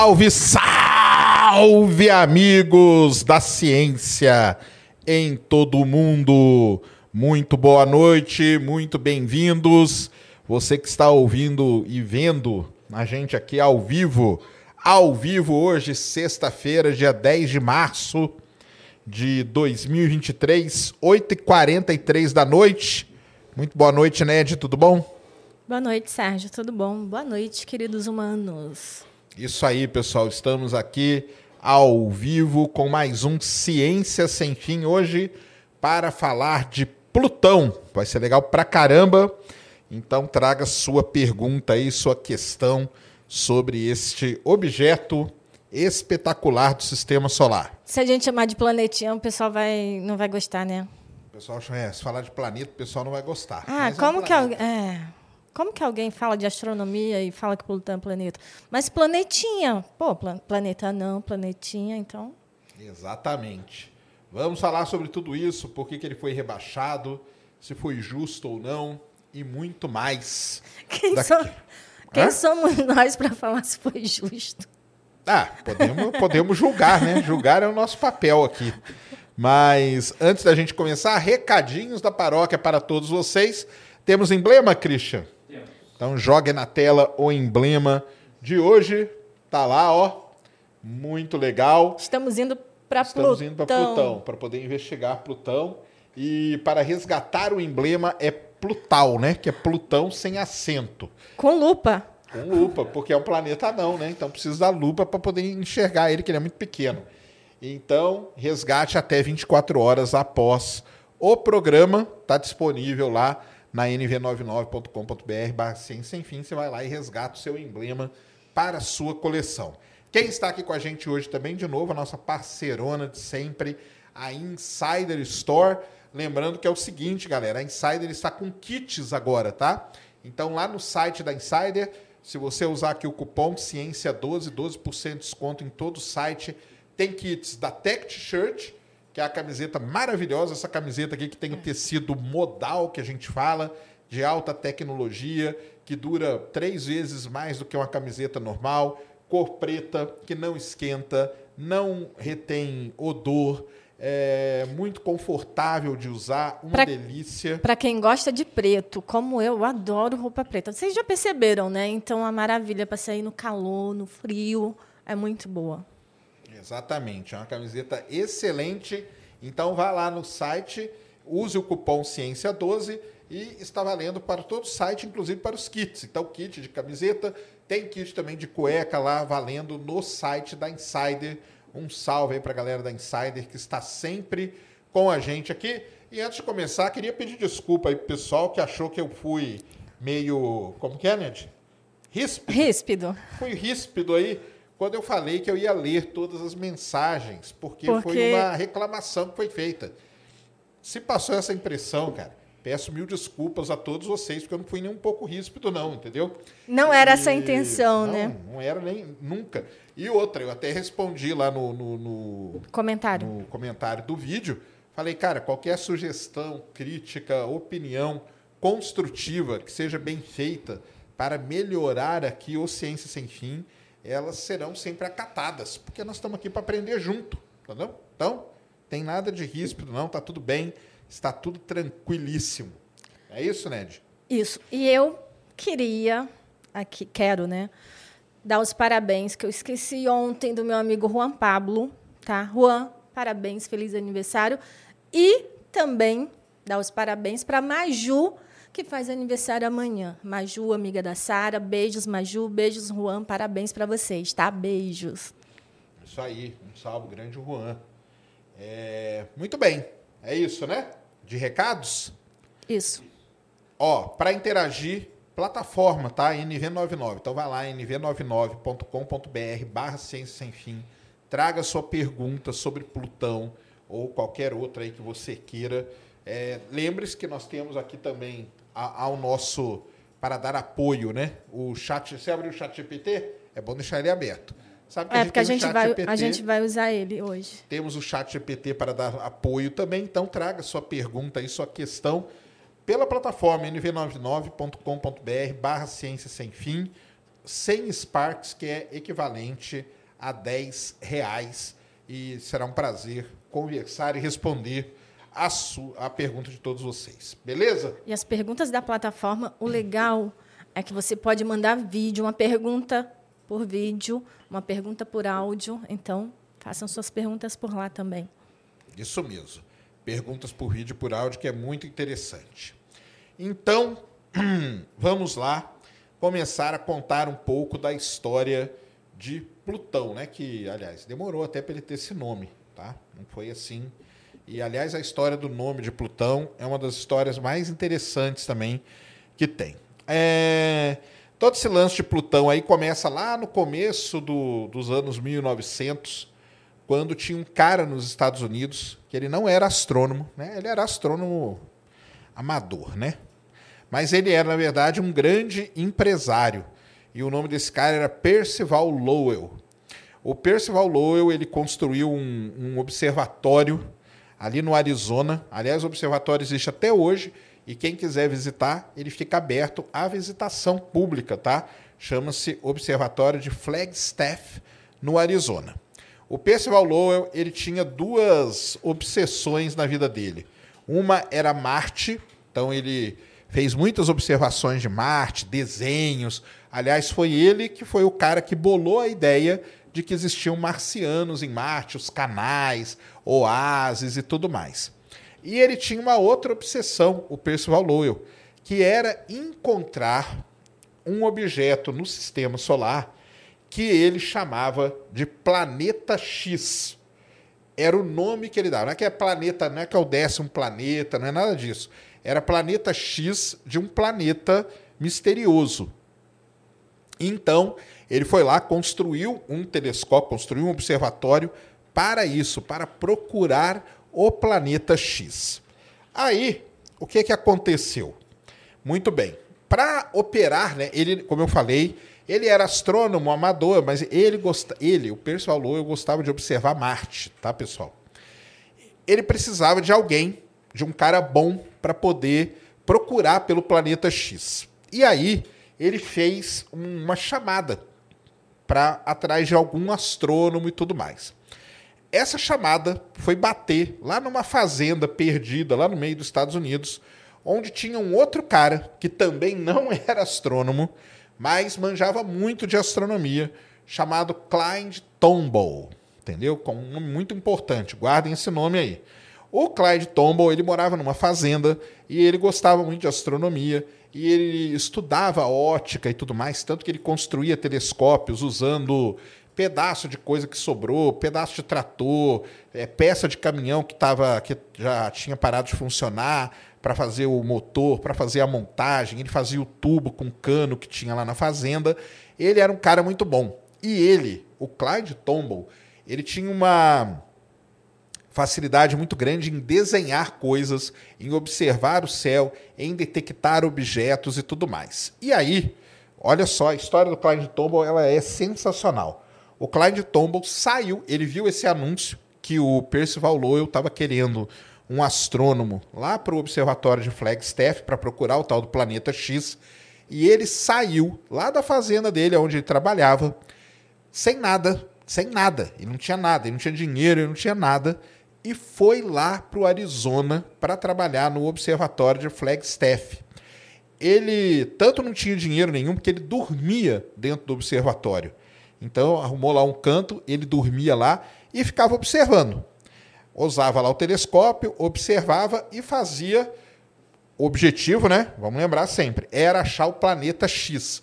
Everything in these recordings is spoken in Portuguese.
Salve, salve, amigos da ciência em todo o mundo. Muito boa noite, muito bem-vindos. Você que está ouvindo e vendo a gente aqui ao vivo, ao vivo hoje, sexta-feira, dia 10 de março de 2023, 8h43 da noite. Muito boa noite, Ned, tudo bom? Boa noite, Sérgio, tudo bom? Boa noite, queridos humanos. Isso aí, pessoal, estamos aqui ao vivo com mais um Ciência Sem Fim hoje para falar de Plutão. Vai ser legal pra caramba. Então traga sua pergunta aí, sua questão sobre este objeto espetacular do sistema solar. Se a gente chamar de planetinha, o pessoal vai, não vai gostar, né? O pessoal, é, se falar de planeta, o pessoal não vai gostar. Ah, Mas é um como que. É. Como que alguém fala de astronomia e fala que Plutão é um planeta? Mas planetinha. Pô, pla- planeta não, planetinha, então. Exatamente. Vamos falar sobre tudo isso, por que, que ele foi rebaixado, se foi justo ou não, e muito mais. Quem, Daqui. so- quem Hã? somos nós para falar se foi justo? Ah, podemos, podemos julgar, né? Julgar é o nosso papel aqui. Mas antes da gente começar, recadinhos da paróquia para todos vocês. Temos emblema, Christian? Então jogue na tela o emblema de hoje. Tá lá, ó. Muito legal. Estamos indo para Plutão. Estamos indo para Plutão, para poder investigar Plutão. E para resgatar o emblema é Plutal, né? Que é Plutão sem acento. Com lupa. Com lupa, porque é um planeta anão, né? Então precisa da lupa para poder enxergar ele, que ele é muito pequeno. Então, resgate até 24 horas após o programa. Está disponível lá na nv99.com.br barra ciência sem fim. Você vai lá e resgata o seu emblema para a sua coleção. Quem está aqui com a gente hoje também, de novo, a nossa parceirona de sempre, a Insider Store. Lembrando que é o seguinte, galera, a Insider está com kits agora, tá? Então, lá no site da Insider, se você usar aqui o cupom Ciência12, 12% de desconto em todo o site, tem kits da Tech T-Shirt, que é a camiseta maravilhosa, essa camiseta aqui que tem o tecido modal que a gente fala, de alta tecnologia, que dura três vezes mais do que uma camiseta normal, cor preta, que não esquenta, não retém odor, é muito confortável de usar, uma Pra- delícia. Para quem gosta de preto, como eu, eu adoro roupa preta. Vocês já perceberam, né? Então, a maravilha para sair no calor, no frio, é muito boa. Exatamente, é uma camiseta excelente. Então vá lá no site, use o cupom Ciência12 e está valendo para todo o site, inclusive para os kits. Então, kit de camiseta, tem kit também de cueca lá valendo no site da Insider. Um salve aí para a galera da Insider que está sempre com a gente aqui. E antes de começar, queria pedir desculpa aí pro pessoal que achou que eu fui meio. Como que é, Ned? Ríspido Ríspido. fui ríspido aí quando eu falei que eu ia ler todas as mensagens, porque, foi Porque- uma reclamação que foi feita. Se passou essa impressão, cara, peço mil desculpas a todos vocês, porque eu não fui nem um pouco ríspido, não, entendeu? Não era essa a E- intenção, não, né? Não era nem nunca. E outra, eu até respondi lá no, no- no- Comentário. no comentário do vídeo, falei, cara, qualquer sugestão, crítica, opinião construtiva que seja bem feita para melhorar aqui o Ciência Sem Fim, elas serão sempre acatadas, porque nós estamos aqui para aprender junto, entendeu? Então, tem nada de ríspido não, tá tudo bem, está tudo tranquilíssimo. É isso, Ned? Isso. E eu queria, aqui, quero, né? Dar os parabéns, que eu esqueci ontem do meu amigo Juan Pablo, tá? Juan, parabéns, feliz aniversário. E também dar os parabéns para Maju, que faz aniversário amanhã. Maju, amiga da Sara, beijos, Maju, beijos, Juan, parabéns para vocês, tá? Beijos. Isso aí, um salve, grande Juan. É, muito bem, é isso, né? De recados? Isso. Ó, para interagir, plataforma, tá? NV99. Então vai lá, nv99.com.br barra ciência sem fim. Traga sua pergunta sobre Plutão ou qualquer outra aí que você queira. É, Lembre-se que nós temos aqui também a- ao nosso, para dar apoio, né? O chat, você abriu o chat GPT? É bom deixar ele aberto. Sabe que É porque a tem o gente, chat vai, GPT? a gente vai usar ele hoje. Temos o chat GPT para dar apoio também, então traga sua pergunta e sua questão pela plataforma nv99.com.br barra ciência sem fim. 100 Sparks, que é equivalente a 10 reais. E será um prazer conversar e responder a, a pergunta de todos vocês. Beleza? E as perguntas da plataforma, o legal é que você pode mandar vídeo, uma pergunta por vídeo, uma pergunta por áudio. Então, façam suas perguntas por lá também. Isso mesmo. Perguntas por vídeo e por áudio, que é muito interessante. Então, vamos lá começar a contar um pouco da história de Plutão, né? Que, aliás, demorou até para ele ter esse nome, tá? Não foi assim. E, aliás, a história do nome de Plutão é uma das histórias mais interessantes também que tem. É... Todo esse lance de Plutão aí começa lá no começo do, dos anos 1900, quando tinha um cara nos Estados Unidos que ele não era astrônomo, né? Ele era astrônomo amador, né? Mas ele era, na verdade, um grande empresário. E o nome desse cara era Percival Lowell. O Percival Lowell ele construiu um, um observatório ali no Arizona. Aliás, o observatório existe até hoje. E quem quiser visitar, ele fica aberto à visitação pública, tá? Chama-se Observatório de Flagstaff, no Arizona. O Percival Lowell ele tinha duas obsessões na vida dele. Uma era Marte, então ele fez muitas observações de Marte, desenhos. Aliás, foi ele que foi o cara que bolou a ideia de que existiam marcianos em Marte, os canais, oásis e tudo mais. E ele tinha uma outra obsessão, o Percival Lowell, que era encontrar um objeto no sistema solar que ele chamava de planeta X. Era o nome que ele dava. Não é que é planeta, não é que é o décimo planeta, não é nada disso. Era planeta X de um planeta misterioso. Então, ele foi lá, construiu um telescópio, construiu um observatório para isso, para procurar o planeta X. Aí, o que, que aconteceu? Muito bem. Para operar, né, ele, como eu falei, ele era astrônomo amador, mas ele, gosta, ele o Percival Lowell, gostava de observar Marte, tá, pessoal? Ele precisava de alguém, de um cara bom para poder procurar pelo planeta X. E aí ele fez uma chamada para atrás de algum astrônomo e tudo mais. Essa chamada foi bater lá numa fazenda perdida lá no meio dos Estados Unidos, onde tinha um outro cara que também não era astrônomo, mas manjava muito de astronomia, chamado Clyde Tombaugh, entendeu? Com um nome muito importante, guardem esse nome aí. O Clyde Tombaugh, ele morava numa fazenda e ele gostava muito de astronomia e ele estudava ótica e tudo mais, tanto que ele construía telescópios usando pedaço de coisa que sobrou, pedaço de trator, é, peça de caminhão que, tava, que já tinha parado de funcionar para fazer o motor, para fazer a montagem. Ele fazia o tubo com cano que tinha lá na fazenda. Ele era um cara muito bom. E ele, o Clyde Tombaugh, ele tinha uma facilidade muito grande em desenhar coisas, em observar o céu, em detectar objetos e tudo mais. E aí, olha só, a história do Clyde Tombaugh ela é sensacional. O Clyde Tombaugh saiu, ele viu esse anúncio que o Percival Lowell estava querendo um astrônomo lá para o observatório de Flagstaff para procurar o tal do planeta X, e ele saiu lá da fazenda dele, onde ele trabalhava, sem nada, sem nada. Ele não tinha nada, ele não tinha dinheiro, ele não tinha nada e foi lá para o Arizona para trabalhar no observatório de Flagstaff. Ele tanto não tinha dinheiro nenhum porque ele dormia dentro do observatório. Então arrumou lá um canto, ele dormia lá e ficava observando. Usava lá o telescópio, observava e fazia o objetivo, né? Vamos lembrar sempre, era achar o planeta X.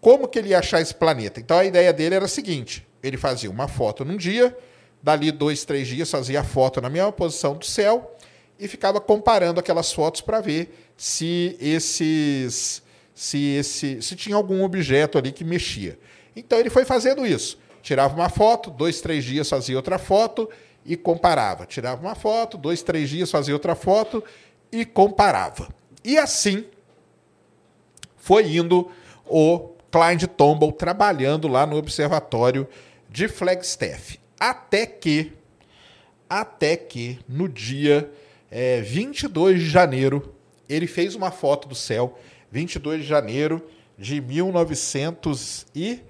Como que ele ia achar esse planeta? Então a ideia dele era a seguinte: ele fazia uma foto num dia, Dali dois, três dias fazia foto na mesma posição do céu e ficava comparando aquelas fotos para ver se esses se esse se tinha algum objeto ali que mexia. Então ele foi fazendo isso. Tirava uma foto, dois, três dias fazia outra foto e comparava. Tirava uma foto, dois, três dias fazia outra foto e comparava. E assim foi indo o Clyde Tombaugh trabalhando lá no observatório de Flagstaff. Até que, até que no dia é, eh, 22 de janeiro, ele fez uma foto do céu, 22 de janeiro de 1900 e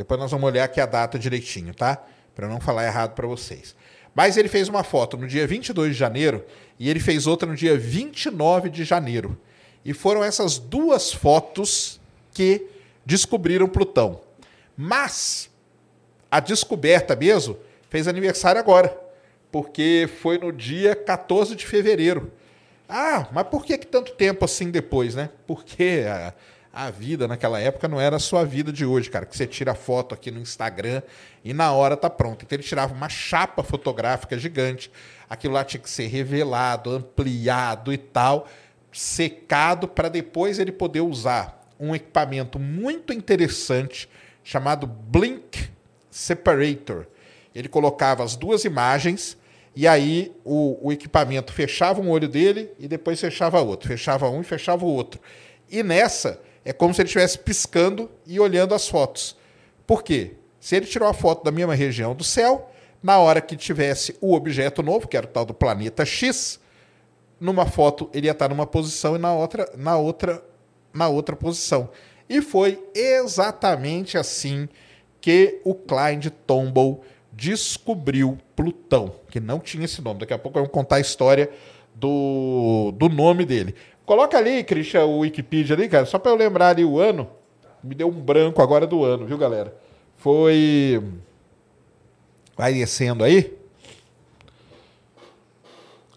depois nós vamos olhar aqui a data direitinho, tá? Para não falar errado para vocês. Mas ele fez uma foto no dia 22 de janeiro e ele fez outra no dia 29 de janeiro. E foram essas duas fotos que descobriram Plutão. Mas a descoberta mesmo fez aniversário agora, porque foi no dia 14 de fevereiro. Ah, mas por que, que tanto tempo assim depois, né? Porque a, a vida naquela época não era a sua vida de hoje, cara, que você tira foto aqui no Instagram e na hora tá pronto. Então ele tirava uma chapa fotográfica gigante, aquilo lá tinha que ser revelado, ampliado e tal, secado para depois ele poder usar um equipamento muito interessante chamado Blink Separator. Ele colocava as duas imagens e aí o, o equipamento fechava um olho dele e depois fechava outro, fechava um e fechava o outro. E nessa é como se ele estivesse piscando e olhando as fotos. Por quê? Se ele tirou a foto da mesma região do céu, na hora que tivesse o objeto novo, que era o tal do planeta X, numa foto ele ia estar numa posição e na outra, na outra, na outra posição. E foi exatamente assim que o Clyde Tombaugh descobriu Plutão, que não tinha esse nome. Daqui a pouco vou contar a história do, do nome dele. Coloca ali, Christian, o Wikipedia ali, cara, só para eu lembrar ali o ano. Me deu um branco agora do ano, viu, galera? Foi. Vai descendo aí.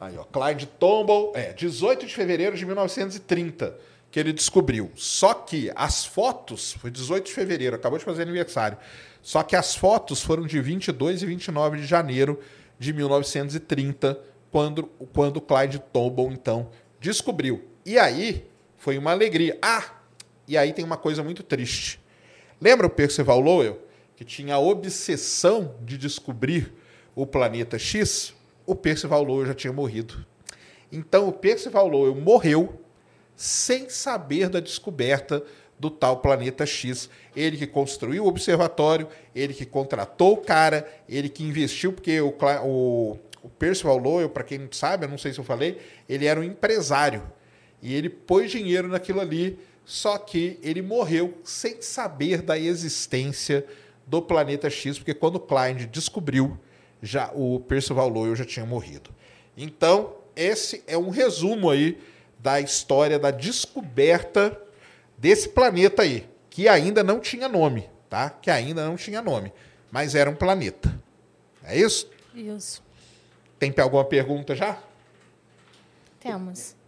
Aí, ó. Clyde Tombaugh, é, 18 de fevereiro de 1930 que ele descobriu. Só que as fotos, foi 18 de fevereiro, acabou de fazer aniversário. Só que as fotos foram de 22 e 29 de janeiro de 1930, quando, quando Clyde Tombaugh, então, descobriu. E aí foi uma alegria. Ah, e aí tem uma coisa muito triste. Lembra o Percival Lowell, que tinha a obsessão de descobrir o planeta X? O Percival Lowell já tinha morrido. Então o Percival Lowell morreu sem saber da descoberta do tal planeta X. Ele que construiu o observatório, ele que contratou o cara, ele que investiu, porque o, o, o Percival Lowell, para quem não sabe, eu não sei se eu falei, ele era um empresário. E ele pôs dinheiro naquilo ali, só que ele morreu sem saber da existência do planeta X, porque quando Klein descobriu, já o Percival Lowell já tinha morrido. Então, esse é um resumo aí da história da descoberta desse planeta aí, que ainda não tinha nome, tá? Que ainda não tinha nome, mas era um planeta. É isso? Isso. Tem alguma pergunta já? Temos.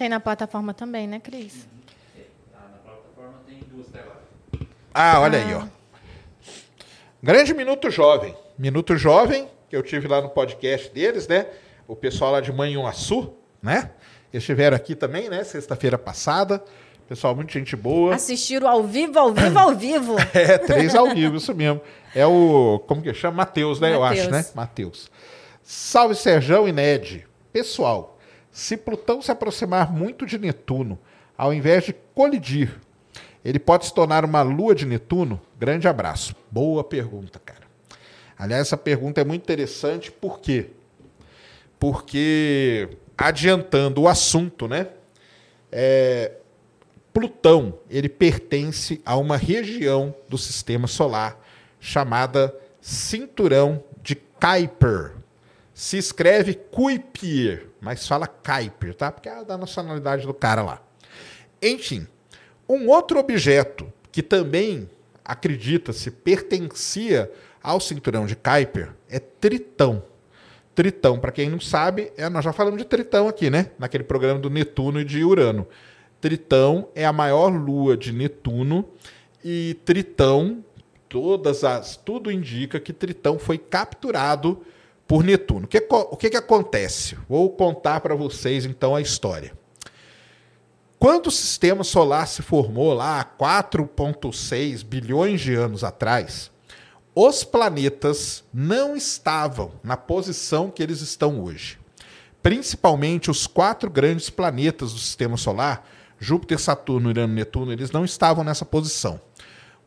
Tem na plataforma também, né, Cris? Ah, na plataforma tem duas agora. Ah, olha ah. aí, ó. Grande Minuto Jovem. Minuto Jovem, que eu tive lá no podcast deles, né? O pessoal lá de Manhuaçu, né? Eles estiveram aqui também, né? Sexta-feira passada. Pessoal, muita gente boa. Assistiram ao vivo, ao vivo, ao vivo. é, três ao vivo, isso mesmo. É o, como que chama? Matheus, né? Mateus. Eu acho, né? Matheus. Salve, Serjão e Ned. Pessoal, se Plutão se aproximar muito de Netuno, ao invés de colidir, ele pode se tornar uma lua de Netuno? Grande abraço. Boa pergunta, cara. Aliás, essa pergunta é muito interessante, por quê? Porque, adiantando o assunto, né? É, Plutão, ele pertence a uma região do sistema solar chamada Cinturão de Kuiper. Se escreve Kuiper, mas fala Kuiper, tá? Porque é da nacionalidade do cara lá. Enfim, um outro objeto que também acredita-se pertencia ao cinturão de Kuiper é Tritão. Tritão, para quem não sabe, é, nós já falamos de Tritão aqui, né? Naquele programa do Netuno e de Urano. Tritão é a maior lua de Netuno e Tritão, todas as, tudo indica que Tritão foi capturado por Netuno. O que, o que, que acontece? Vou contar para vocês então a história. Quando o sistema solar se formou lá há 4,6 bilhões de anos atrás, os planetas não estavam na posição que eles estão hoje. Principalmente os quatro grandes planetas do sistema solar, Júpiter, Saturno, Urano e Netuno, eles não estavam nessa posição.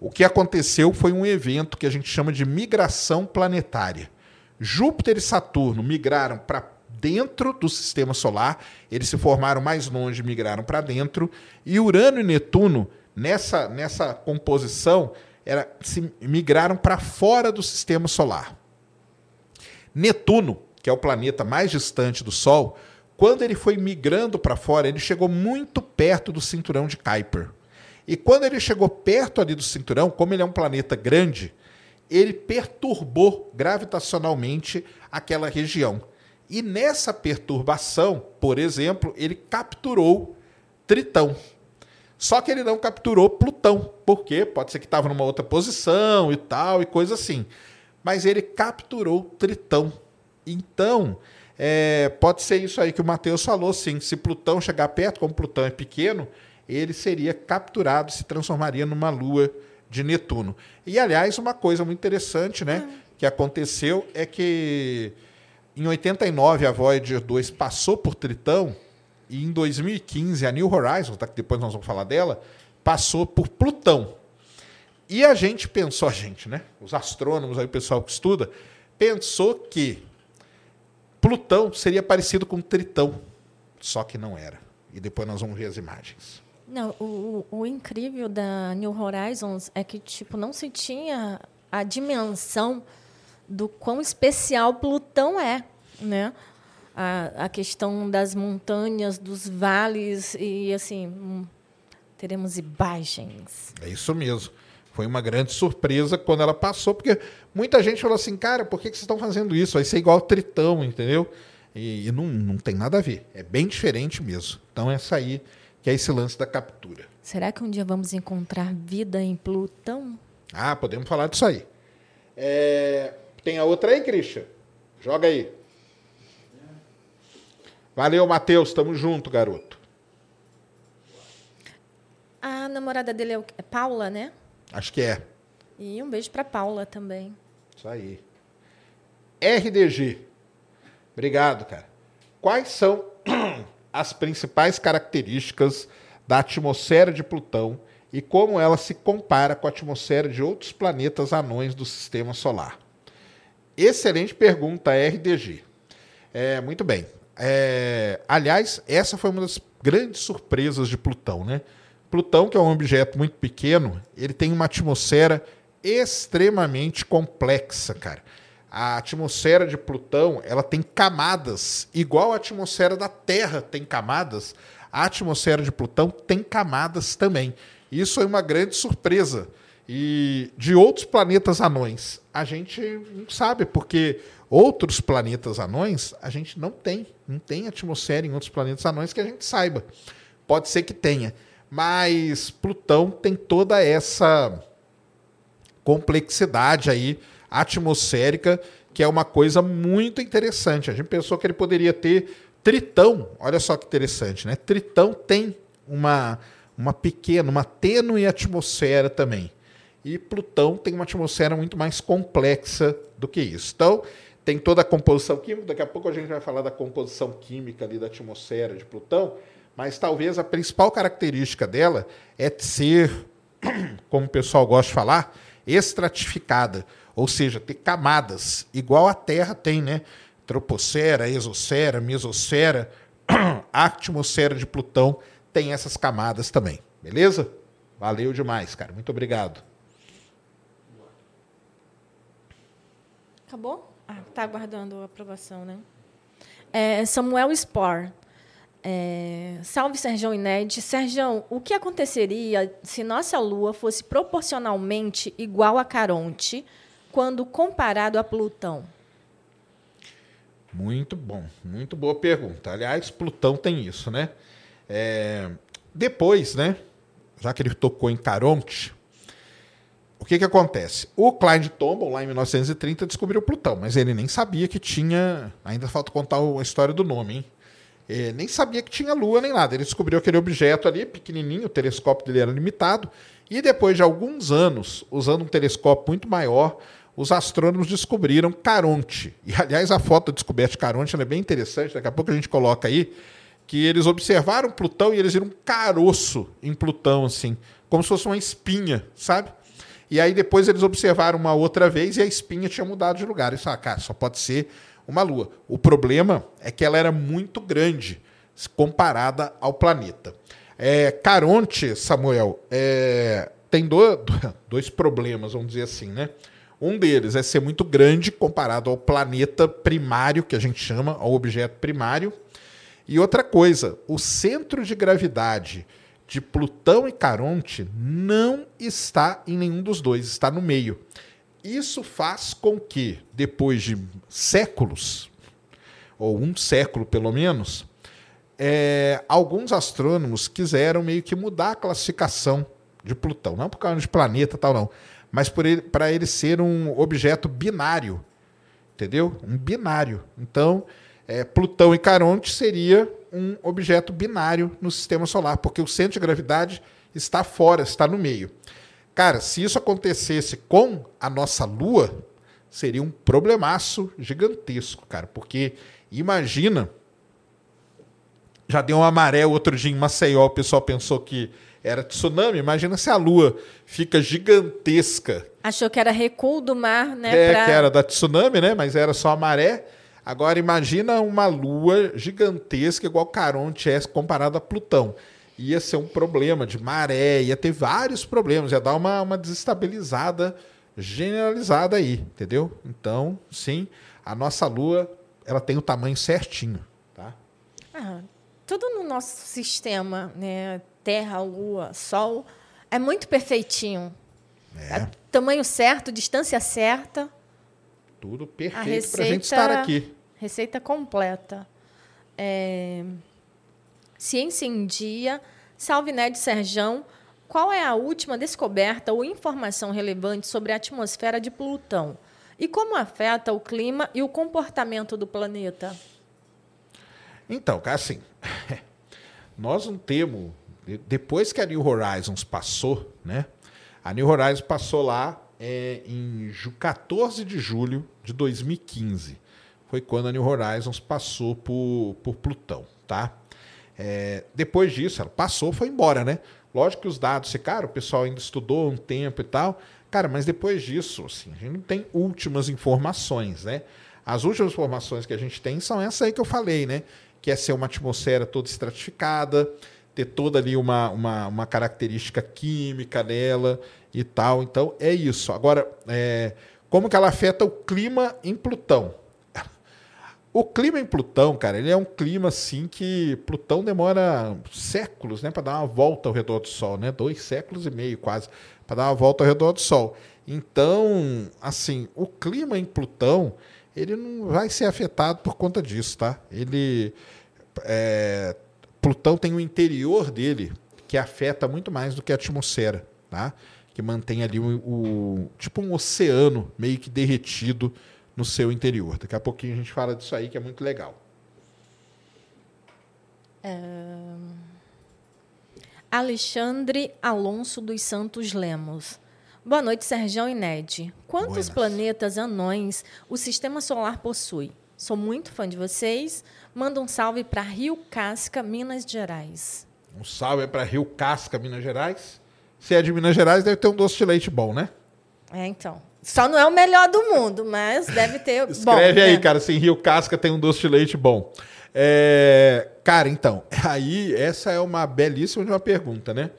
O que aconteceu foi um evento que a gente chama de migração planetária. Júpiter e Saturno migraram para dentro do sistema solar. Eles se formaram mais longe, migraram para dentro. E Urano e Netuno, nessa, nessa composição, era, se migraram para fora do sistema solar. Netuno, que é o planeta mais distante do Sol, quando ele foi migrando para fora, ele chegou muito perto do cinturão de Kuiper. E quando ele chegou perto ali do cinturão, como ele é um planeta grande, ele perturbou gravitacionalmente aquela região. E nessa perturbação, por exemplo, ele capturou Tritão. Só que ele não capturou Plutão. Por quê? Pode ser que estava numa outra posição e tal, e coisa assim. Mas ele capturou Tritão. Então, é, pode ser isso aí que o Matheus falou, sim. Se Plutão chegar perto, como Plutão é pequeno, ele seria capturado, se transformaria numa lua de Netuno. E, aliás, uma coisa muito interessante né, uhum. que aconteceu é que em 89 a Voyager 2 passou por Tritão e em 2015 a New Horizons, tá, que depois nós vamos falar dela, passou por Plutão. E a gente pensou, a gente, né? Os astrônomos, aí, o pessoal que estuda, pensou que Plutão seria parecido com Tritão, só que não era. E depois nós vamos ver as imagens. Não, o, o incrível da New Horizons é que tipo não se tinha a dimensão do quão especial Plutão é, né? A, a questão das montanhas, dos vales e assim hum, teremos imagens. É isso mesmo. Foi uma grande surpresa quando ela passou, porque muita gente falou assim, cara, por que, vocês estão fazendo isso? Vai ser igual Tritão, entendeu? E, e não, não tem nada a ver. É bem diferente mesmo. Então essa aí que é esse lance da captura. Será que um dia vamos encontrar vida em Plutão? Ah, podemos falar disso aí. É... Tem a outra aí, Christian? Joga aí. Valeu, Matheus. Tamo junto, garoto. A namorada dele é, é Paula, né? Acho que é. E um beijo para Paula também. Isso aí. RDG. Obrigado, cara. Quais são as principais características da atmosfera de Plutão e como ela se compara com a atmosfera de outros planetas anões do sistema solar. Excelente pergunta, RDG. É, muito bem. É, aliás, essa foi uma das grandes surpresas de Plutão, né? Plutão, que é um objeto muito pequeno, ele tem uma atmosfera extremamente complexa, cara a atmosfera de Plutão ela tem camadas, igual a atmosfera da Terra tem camadas, a atmosfera de Plutão tem camadas também. Isso é uma grande surpresa. E de outros planetas anões, a gente não sabe, porque outros planetas anões a gente não tem. Não tem atmosfera em outros planetas anões que a gente saiba. Pode ser que tenha. Mas Plutão tem toda essa complexidade aí atmosférica, que é uma coisa muito interessante. A gente pensou que ele poderia ter Tritão, olha só que interessante, né? Tritão tem uma, uma pequena, uma tênue atmosfera também. E Plutão tem uma atmosfera muito mais complexa do que isso. Então, tem toda a composição química, daqui a pouco a gente vai falar da composição química ali da atmosfera de Plutão, mas talvez a principal característica dela é ser, como o pessoal gosta de falar, estratificada. Ou seja, ter camadas, igual a Terra tem, né? Troposfera, exosfera, mesosfera, atmosfera de Plutão tem essas camadas também. Beleza? Valeu demais, cara. Muito obrigado. Acabou? Ah, tá aguardando a aprovação, né? É, Samuel Spor. É, salve Serjão Ined. Serjão, o que aconteceria se nossa Lua fosse proporcionalmente igual a Caronte quando comparado a Plutão? Muito bom, muito boa pergunta. Aliás, Plutão tem isso, né? É, depois, né? Já que ele tocou em Caronte, o que, que acontece? O Clyde Tombaugh, lá em 1930, descobriu Plutão, mas ele nem sabia que tinha. Ainda falta contar a história do nome, hein? É, nem sabia que tinha lua nem nada. Ele descobriu aquele objeto ali, pequenininho, o telescópio dele era limitado. E depois de alguns anos, usando um telescópio muito maior, os astrônomos descobriram Caronte. E, aliás, a foto descoberta de Caronte é bem interessante, daqui a pouco a gente coloca aí, que eles observaram Plutão e eles viram um caroço em Plutão, assim, como se fosse uma espinha, sabe? E aí depois eles observaram uma outra vez e a espinha tinha mudado de lugar. Isso, ah, cara, só pode ser uma lua. O problema é que ela era muito grande comparada ao planeta. É, Caronte, Samuel, é, tem do, dois problemas, vamos dizer assim, né? Um deles é ser muito grande comparado ao planeta primário, que a gente chama, ao objeto primário. E outra coisa, o centro de gravidade de Plutão e Caronte não está em nenhum dos dois, está no meio. Isso faz com que, depois de séculos, ou um século pelo menos, é, alguns astrônomos quiseram meio que mudar a classificação de Plutão. Não por causa de planeta tal, não. Mas para ele, ele ser um objeto binário. Entendeu? Um binário. Então, é, Plutão e Caronte seria um objeto binário no sistema solar, porque o centro de gravidade está fora, está no meio. Cara, se isso acontecesse com a nossa Lua, seria um problemaço gigantesco, cara. Porque imagina. Já deu uma maré outro dia em Maceió, o pessoal pensou que era tsunami. Imagina se a Lua fica gigantesca. Achou que era recuo do mar, né? É, pra... que era da tsunami, né? Mas era só a maré. Agora imagina uma Lua gigantesca, igual Caronte é comparada a Plutão ia ser um problema de maré, ia ter vários problemas, ia dar uma, uma desestabilizada generalizada aí, entendeu? Então, sim, a nossa Lua ela tem o tamanho certinho, tá? Ah, tudo no nosso sistema, né? Terra, Lua, Sol, é muito perfeitinho. É. é tamanho certo, distância certa. Tudo perfeito para a gente estar aqui. Receita completa. É... Ciência em Dia, Salve Ned Serjão. Qual é a última descoberta ou informação relevante sobre a atmosfera de Plutão? E como afeta o clima e o comportamento do planeta? Então, assim, nós não temos. Depois que a New Horizons passou, né? A New Horizons passou lá é, em 14 de julho de 2015. Foi quando a New Horizons passou por, por Plutão, tá? É, depois disso, ela passou, foi embora, né? Lógico que os dados ficaram, o pessoal ainda estudou um tempo e tal. Cara, mas depois disso, assim, a gente não tem últimas informações, né? As últimas informações que a gente tem são essas aí que eu falei, né? Que é ser uma atmosfera toda estratificada, ter toda ali uma, uma, uma característica química dela e tal. Então, é isso. Agora, é, como que ela afeta o clima em Plutão? O clima em Plutão, cara, ele é um clima assim que Plutão demora séculos, né, para dar uma volta ao redor do Sol, né? Dois séculos e meio quase para dar uma volta ao redor do Sol. Então, assim, o clima em Plutão ele não vai ser afetado por conta disso, tá? Ele é, Plutão tem o interior dele que afeta muito mais do que a atmosfera, tá? Que mantém ali o, o tipo um oceano meio que derretido no seu interior. Daqui a pouquinho a gente fala disso aí, que é muito legal. Alexandre Alonso dos Santos Lemos. Boa noite, Sergião e Ned. Quantos Buenas. planetas anões o sistema solar possui? Sou muito fã de vocês. Manda um salve para Rio Casca, Minas Gerais. Um salve para Rio Casca, Minas Gerais. Se é de Minas Gerais, deve ter um doce de leite bom, né? É, então. Só não é o melhor do mundo, mas deve ter. Escreve bom, aí, né? cara, se em Rio Casca tem um doce de leite bom. É, cara, então, aí essa é uma belíssima uma pergunta, né?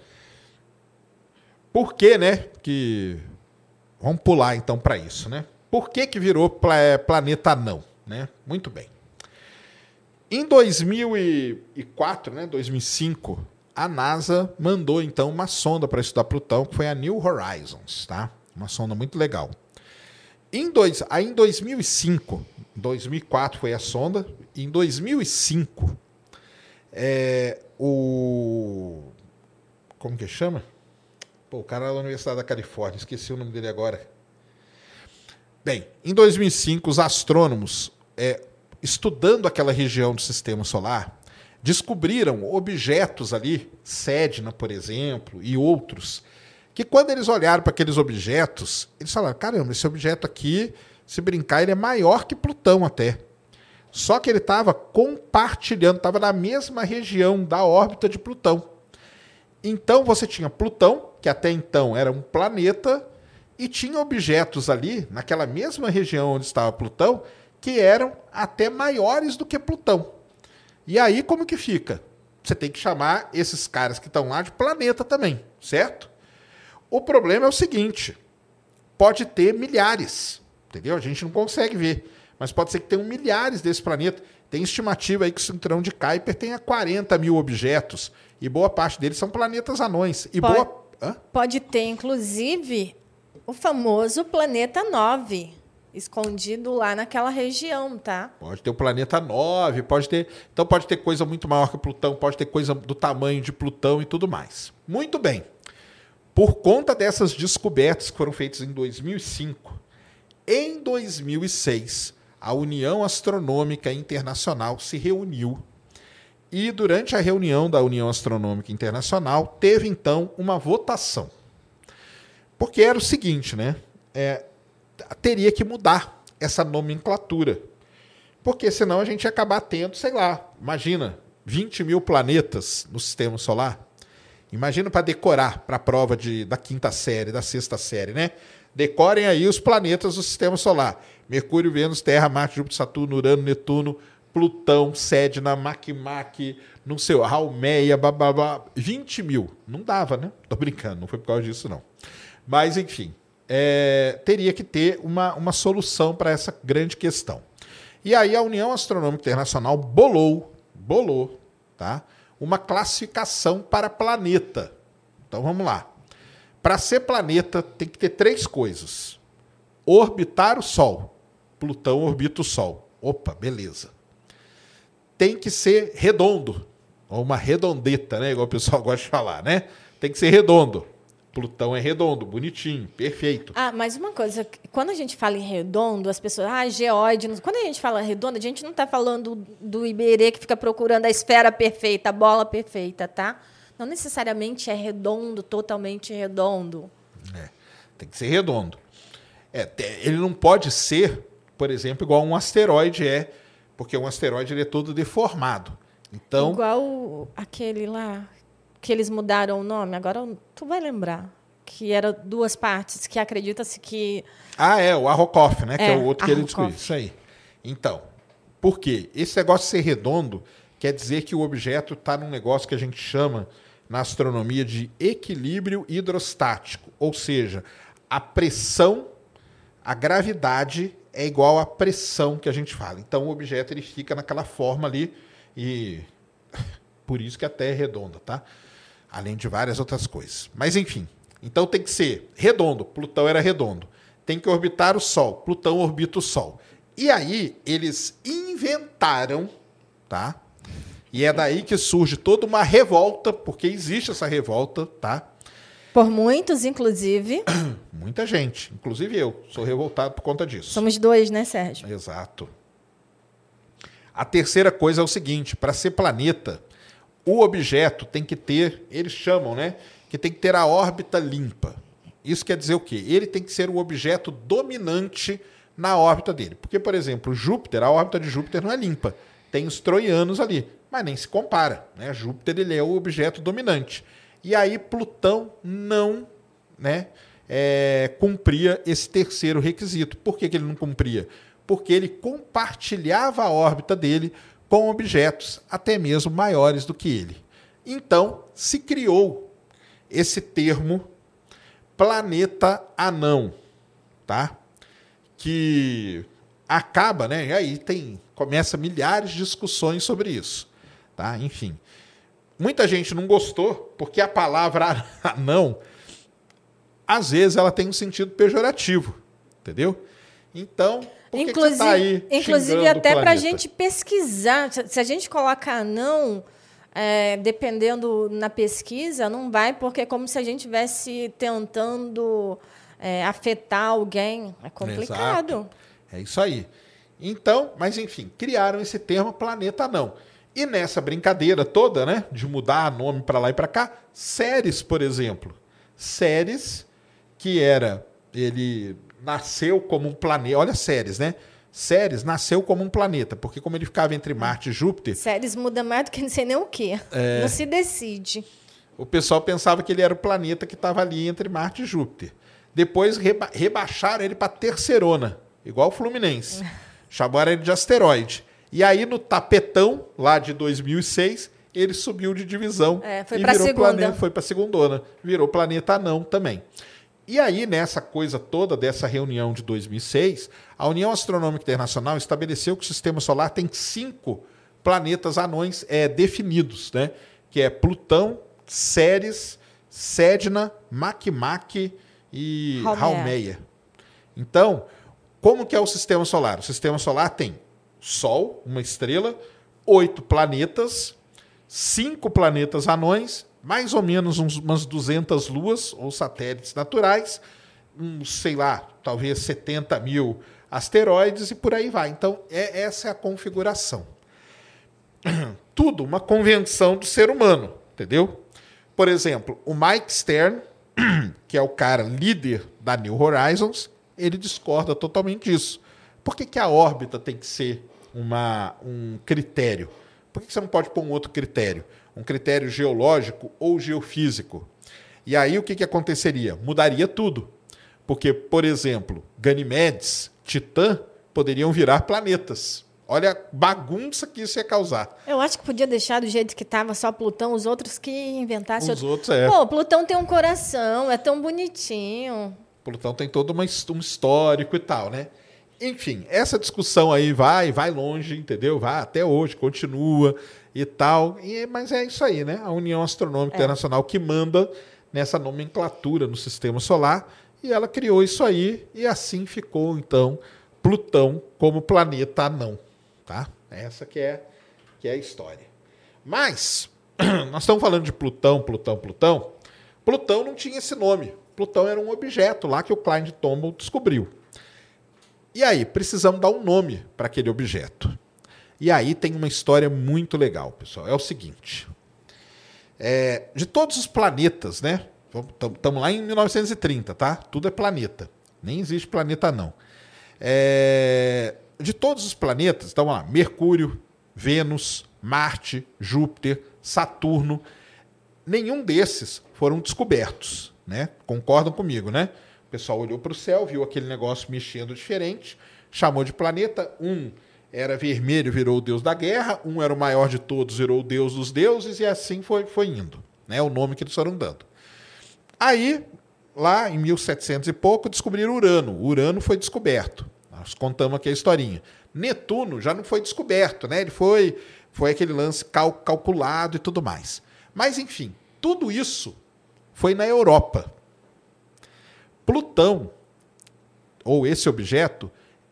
Por que, né? Que vamos pular então para isso, né? Por que que virou planeta não, né? Muito bem. Em 2004, né, 2005, a NASA mandou então uma sonda para estudar Plutão, que foi a New Horizons, tá? Uma sonda muito legal. Em dois, aí em 2005, 2004 foi a sonda. Em 2005, é, o. Como que chama? Pô, o cara da Universidade da Califórnia, esqueci o nome dele agora. Bem, em 2005, os astrônomos, é, estudando aquela região do sistema solar, descobriram objetos ali, Sedna, por exemplo, e outros, que quando eles olharam para aqueles objetos, eles falaram: caramba, esse objeto aqui, se brincar, ele é maior que Plutão até. Só que ele estava compartilhando, estava na mesma região da órbita de Plutão. Então você tinha Plutão, que até então era um planeta, e tinha objetos ali, naquela mesma região onde estava Plutão, que eram até maiores do que Plutão. E aí, como que fica? Você tem que chamar esses caras que estão lá de planeta também, certo? O problema é o seguinte: pode ter milhares, entendeu? A gente não consegue ver, mas pode ser que tenham milhares desses planetas. Tem estimativa aí que o cinturão de Kuiper tenha 40 mil objetos, e boa parte deles são planetas anões. E pode, boa... Hã? pode ter, inclusive, o famoso planeta 9 escondido lá naquela região, tá? Pode ter o planeta 9, pode ter. Então pode ter coisa muito maior que Plutão, pode ter coisa do tamanho de Plutão e tudo mais. Muito bem. Por conta dessas descobertas que foram feitas em 2005, em 2006, a União Astronômica Internacional se reuniu e durante a reunião da União Astronômica Internacional teve então uma votação. Porque era o seguinte, né? É, teria que mudar essa nomenclatura. Porque senão a gente ia acabar tendo, sei lá, imagina, 20 mil planetas no sistema solar. Imagina para decorar para a prova de, da quinta série, da sexta série, né? Decorem aí os planetas do sistema solar: Mercúrio, Vênus, Terra, Marte, Júpiter, Saturno, Urano, Netuno, Plutão, Sedna, Makmak, não sei, Haumea, babá, 20 mil. Não dava, né? Tô brincando, não foi por causa disso, não. Mas, enfim, é, teria que ter uma, uma solução para essa grande questão. E aí a União Astronômica Internacional bolou, bolou, tá? Uma classificação para planeta. Então vamos lá. Para ser planeta tem que ter três coisas: orbitar o Sol. Plutão orbita o Sol. Opa, beleza. Tem que ser redondo, ou uma redondeta, né? Igual o pessoal gosta de falar, né? Tem que ser redondo. Plutão é redondo, bonitinho, perfeito. Ah, mas uma coisa, quando a gente fala em redondo, as pessoas, ah, geóide. Quando a gente fala redondo, a gente não está falando do Iberê que fica procurando a esfera perfeita, a bola perfeita, tá? Não necessariamente é redondo, totalmente redondo. É, tem que ser redondo. É, ele não pode ser, por exemplo, igual um asteroide é, porque um asteroide ele é todo deformado. Então, igual aquele lá que eles mudaram o nome, agora tu vai lembrar. Que era duas partes, que acredita-se que. Ah, é, o Arrokoff, né? É, que é o outro que ele discutiu. Isso aí. Então, por quê? Esse negócio de ser redondo quer dizer que o objeto está num negócio que a gente chama na astronomia de equilíbrio hidrostático. Ou seja, a pressão, a gravidade é igual à pressão que a gente fala. Então o objeto ele fica naquela forma ali e por isso que a Terra é redonda, tá? Além de várias outras coisas. Mas enfim, então tem que ser redondo. Plutão era redondo. Tem que orbitar o Sol. Plutão orbita o Sol. E aí eles inventaram, tá? E é daí que surge toda uma revolta, porque existe essa revolta, tá? Por muitos, inclusive. Muita gente, inclusive eu, sou revoltado por conta disso. Somos dois, né, Sérgio? Exato. A terceira coisa é o seguinte: para ser planeta, o objeto tem que ter, eles chamam, né? Que tem que ter a órbita limpa. Isso quer dizer o quê? Ele tem que ser o objeto dominante na órbita dele. Porque, por exemplo, Júpiter, a órbita de Júpiter não é limpa. Tem os troianos ali, mas nem se compara. Né? Júpiter ele é o objeto dominante. E aí Plutão não né, é, cumpria esse terceiro requisito. Por que, que ele não cumpria? Porque ele compartilhava a órbita dele com objetos até mesmo maiores do que ele. Então, se criou esse termo planeta anão, tá? Que acaba, né? E aí tem começa milhares de discussões sobre isso, tá? Enfim, muita gente não gostou porque a palavra anão às vezes ela tem um sentido pejorativo, entendeu? Então, por inclusive, que, tá aí inclusive até para a gente pesquisar, se a gente coloca não, é, dependendo na pesquisa, não vai, porque é como se a gente estivesse tentando é, afetar alguém. É complicado. Exato. É isso aí. Então, mas enfim, criaram esse termo planeta não. E nessa brincadeira toda, né, de mudar nome para lá e para cá, Ceres, por exemplo. Ceres, que era ele nasceu como um planeta. Olha Ceres, né? Ceres nasceu como um planeta, porque como ele ficava entre Marte e Júpiter. Ceres muda mais do que não sei nem o quê. É... Não se decide. O pessoal pensava que ele era o planeta que estava ali entre Marte e Júpiter. Depois reba rebaixaram ele para Terceirona, igual o Fluminense. Chamaram ele de asteroide. E aí no tapetão, lá de 2006, ele subiu de divisão É, foi e virou segunda. planeta, foi para segundona, virou planeta anão também. E aí nessa coisa toda dessa reunião de 2006, a União Astronômica Internacional estabeleceu que o Sistema Solar tem cinco planetas anões é, definidos, né? Que é Plutão, Ceres, Sedna, Makemake e. Haumea. Então, como que é o sistema solar? O sistema solar tem Sol, uma estrela, oito planetas, cinco planetas anões, mais ou menos uns- umas 200 luas ou satélites naturais, uns, sei lá, talvez 70 mil asteroides e por aí vai. Então, é, essa é a configuração. Tudo uma convenção do ser humano, entendeu? Por exemplo, o Mike Stern, que é o cara líder da New Horizons, ele discorda totalmente disso. Por que, que a órbita tem que ser uma, um critério? Por que, que você não pode pôr um outro critério? Um critério geológico ou geofísico? E aí o que, que aconteceria? Mudaria tudo. Porque, por exemplo, Ganymedes, Titã poderiam virar planetas. Olha a bagunça que isso ia causar. Eu acho que podia deixar do jeito que estava só Plutão, os outros que inventassem. Os outros, é. Pô, Plutão tem um coração, é tão bonitinho. Plutão tem todo uma, um histórico e tal, né? Enfim, essa discussão aí vai, vai longe, entendeu? Vai até hoje, continua e tal. E, mas é isso aí, né? A União Astronômica Internacional que manda nessa nomenclatura no sistema solar e ela criou isso aí e assim ficou, então, Plutão como planeta anão, tá? Essa que é, que é a história. Mas, nós estamos falando de Plutão, Plutão, Plutão. Plutão não tinha esse nome. Plutão era um objeto lá que o Klein de Tombaugh descobriu. E aí, precisamos dar um nome para aquele objeto. E aí tem uma história muito legal, pessoal. É o seguinte: É, de todos os planetas, né? Estamos lá em 1930, tá? Tudo é planeta. Nem existe planeta, não. É, de todos os planetas, então lá, Mercúrio, Vênus, Marte, Júpiter, Saturno, nenhum desses foram descobertos, né? Concordam comigo, né? Pessoal olhou para o céu, viu aquele negócio mexendo diferente, chamou de planeta. Um era vermelho, virou o deus da guerra. Um era o maior de todos, virou o deus dos deuses e assim foi, foi indo, né? O nome que eles foram dando. Aí, lá em 1700 e pouco, descobriram Urano. Urano foi descoberto. Nós contamos aqui a historinha. Netuno já não foi descoberto, né? Ele foi, foi aquele lance cal- calculado e tudo mais. Mas, enfim, tudo isso foi na Europa. Plutão, ou esse objeto,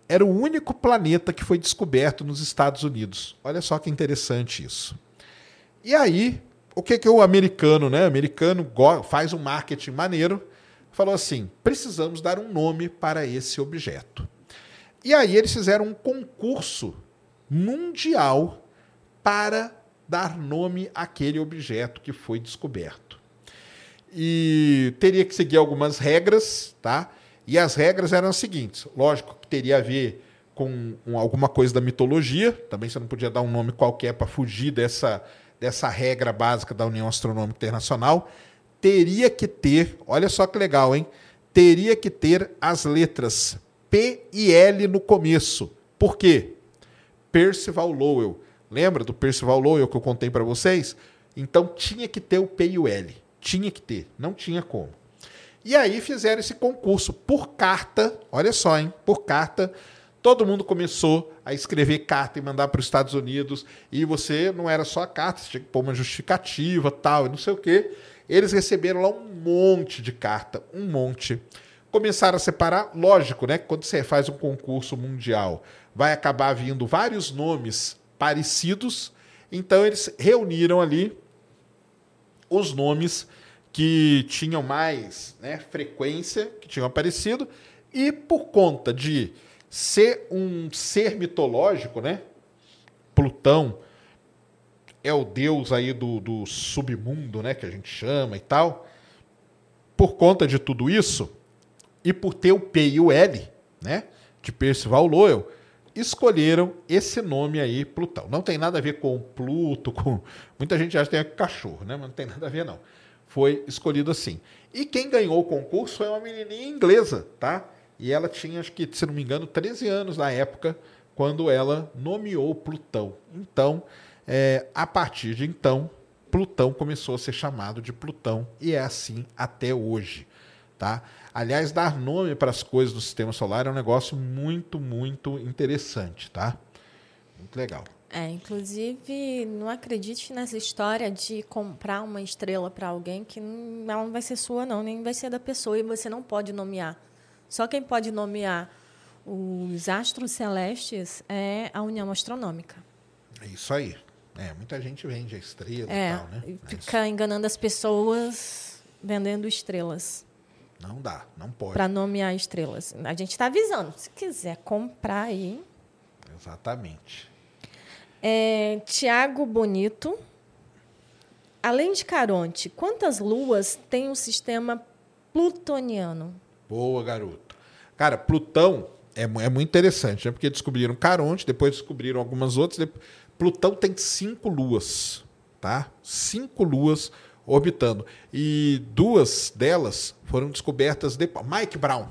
era o único planeta que foi descoberto nos Estados Unidos. Olha só que interessante isso. E aí, o que que o americano, né? O americano faz um marketing maneiro, falou assim: precisamos dar um nome para esse objeto. E aí eles fizeram um concurso mundial para dar nome àquele objeto que foi descoberto. E teria que seguir algumas regras, tá? E as regras eram as seguintes: lógico que teria a ver com um- alguma coisa da mitologia, também você não podia dar um nome qualquer para fugir dessa, dessa regra básica da União Astronômica Internacional. Teria que ter, olha só que legal, hein? Teria que ter as letras P e L no começo. Por quê? Percival Lowell. Lembra do Percival Lowell que eu contei para vocês? Então tinha que ter o P e o L. Tinha que ter, não tinha como. E aí fizeram esse concurso por carta, olha só, hein? Por carta. Todo mundo começou a escrever carta e mandar para os Estados Unidos. E você não era só a carta, você tinha que pôr uma justificativa, tal, e não sei o quê. Eles receberam lá um monte de carta, um monte. Começaram a separar, lógico, né? Quando você faz um concurso mundial, vai acabar vindo vários nomes parecidos. Então eles reuniram ali os nomes que tinham mais né, frequência, que tinham aparecido, e por conta de ser um ser mitológico, né? Plutão é o deus aí do, do submundo, né? Que a gente chama e tal. Por conta de tudo isso, e por ter o P e o L, né? De Percival Lowell, escolheram esse nome aí, Plutão. Não tem nada a ver com Pluto, com. Muita gente acha que tem cachorro, né? Mas não tem nada a ver, não. Foi escolhido assim. E quem ganhou o concurso foi uma menininha inglesa, tá? E ela tinha, acho que, se não me engano, 13 anos na época, quando ela nomeou Plutão. Então, é, a partir de então, Plutão começou a ser chamado de Plutão e é assim até hoje, tá? Aliás, dar nome para as coisas do sistema solar é um negócio muito, muito interessante, tá? Muito legal. É, inclusive, não acredite nessa história de comprar uma estrela para alguém que não, ela não vai ser sua, não, nem vai ser da pessoa e você não pode nomear. Só quem pode nomear os astros celestes é a União Astronômica. É isso aí. É, muita gente vende a estrela é, e tal, né? Fica Mas... enganando as pessoas vendendo estrelas. Não dá, não pode. Para nomear estrelas. A gente está avisando. Se quiser comprar aí. Exatamente. É, Tiago Bonito. Além de Caronte, quantas luas tem o sistema plutoniano? Boa, garoto. Cara, Plutão é, é muito interessante, né? Porque descobriram Caronte, depois descobriram algumas outras. Plutão tem cinco luas, tá? Cinco luas orbitando. E duas delas foram descobertas depois. Mike Brown.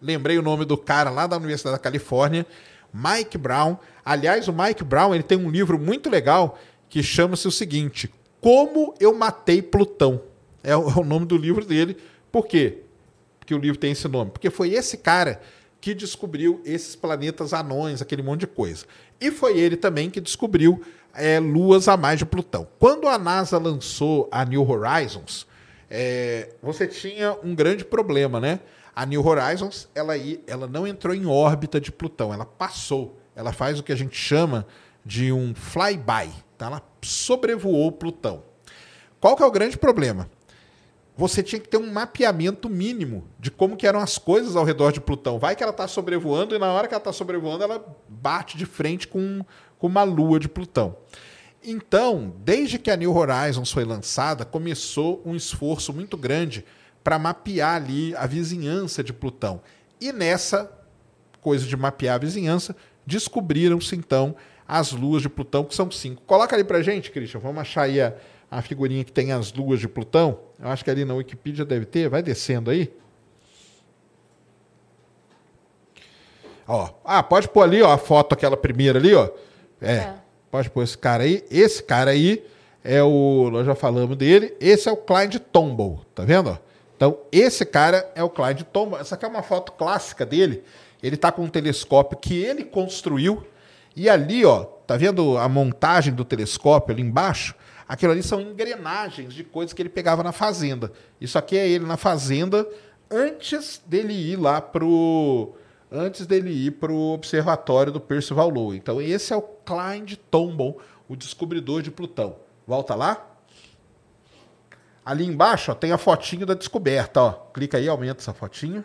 Lembrei o nome do cara lá da Universidade da Califórnia. Mike Brown. Aliás, o Mike Brown ele tem um livro muito legal que chama-se o seguinte: Como eu matei Plutão. É o, é nome do livro dele. Por quê? Porque o livro tem esse nome. Porque foi esse cara que descobriu esses planetas anões, aquele monte de coisa. E foi ele também que descobriu é, luas a mais de Plutão. Quando a NASA lançou a New Horizons, é, você tinha um grande problema, né? A New Horizons, ela, ela não entrou em órbita de Plutão, ela passou. Ela faz o que a gente chama de um flyby. Tá? Ela sobrevoou Plutão. Qual que é o grande problema? Você tinha que ter um mapeamento mínimo de como que eram as coisas ao redor de Plutão. Vai que ela está sobrevoando e na hora que ela está sobrevoando, ela bate de frente com, com uma lua de Plutão. Então, desde que a New Horizons foi lançada, começou um esforço muito grande para mapear ali a vizinhança de Plutão. E nessa coisa de mapear a vizinhança, descobriram-se então as luas de Plutão, que são cinco. Coloca ali para gente, Christian, vamos achar aí a, a figurinha que tem as luas de Plutão. Eu acho que ali na Wikipedia deve ter, vai descendo aí. Ó, ah, pode pôr ali ó, a foto, aquela primeira ali, ó. É. é. Pode pôr esse cara aí. Esse cara aí é o. Nós já falamos dele. Esse é o Clyde Tombaugh, tá vendo? Então, esse cara é o Clyde Tombaugh. Essa aqui é uma foto clássica dele. Ele está com um telescópio que ele construiu. E ali, ó, tá vendo a montagem do telescópio ali embaixo? Aquilo ali são engrenagens de coisas que ele pegava na fazenda. Isso aqui é ele na fazenda antes dele ir lá pro antes dele ir para o observatório do Percival Lowell. Então, esse é o Clyde Tombaugh, o descobridor de Plutão. Volta lá. Ali embaixo ó, tem a fotinho da descoberta. Ó. Clica aí, aumenta essa fotinha.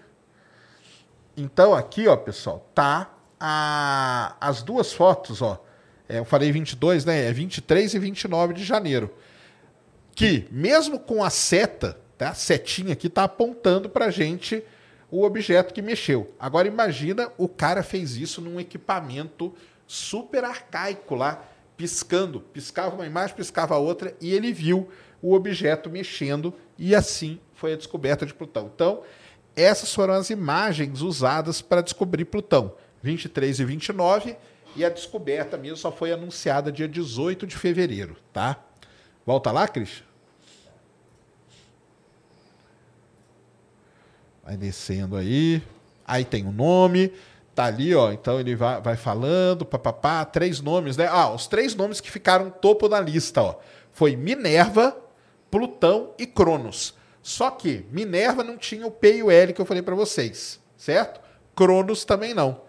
Então, aqui, ó, pessoal, tá a, as duas fotos. Ó. É, eu falei 22, né? É 23 e 29 de janeiro. Que, mesmo com a seta, tá? a setinha aqui está apontando para a gente o objeto que mexeu. Agora imagina o cara fez isso num equipamento super arcaico lá, piscando, piscava uma imagem, piscava outra e ele viu o objeto mexendo e assim foi a descoberta de Plutão. Então, essas foram as imagens usadas para descobrir Plutão, 23 e 29, e a descoberta mesmo só foi anunciada dia 18 de fevereiro, tá? Volta lá, Cristian. Vai descendo aí. Aí tem o um nome. Tá ali, ó. Então ele vai, vai falando, papapá, três nomes, né? Ah, os três nomes que ficaram topo da lista, ó. Foi Minerva, Plutão e Cronos. Só que Minerva não tinha o P e o L que eu falei para vocês, certo? Cronos também não.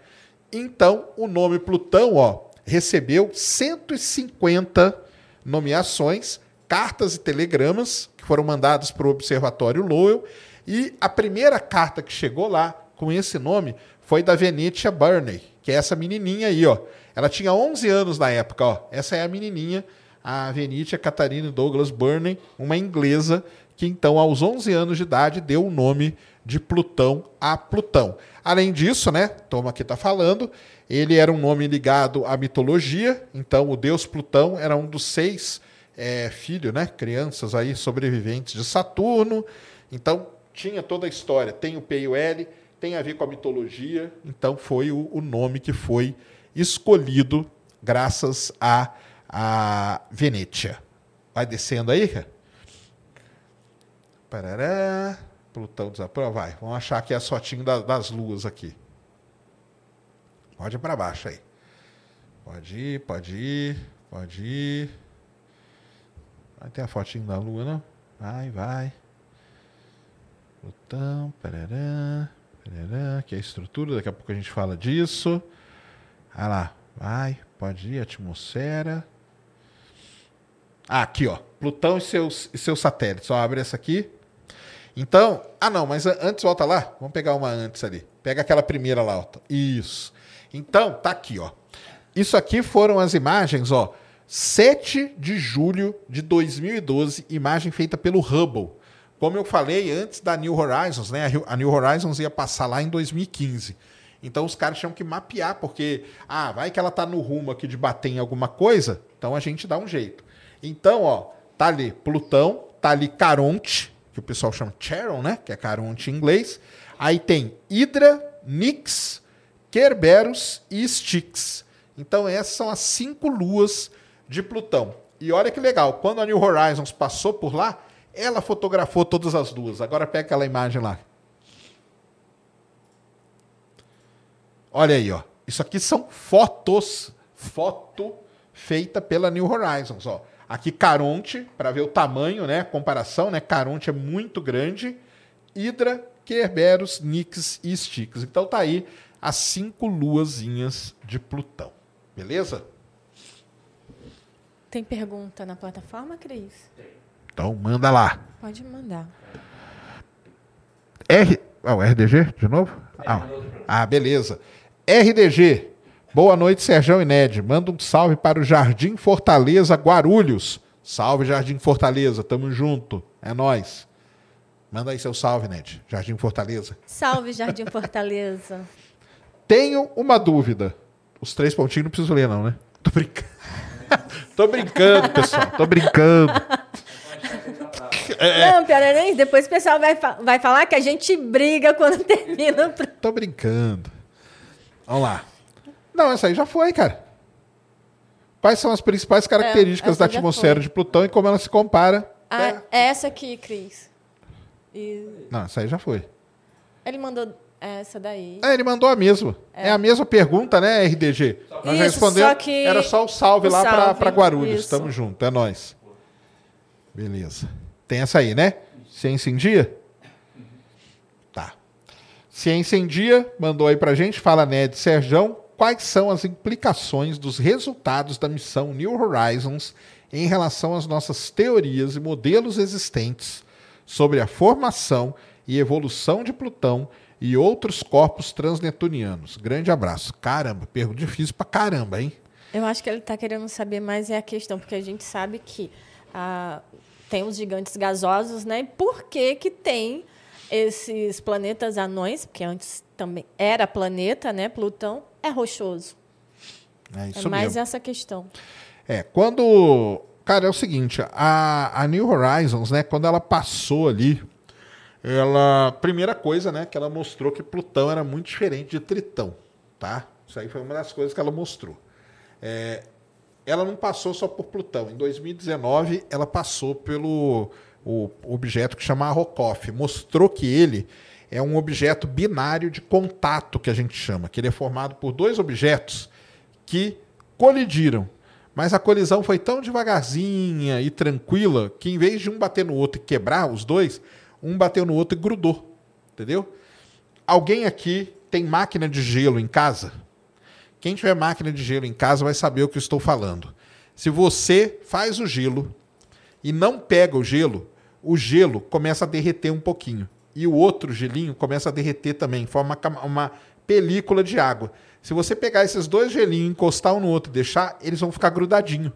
Então, o nome Plutão, ó, recebeu 150 nomeações, cartas e telegramas que foram mandados para o Observatório Lowell e a primeira carta que chegou lá com esse nome foi da Venetia Burney, que é essa menininha aí, ó. Ela tinha 11 anos na época, ó. Essa é a menininha, a Venetia Catharine Douglas Burney, uma inglesa que então aos 11 anos de idade deu o nome de Plutão a Plutão. Além disso, né, Toma aqui está falando, ele era um nome ligado à mitologia, então o deus Plutão era um dos seis é, filhos, né, crianças aí sobreviventes de Saturno. Então tinha toda a história, tem o P e o L, tem a ver com a mitologia, então foi o, o nome que foi escolhido graças a, a Venetia. Vai descendo aí, cara? Parará. Plutão desaprova. Vai. Vamos achar aqui a fotinho das, das luas aqui. Pode ir para baixo aí. Pode ir, pode ir, pode ir. Vai ter a fotinho da lua, não? Vai, vai. Plutão, parará, parará, que é a estrutura, daqui a pouco a gente fala disso. Olha lá, vai, pode ir, atmosfera. Ah, aqui, ó. Plutão e seus, e seus satélites. Só abre essa aqui. Então, ah não, mas antes volta lá. Vamos pegar uma antes ali. Pega aquela primeira lá, ó. Isso. Então, tá aqui, ó. Isso aqui foram as imagens, ó. 7 de julho de 2012, imagem feita pelo Hubble. Como eu falei antes da New Horizons, né? A New Horizons ia passar lá em 2015. Então os caras tinham que mapear, porque, ah, vai que ela tá no rumo aqui de bater em alguma coisa, então a gente dá um jeito. Então, ó, tá ali Plutão, tá ali Caronte, que o pessoal chama Charon, né? Que é Caronte em inglês. Aí tem Hydra, Nix, Kerberos e Styx. Então essas são as cinco luas de Plutão. E olha que legal, quando a New Horizons passou por lá, ela fotografou todas as luas. Agora pega aquela imagem lá. Olha aí, ó. Isso aqui são fotos, foto feita pela New Horizons, ó. Aqui Caronte, para ver o tamanho, né? Comparação, né? Caronte é muito grande. Hydra, Kerberos, Nix e Styx. Então tá aí as cinco luazinhas de Plutão. Beleza? Tem pergunta na plataforma, Cris? Então manda lá. Pode mandar. R. Ah, o RDG de novo? Ah, ah, beleza. RDG. Boa noite, Serjão e Ned. Manda um salve para o Jardim Fortaleza Guarulhos. Salve, Jardim Fortaleza. Tamo junto. É nós. Manda aí seu salve, Ned. Jardim Fortaleza. Salve, Jardim Fortaleza. Tenho uma dúvida. Os três pontinhos não preciso ler, não, né? Tô brincando. Tô brincando, pessoal. Tô brincando. É. Não, pior é nem Depois o pessoal vai, vai falar que a gente briga quando termina. Tô brincando. Vamos lá. Não, essa aí já foi, cara. Quais são as principais características é, da atmosfera de Plutão e como ela se compara? Ah, é. essa aqui, Cris. E... Não, essa aí já foi. Ele mandou essa daí. É, ele mandou a mesma. É, é a mesma pergunta, né, RDG? Nós Isso, já respondemos. Só que... Era só o salve o lá para Guarulhos. Isso. Tamo junto, é nós. Beleza. Tem essa aí, né? Ciência em dia? Tá. Ciência em dia mandou aí pra gente. Fala, Ned Serjão quais são as implicações dos resultados da missão New Horizons em relação às nossas teorias e modelos existentes sobre a formação e evolução de Plutão e outros corpos transnetunianos. Grande abraço. Caramba, pergunta difícil pra caramba, hein? Eu acho que ele está querendo saber mais é a questão, porque a gente sabe que ah, tem os gigantes gasosos, né? Por que que tem esses planetas anões, porque antes também era planeta, né? Plutão, é rochoso. É, isso é mais mesmo. essa questão. É, quando. Cara, é o seguinte, a, a New Horizons, né, quando ela passou ali, ela. Primeira coisa, né, que ela mostrou que Plutão era muito diferente de Tritão, tá? Isso aí foi uma das coisas que ela mostrou. É, ela não passou só por Plutão. Em 2019, ela passou pelo o objeto que chama Arrokoff. Mostrou que ele é um objeto binário de contato, que a gente chama, que ele é formado por dois objetos que colidiram. Mas a colisão foi tão devagarzinha e tranquila que, em vez de um bater no outro e quebrar os dois, um bateu no outro e grudou. Entendeu? Alguém aqui tem máquina de gelo em casa? Quem tiver máquina de gelo em casa vai saber o que eu estou falando. Se você faz o gelo e não pega o gelo, o gelo começa a derreter um pouquinho e o outro gelinho começa a derreter também, forma uma película de água. Se você pegar esses dois gelinhos, encostar um no outro e deixar, eles vão ficar grudadinhos.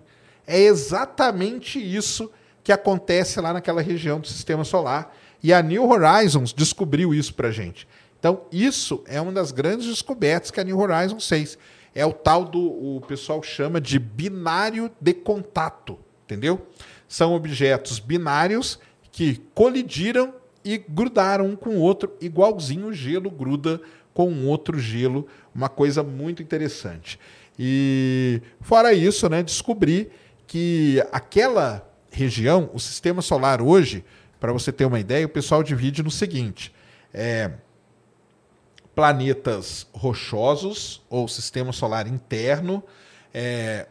É exatamente isso que acontece lá naquela região do sistema solar. E a New Horizons descobriu isso para gente. Então, isso é uma das grandes descobertas que a New Horizons fez. É o tal do o pessoal chama de binário de contato, entendeu? São objetos binários que colidiram e grudaram um com o outro, igualzinho o gelo gruda com outro gelo, uma coisa muito interessante. E fora isso, né, descobri que aquela região, o sistema solar hoje, para você ter uma ideia, o pessoal divide no seguinte: é, planetas rochosos ou sistema solar interno, é,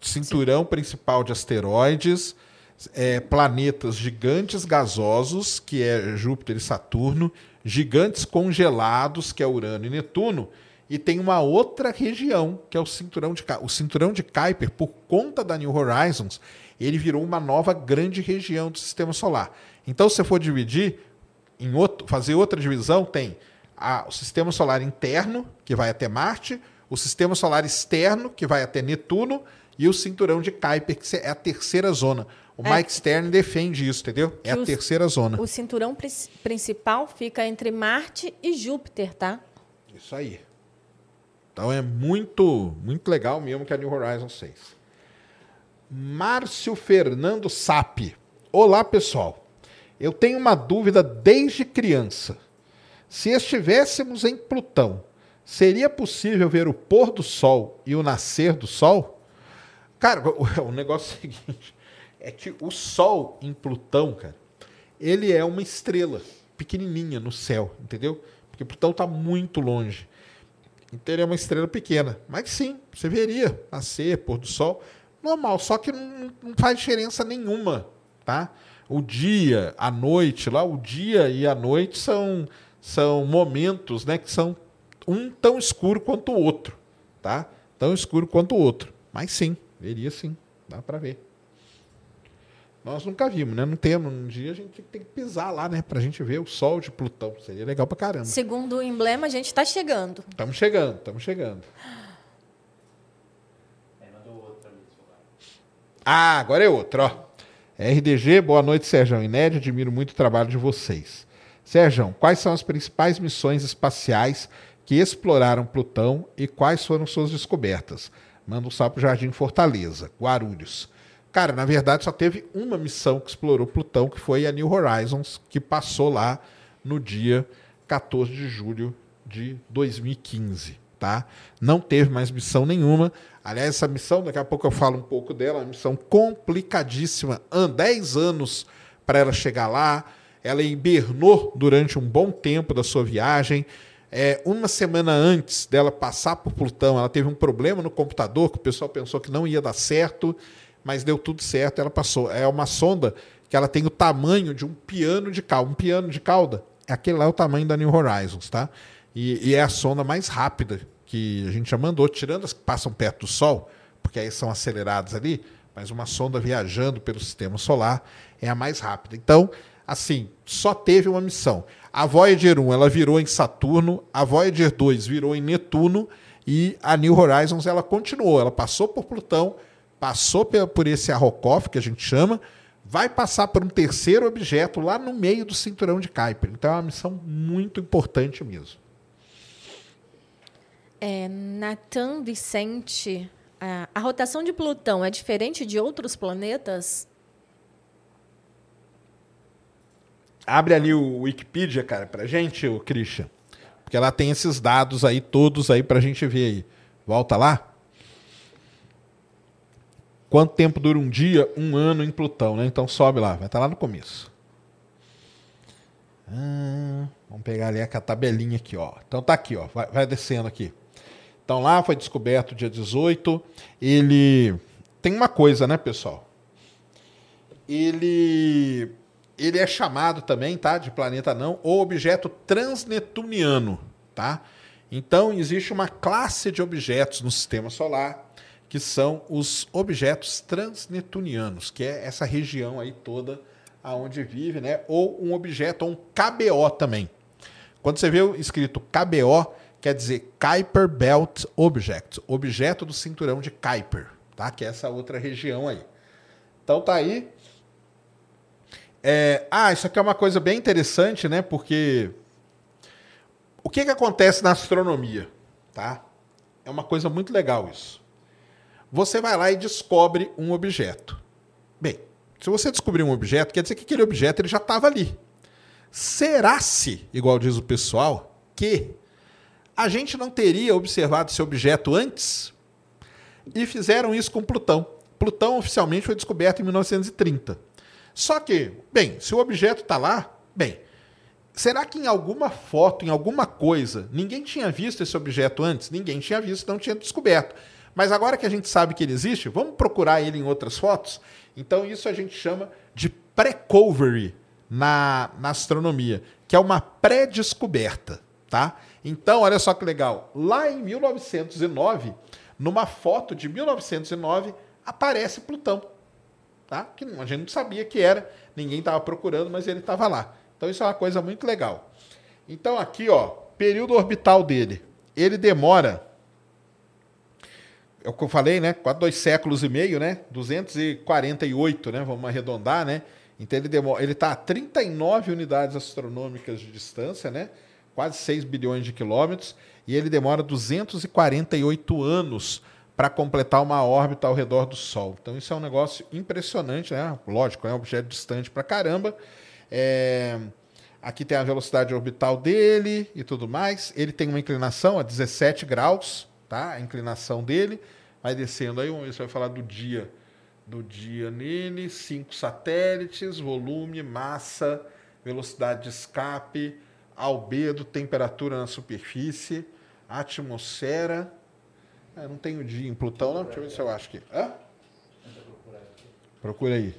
cinturão Sim. principal de asteroides, é, planetas gigantes gasosos, que é Júpiter e Saturno, gigantes congelados, que é Urano e Netuno, e tem uma outra região, que é o cinturão de o cinturão de Kuiper, por conta da New Horizons, ele virou uma nova grande região do sistema solar. Então, se você for dividir em outro, fazer outra divisão, tem a, o sistema solar interno, que vai até Marte, o sistema solar externo, que vai até Netuno, e o cinturão de Kuiper, que é a terceira zona. O é, Mike Stern defende isso, entendeu? É a o, terceira zona. O cinturão principal fica entre Marte e Júpiter, tá? Isso aí. Então é muito, muito legal mesmo que a New Horizons fez. Márcio Fernando Sapi. Olá, pessoal. Eu tenho uma dúvida desde criança. Se estivéssemos em Plutão, seria possível ver o pôr do Sol e o nascer do Sol? Cara, o negócio é o seguinte: é que o Sol em Plutão, cara, ele é uma estrela pequenininha no céu, entendeu? Porque Plutão está muito longe. Então ele é uma estrela pequena. Mas sim, você veria nascer, pôr do sol. Normal, só que não, não faz diferença nenhuma, tá? O dia, a noite, lá, o dia e a noite são, são momentos né, que são um tão escuro quanto o outro, tá? Tão escuro quanto o outro. Mas sim, veria sim, dá para ver. Nós nunca vimos, né? Não temos. Um dia a gente tem que pisar lá, né? Pra gente ver o Sol de Plutão. Seria legal pra caramba. Segundo o emblema, a gente está chegando. Estamos chegando, estamos chegando. Ah, agora é outro, ó. RDG, boa noite, Sérgio. Inédito, admiro muito o trabalho de vocês. Sérgio, quais são as principais missões espaciais que exploraram Plutão e quais foram suas descobertas? Manda um salve pro Jardim Fortaleza, Guarulhos. Cara, na verdade só teve uma missão que explorou Plutão, que foi a New Horizons, que passou lá no dia 14 de julho de 2015, tá? Não teve mais missão nenhuma. Aliás, essa missão, daqui a pouco eu falo um pouco dela, é uma missão complicadíssima, 10 anos para ela chegar lá. Ela hibernou durante um bom tempo da sua viagem. É, uma semana antes dela passar por Plutão, ela teve um problema no computador que o pessoal pensou que não ia dar certo mas deu tudo certo, ela passou. É uma sonda que ela tem o tamanho de um piano de cauda. Um piano de cauda, aquele lá é o tamanho da New Horizons, tá? E, e, é a sonda mais rápida que a gente já mandou, tirando as que passam perto do Sol, porque aí são aceleradas ali, mas uma sonda viajando pelo sistema solar é a mais rápida. Então, assim, só teve uma missão. A Voyager 1 ela virou em Saturno, a Voyager 2 virou em Netuno e a New Horizons ela continuou, ela passou por Plutão, passou por esse Arrokoff, que a gente chama, vai passar por um terceiro objeto lá no meio do cinturão de Kuiper. Então é uma missão muito importante mesmo. É, Natan Vicente, a, a rotação de Plutão é diferente de outros planetas? Abre ali o Wikipedia, cara, pra gente, o Christian. Porque ela tem esses dados aí, todos aí pra gente ver aí. Volta lá. Quanto tempo dura um dia? Um ano em Plutão, né? Então sobe lá, vai estar lá no começo. Ah, vamos pegar ali a tabelinha aqui, ó. Então tá aqui, ó. Vai, vai descendo aqui. Então lá foi descoberto dia 18. Ele tem uma coisa, né, pessoal? Ele ele é chamado também, tá, de planeta não, ou objeto transnetuniano, tá? Então existe uma classe de objetos no sistema solar que são os objetos transnetunianos, que é essa região aí toda aonde vive, né? Ou um objeto, um KBO também. Quando você vê escrito KBO, quer dizer Kuiper Belt Object, objeto do cinturão de Kuiper, tá? Que é essa outra região aí. Então tá aí. É... ah, isso aqui é uma coisa bem interessante, né? Porque o que, que acontece na astronomia, tá? É uma coisa muito legal isso você vai lá e descobre um objeto. Bem, se você descobrir um objeto, quer dizer que aquele objeto ele já estava ali. Será-se, igual diz o pessoal, que a gente não teria observado esse objeto antes? E fizeram isso com Plutão. Plutão oficialmente foi descoberto em 1930. Só que, bem, se o objeto está lá, bem, será que em alguma foto, em alguma coisa, ninguém tinha visto esse objeto antes? Ninguém tinha visto, não tinha descoberto. Mas agora que a gente sabe que ele existe, vamos procurar ele em outras fotos? Então, isso a gente chama de precovery na, na astronomia, que é uma pré-descoberta. Tá? Então, olha só que legal. Lá em 1909, numa foto de 1909, aparece Plutão. Tá? Que a gente não sabia que era, ninguém estava procurando, mas ele estava lá. Então, isso é uma coisa muito legal. Então, aqui, ó, período orbital dele. Ele demora é o que eu falei, né? Quase dois séculos e meio, né? 248, né? Vamos arredondar, né? Então ele demora, ele está a 39 unidades astronômicas de distância, né? Quase 6 bilhões de quilômetros, e ele demora 248 anos para completar uma órbita ao redor do Sol. Então isso é um negócio impressionante, né? Lógico, é um objeto distante para caramba. É... Aqui tem a velocidade orbital dele e tudo mais. Ele tem uma inclinação a 17 graus, tá? A inclinação dele. Vai descendo aí, se vai falar do dia. Do dia nele, cinco satélites, volume, massa, velocidade de escape, albedo, temperatura na superfície, atmosfera. Ah, não tem o dia em Plutão, não? Deixa eu ver se eu acho aqui. Hã? Procura aí.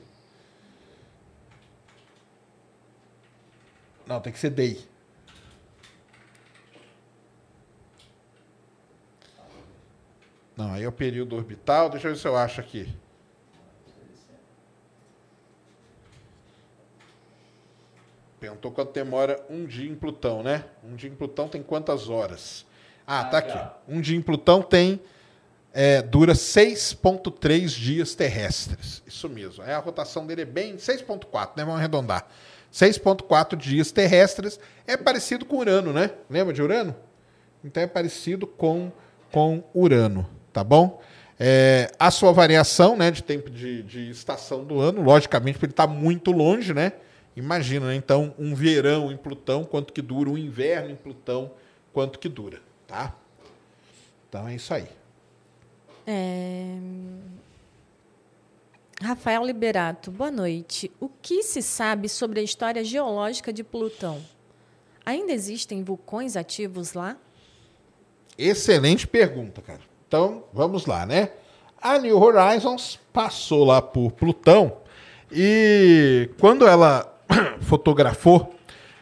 Não, tem que ser day. Não, aí é o período orbital. Deixa eu ver se eu acho aqui. Perguntou quanto demora um dia em Plutão, né? Um dia em Plutão tem quantas horas? Ah, tá aqui. Um dia em Plutão tem. É, dura 6,3 dias terrestres. Isso mesmo. É, a rotação dele é bem 6,4, né? Vamos arredondar. 6,4 dias terrestres. É parecido com Urano, né? Lembra de Urano? Então é parecido com, com Urano tá bom? É, a sua variação né, de tempo de, de estação do ano, logicamente, porque ele está muito longe, né? Imagina, né? Então, um verão em Plutão, quanto que dura, um inverno em Plutão, quanto que dura, tá? Então é isso aí. É... Rafael Liberato, boa noite. O que se sabe sobre a história geológica de Plutão? Ainda existem vulcões ativos lá? Excelente pergunta, cara. Então, vamos lá, né? A New Horizons passou lá por Plutão e quando ela fotografou,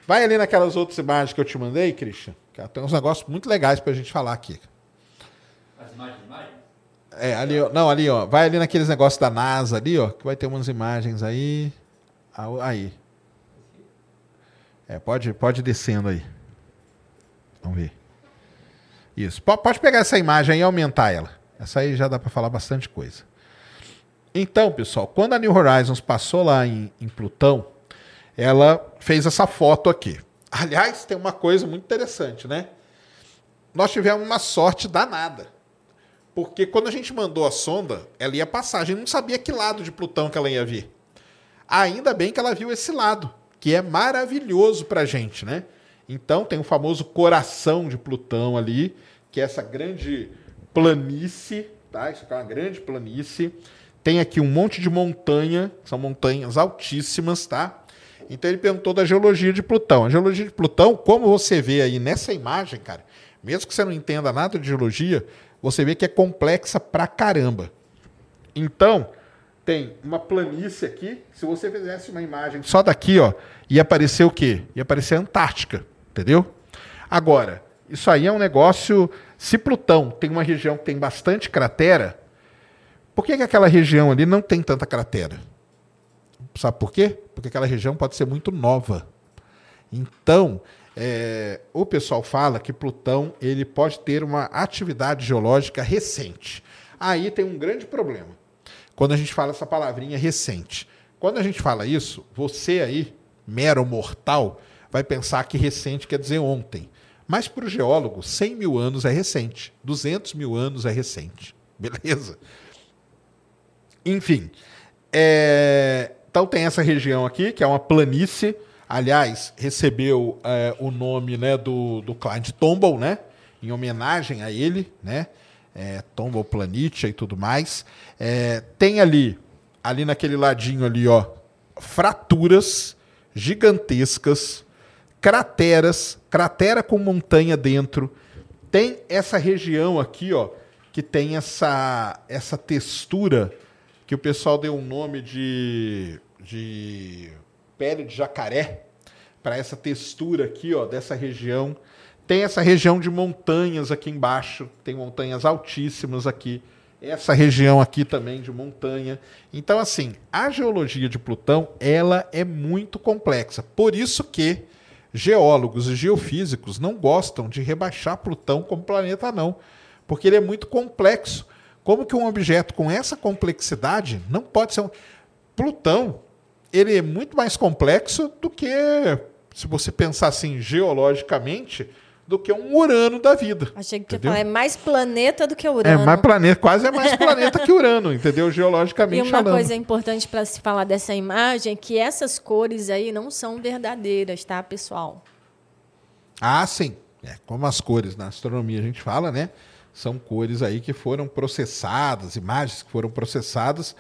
vai ali naquelas outras imagens que eu te mandei, Christian, que tem uns negócios muito legais para a gente falar aqui. As imagens, imagens? É, ali, não, ali, ó, vai ali naqueles negócios da NASA ali, ó, que vai ter umas imagens aí. Aí. É, pode, pode descendo aí. Vamos ver. Isso. Pode pegar essa imagem e aumentar ela. Essa aí já dá para falar bastante coisa. Então, pessoal, quando a New Horizons passou lá em, em Plutão, ela fez essa foto aqui. Aliás, tem uma coisa muito interessante, né? Nós tivemos uma sorte danada. Porque quando a gente mandou a sonda, ela ia passar. A gente não sabia que lado de Plutão que ela ia vir. Ainda bem que ela viu esse lado, que é maravilhoso para a gente, né? Então tem o famoso coração de Plutão ali, que é essa grande planície, tá? Isso aqui é uma grande planície. Tem aqui um monte de montanha, são montanhas altíssimas, tá? Então ele perguntou da geologia de Plutão. A geologia de Plutão, como você vê aí nessa imagem, cara, mesmo que você não entenda nada de geologia, você vê que é complexa pra caramba. Então, tem uma planície aqui. Se você fizesse uma imagem só daqui, ó, ia aparecer o quê? Ia aparecer a Antártica. Entendeu? Agora, isso aí é um negócio. Se Plutão tem uma região que tem bastante cratera, por que, que aquela região ali não tem tanta cratera? Sabe por quê? Porque aquela região pode ser muito nova. Então, é, o pessoal fala que Plutão ele pode ter uma atividade geológica recente. Aí tem um grande problema. Quando a gente fala essa palavrinha recente. Quando a gente fala isso, você aí, mero mortal, vai pensar que recente quer dizer ontem. Mas para o geólogo, 100 mil anos é recente, 200 mil anos é recente. Beleza? Enfim, é... então tem essa região aqui, que é uma planície. Aliás, recebeu é, o nome né, do, do Clyde Tombaugh, né? em homenagem a ele. Né? é, Planitia e tudo mais. É, tem ali, ali naquele ladinho ali, ó, fraturas gigantescas, crateras, cratera com montanha dentro. Tem essa região aqui, ó, que tem essa, essa textura que o pessoal deu um nome de, de pele de jacaré para essa textura aqui, ó, dessa região. Tem essa região de montanhas aqui embaixo, tem montanhas altíssimas aqui. Essa região aqui também de montanha. Então, assim, a geologia de Plutão, ela é muito complexa. Por isso que geólogos e geofísicos não gostam de rebaixar Plutão como planeta não, porque ele é muito complexo. Como que um objeto com essa complexidade não pode ser um Plutão, ele é muito mais complexo do que se você pensar assim geologicamente, do que um Urano da vida. Achei que falar, é mais planeta do que Urano. É mais planeta, quase é mais planeta que Urano, entendeu? Geologicamente E uma falando. coisa importante para se falar dessa imagem é que essas cores aí não são verdadeiras, tá, pessoal? Ah, sim. É, como as cores na astronomia a gente fala, né? São cores aí que foram processadas, imagens que foram processadas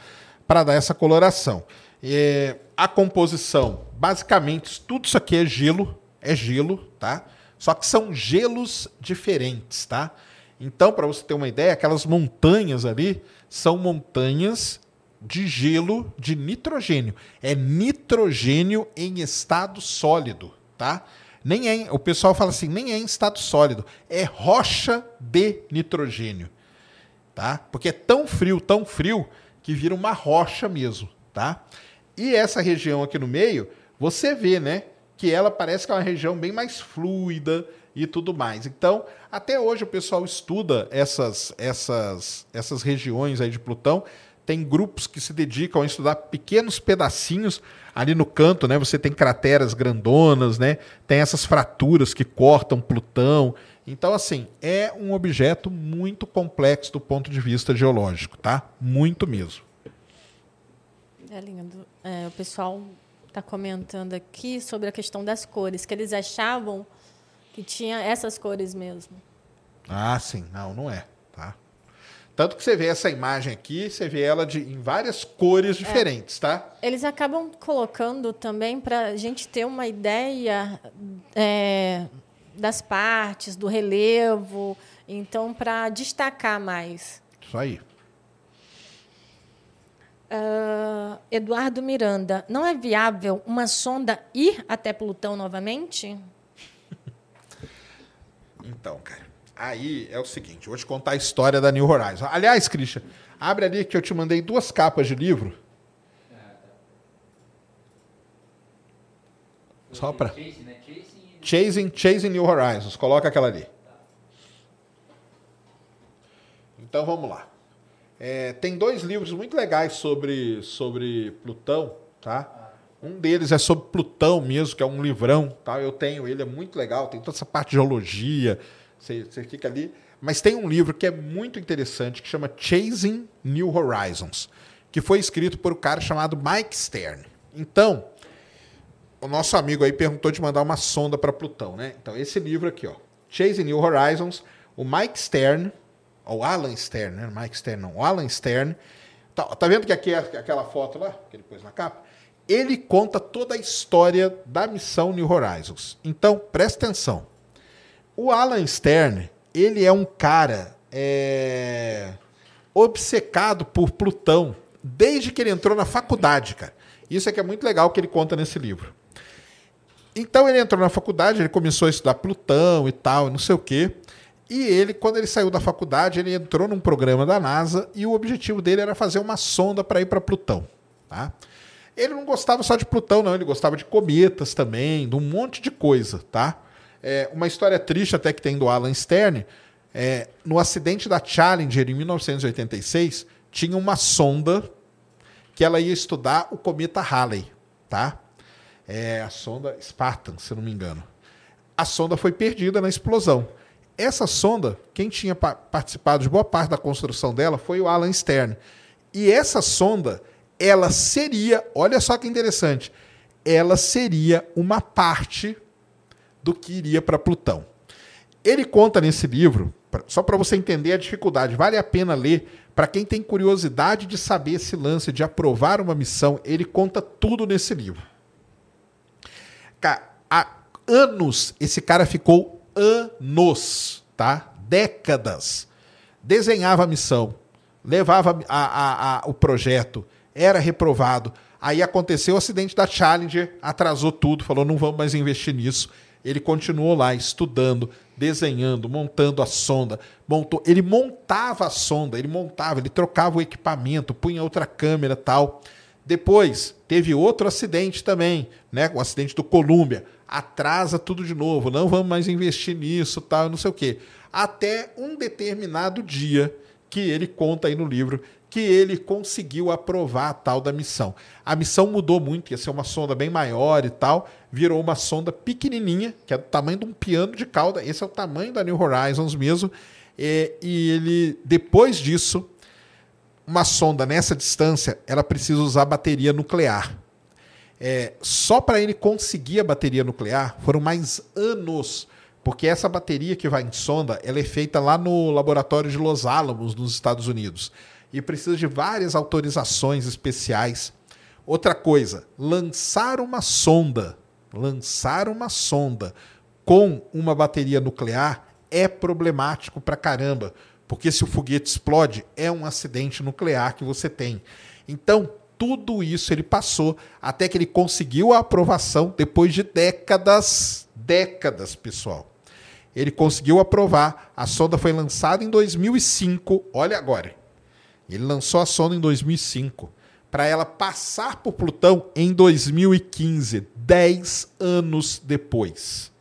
para dar essa coloração. É, a composição, basicamente, tudo isso aqui é gelo, é gelo, tá? Só que são gelos diferentes, tá? Então, para você ter uma ideia, aquelas montanhas ali são montanhas de gelo de nitrogênio. É nitrogênio em estado sólido, tá? Nem é, o pessoal fala assim, nem é em estado sólido, é rocha de nitrogênio, tá? Porque é tão frio, tão frio que vira uma rocha mesmo, tá? E essa região aqui no meio, você vê, né? Que ela parece que é uma região bem mais fluida e tudo mais. Então, até hoje o pessoal estuda essas, essas, essas regiões aí de Plutão. Tem grupos que se dedicam a estudar pequenos pedacinhos ali no canto, né? Você tem crateras grandonas, né? Tem essas fraturas que cortam Plutão. Então, assim, é um objeto muito complexo do ponto de vista geológico, tá? Muito mesmo. É lindo. É, o pessoal está comentando aqui sobre a questão das cores, que eles achavam que tinha essas cores mesmo. Ah, sim. Não, não é. Tá? Tanto que você vê essa imagem aqui, você vê ela de, em várias cores é. diferentes, é. tá? Eles acabam colocando também para a gente ter uma ideia é, das partes, do relevo, então para destacar mais. Isso aí. Uh, Eduardo Miranda, não é viável uma sonda ir até Plutão novamente? Então, cara, aí é o seguinte, eu vou te contar a história da New Horizons. Aliás, Christian, abre ali que eu te mandei duas capas de livro. Só para Chasing, Chasing New Horizons. Coloca aquela ali. Então vamos lá. É, tem dois livros muito legais sobre, sobre Plutão, tá? Um deles é sobre Plutão mesmo, que é um livrão, tá? Eu tenho ele, é muito legal, tem toda essa parte de geologia, você, você fica ali. Mas tem um livro que é muito interessante, que chama Chasing New Horizons, que foi escrito por um cara chamado Mike Stern. Então, o nosso amigo aí perguntou de mandar uma sonda para Plutão, né? Então, esse livro aqui, ó, Chasing New Horizons, o Mike Stern, o Alan Stern, né? Mike Stern não, o Alan Stern. Tá, tá vendo que aqui é aquela foto lá, que ele pôs na capa? Ele conta toda a história da missão New Horizons. Então, presta atenção. O Alan Stern, ele é um cara é, obcecado por Plutão desde que ele entrou na faculdade, cara. Isso é que é muito legal que ele conta nesse livro. Então ele entrou na faculdade, ele começou a estudar Plutão e tal, não sei o quê. E ele, quando ele saiu da faculdade, ele entrou num programa da NASA e o objetivo dele era fazer uma sonda para ir para Plutão. Tá? Ele não gostava só de Plutão, não, ele gostava de cometas também, de um monte de coisa. Tá? É, uma história triste até que tem do Alan Stern, é, no acidente da Challenger em 1986, tinha uma sonda que ela ia estudar o cometa Halley. Tá? É a sonda Spartan, se não me engano. A sonda foi perdida na explosão. Essa sonda, quem tinha participado de boa parte da construção dela foi o Alan Stern. E essa sonda, ela seria, olha só que interessante, ela seria uma parte do que iria para Plutão. Ele conta nesse livro só para você entender a dificuldade, vale a pena ler. Para quem tem curiosidade de saber esse lance de aprovar uma missão, ele conta tudo nesse livro. Há anos, esse cara ficou anos, tá? Décadas. Desenhava a missão, levava a, a, a, o projeto, era reprovado. Aí aconteceu o acidente da Challenger, atrasou tudo, falou: não vamos mais investir nisso. Ele continuou lá estudando, desenhando, montando a sonda. Montou, ele montava a sonda, ele montava, ele trocava o equipamento, punha outra câmera tal. Depois teve outro acidente também, né? O acidente do Columbia. Atrasa tudo de novo, não vamos mais investir nisso, tal, não sei o quê. Até um determinado dia que ele conta aí no livro que ele conseguiu aprovar a tal da missão. A missão mudou muito, ia ser uma sonda bem maior e tal, virou uma sonda pequenininha, que é do tamanho de um piano de cauda. Esse é o tamanho da New Horizons mesmo. E, e ele, depois disso, uma sonda nessa distância, ela precisa usar bateria nuclear. É, só para ele conseguir a bateria nuclear foram mais anos, porque essa bateria que vai em sonda, ela é feita lá no laboratório de Los Alamos, nos Estados Unidos e precisa de várias autorizações especiais. Outra coisa, lançar uma sonda, lançar uma sonda com uma bateria nuclear é problemático para caramba, porque se o foguete explode, é um acidente nuclear que você tem. Então, tudo isso ele passou até que ele conseguiu a aprovação depois de décadas, décadas, pessoal. Ele conseguiu aprovar. A sonda foi lançada em 2005. Olha agora. Ele lançou a sonda em 2005 para ela passar por Plutão em 2015, 10 anos depois.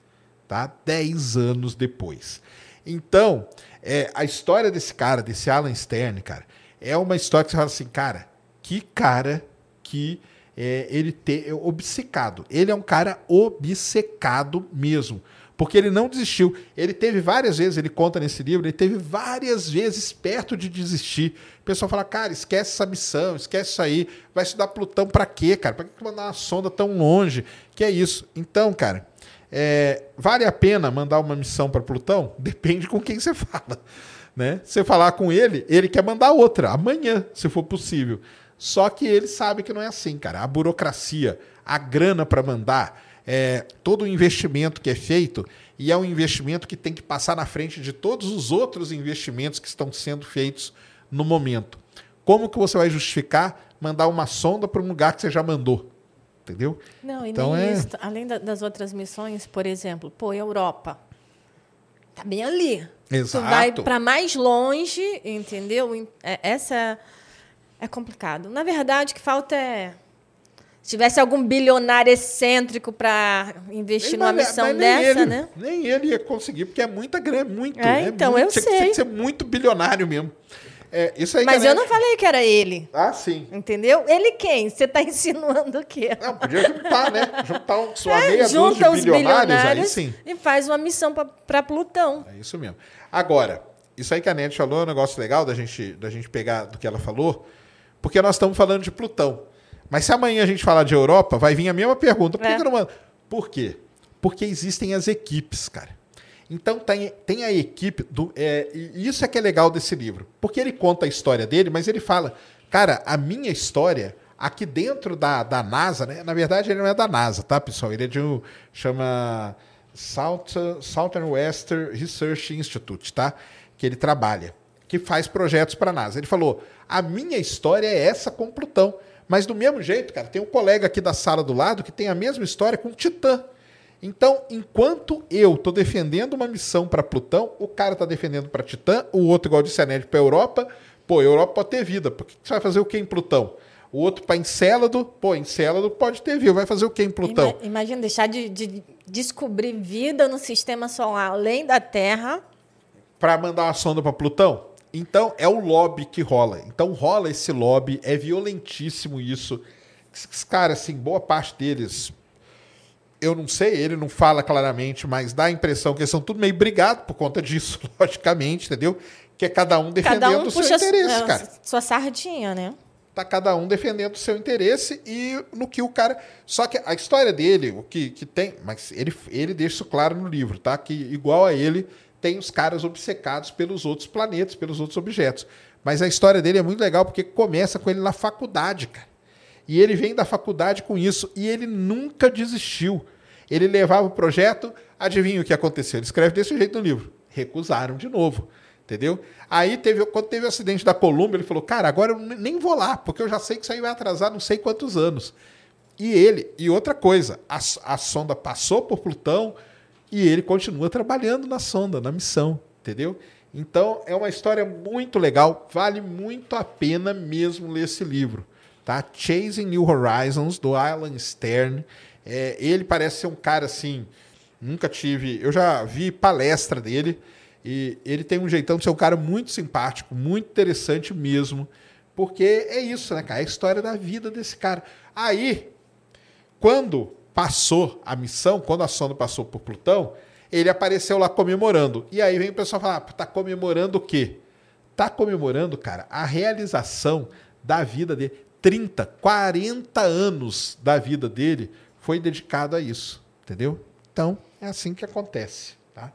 Tá? 10 anos depois. Então, é, a história desse cara, desse Alan Stern, cara, é uma história que você fala assim, cara, que cara que é, ele ter é obcecado. Ele é um cara obcecado mesmo porque ele não desistiu. Ele teve várias vezes, ele conta nesse livro, ele teve várias vezes perto de desistir. O pessoal fala, cara, esquece essa missão, esquece isso aí, vai estudar Plutão para quê, cara? Para que mandar uma sonda tão longe? Que é isso. Então, cara, é, vale a pena mandar uma missão para Plutão? Depende com quem você fala. Né? Você falar com ele, ele quer mandar outra, amanhã, se for possível. Só que ele sabe que não é assim, cara. A burocracia, a grana para mandar, é, todo o investimento que é feito e é um investimento que tem que passar na frente de todos os outros investimentos que estão sendo feitos no momento. Como que você vai justificar mandar uma sonda para um lugar que você já mandou? Entendeu? Não, e então nem é... isso. Além das outras missões, por exemplo, pô, Europa. Tá bem ali. Exato. Tu vai para mais longe, entendeu? É, essa é complicado. Na verdade, o que falta é se tivesse algum bilionário excêntrico para investir numa missão dessa, ele, né? Nem ele ia conseguir, porque é muita grana, muito. É, é então, muito, eu tinha sei. Tinha que ser muito bilionário mesmo. É, isso aí Mas eu não falei que era ele. Ah, sim. Entendeu? Ele quem? Você está insinuando o quê? Não, podia juntar, né? Juntar um, sua é, meia junta os bilionários, bilionários aí sim. E faz uma missão para Plutão. É isso mesmo. Agora, isso aí que a Nete falou é um negócio legal da gente, da gente pegar do que ela falou, porque nós estamos falando de Plutão. Mas se amanhã a gente falar de Europa, vai vir a mesma pergunta. Por, é. que não manda? Por quê? Porque existem as equipes, cara. Então tem, tem a equipe do. É, isso é que é legal desse livro. Porque ele conta a história dele, mas ele fala, cara, a minha história aqui dentro da, da NASA, né? Na verdade, ele não é da NASA, tá, pessoal? Ele é de um. chama South, Southern Western Research Institute, tá? Que ele trabalha, que faz projetos para a NASA. Ele falou: a minha história é essa com Plutão. Mas do mesmo jeito, cara, tem um colega aqui da sala do lado que tem a mesma história com Titã. Então, enquanto eu estou defendendo uma missão para Plutão, o cara está defendendo para Titã, o outro, igual disse a Ned, para Europa. Pô, Europa pode ter vida. Por que você vai fazer o que em Plutão? O outro para Encélado, pô, Encélado pode ter vida. Vai fazer o que em Plutão? Imagina deixar de, de descobrir vida no sistema solar além da Terra. Para mandar uma sonda para Plutão? Então, é o lobby que rola. Então, rola esse lobby, é violentíssimo isso. Caras, assim, boa parte deles, eu não sei, ele não fala claramente, mas dá a impressão que eles são tudo meio brigados por conta disso, logicamente, entendeu? Que é cada um defendendo cada um o seu interesse, cara. Sua sardinha, né? Tá cada um defendendo o seu interesse e no que o cara. Só que a história dele, o que, que tem. Mas ele, ele deixa isso claro no livro, tá? Que igual a ele, tem os caras obcecados pelos outros planetas, pelos outros objetos. Mas a história dele é muito legal porque começa com ele na faculdade, cara. E ele vem da faculdade com isso e ele nunca desistiu. Ele levava o projeto, adivinha o que aconteceu? Ele escreve desse jeito no livro. Recusaram de novo. Entendeu? Aí teve, quando teve o acidente da Colômbia, ele falou: "Cara, agora eu nem vou lá, porque eu já sei que isso aí vai atrasar não sei quantos anos". E ele, e outra coisa, a, a sonda passou por Plutão e ele continua trabalhando na sonda, na missão, entendeu? Então é uma história muito legal, vale muito a pena mesmo ler esse livro, tá? Chasing New Horizons do Alan Stern. É, ele parece ser um cara assim, nunca tive, eu já vi palestra dele e ele tem um jeitão de ser um cara muito simpático, muito interessante mesmo, porque é isso, né, cara? É a história da vida desse cara. Aí quando passou a missão, quando a sonda passou por Plutão, ele apareceu lá comemorando. E aí vem o pessoal falar: ah, tá comemorando o quê? Tá comemorando, cara, a realização da vida dele. 30, 40 anos da vida dele foi dedicado a isso, entendeu? Então, é assim que acontece, tá?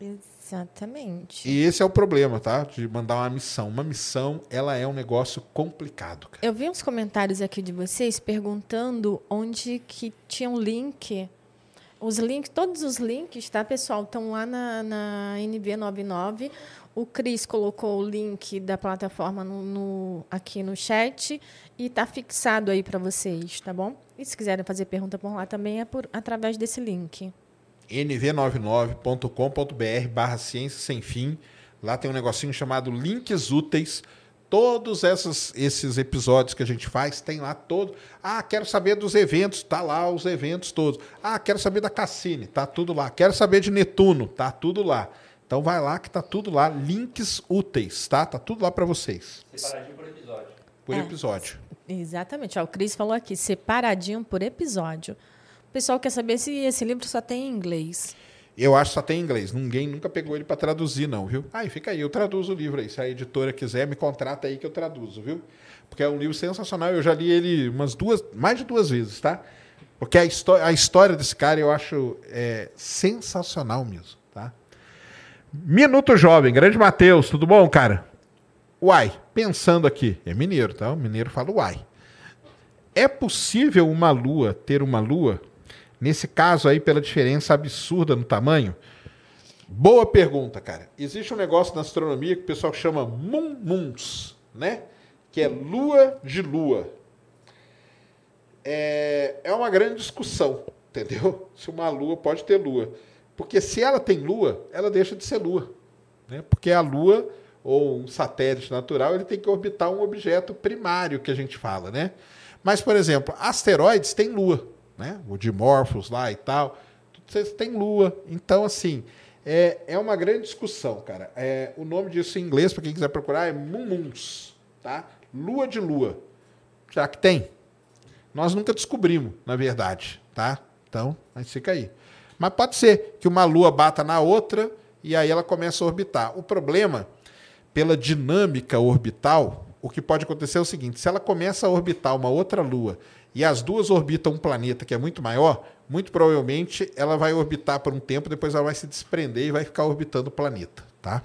Exatamente. E esse é o problema, tá? De mandar uma missão. Uma missão, ela é um negócio complicado. Cara. Eu vi uns comentários aqui de vocês perguntando onde que tinha um link. Os links, todos os links, tá, pessoal, estão lá na, na NV99. O Cris colocou o link da plataforma no, no aqui no chat e está fixado aí para vocês, tá bom? E se quiserem fazer pergunta por lá também é por através desse link nv99.com.br barra ciência sem fim. Lá tem um negocinho chamado links úteis. Todos esses, esses episódios que a gente faz tem lá todo. Ah, quero saber dos eventos, tá lá os eventos todos. Ah, quero saber da Cassini, tá tudo lá. Quero saber de Netuno, tá tudo lá. Então vai lá que tá tudo lá, links úteis, tá? Tá tudo lá para vocês. Separadinho por episódio. Por é, episódio. Exatamente. Ó, o Cris falou aqui, separadinho por episódio pessoal quer saber se esse livro só tem em inglês. Eu acho que só tem em inglês. Ninguém nunca pegou ele para traduzir, não, viu? Aí fica aí, eu traduzo o livro aí. Se a editora quiser, me contrata aí que eu traduzo, viu? Porque é um livro sensacional. Eu já li ele umas duas, mais de duas vezes, tá? Porque a, a história desse cara eu acho é, sensacional mesmo? Minuto Jovem, grande Matheus, tudo bom, cara? Uai, pensando aqui, é mineiro, tá? O mineiro fala uai. É possível uma lua ter uma lua Nesse caso aí, pela diferença absurda no tamanho? Boa pergunta, cara. Existe um negócio na astronomia que o pessoal chama Moon Moons, né? Que é lua de lua. É, é uma grande discussão, entendeu? Se uma lua pode ter lua. Porque se ela tem lua, ela deixa de ser lua. Né? Porque a lua, ou um satélite natural, ele tem que orbitar um objeto primário que a gente fala, né? Mas, por exemplo, asteroides têm lua né? O Dimorphos lá e tal. Vocês têm lua. Então, assim, é, é uma grande discussão, cara. É, o nome disso em inglês, para quem quiser procurar, é Mumuns, tá? Lua de lua. Será que tem? Nós nunca descobrimos, na verdade, tá? Então, mas fica aí. Mas pode ser que uma lua bata na outra e aí ela começa a orbitar. O problema, pela dinâmica orbital, o que pode acontecer é o seguinte: se ela começa a orbitar uma outra lua e as duas orbitam um planeta que é muito maior, muito provavelmente ela vai orbitar por um tempo, depois ela vai se desprender e vai ficar orbitando o planeta, tá?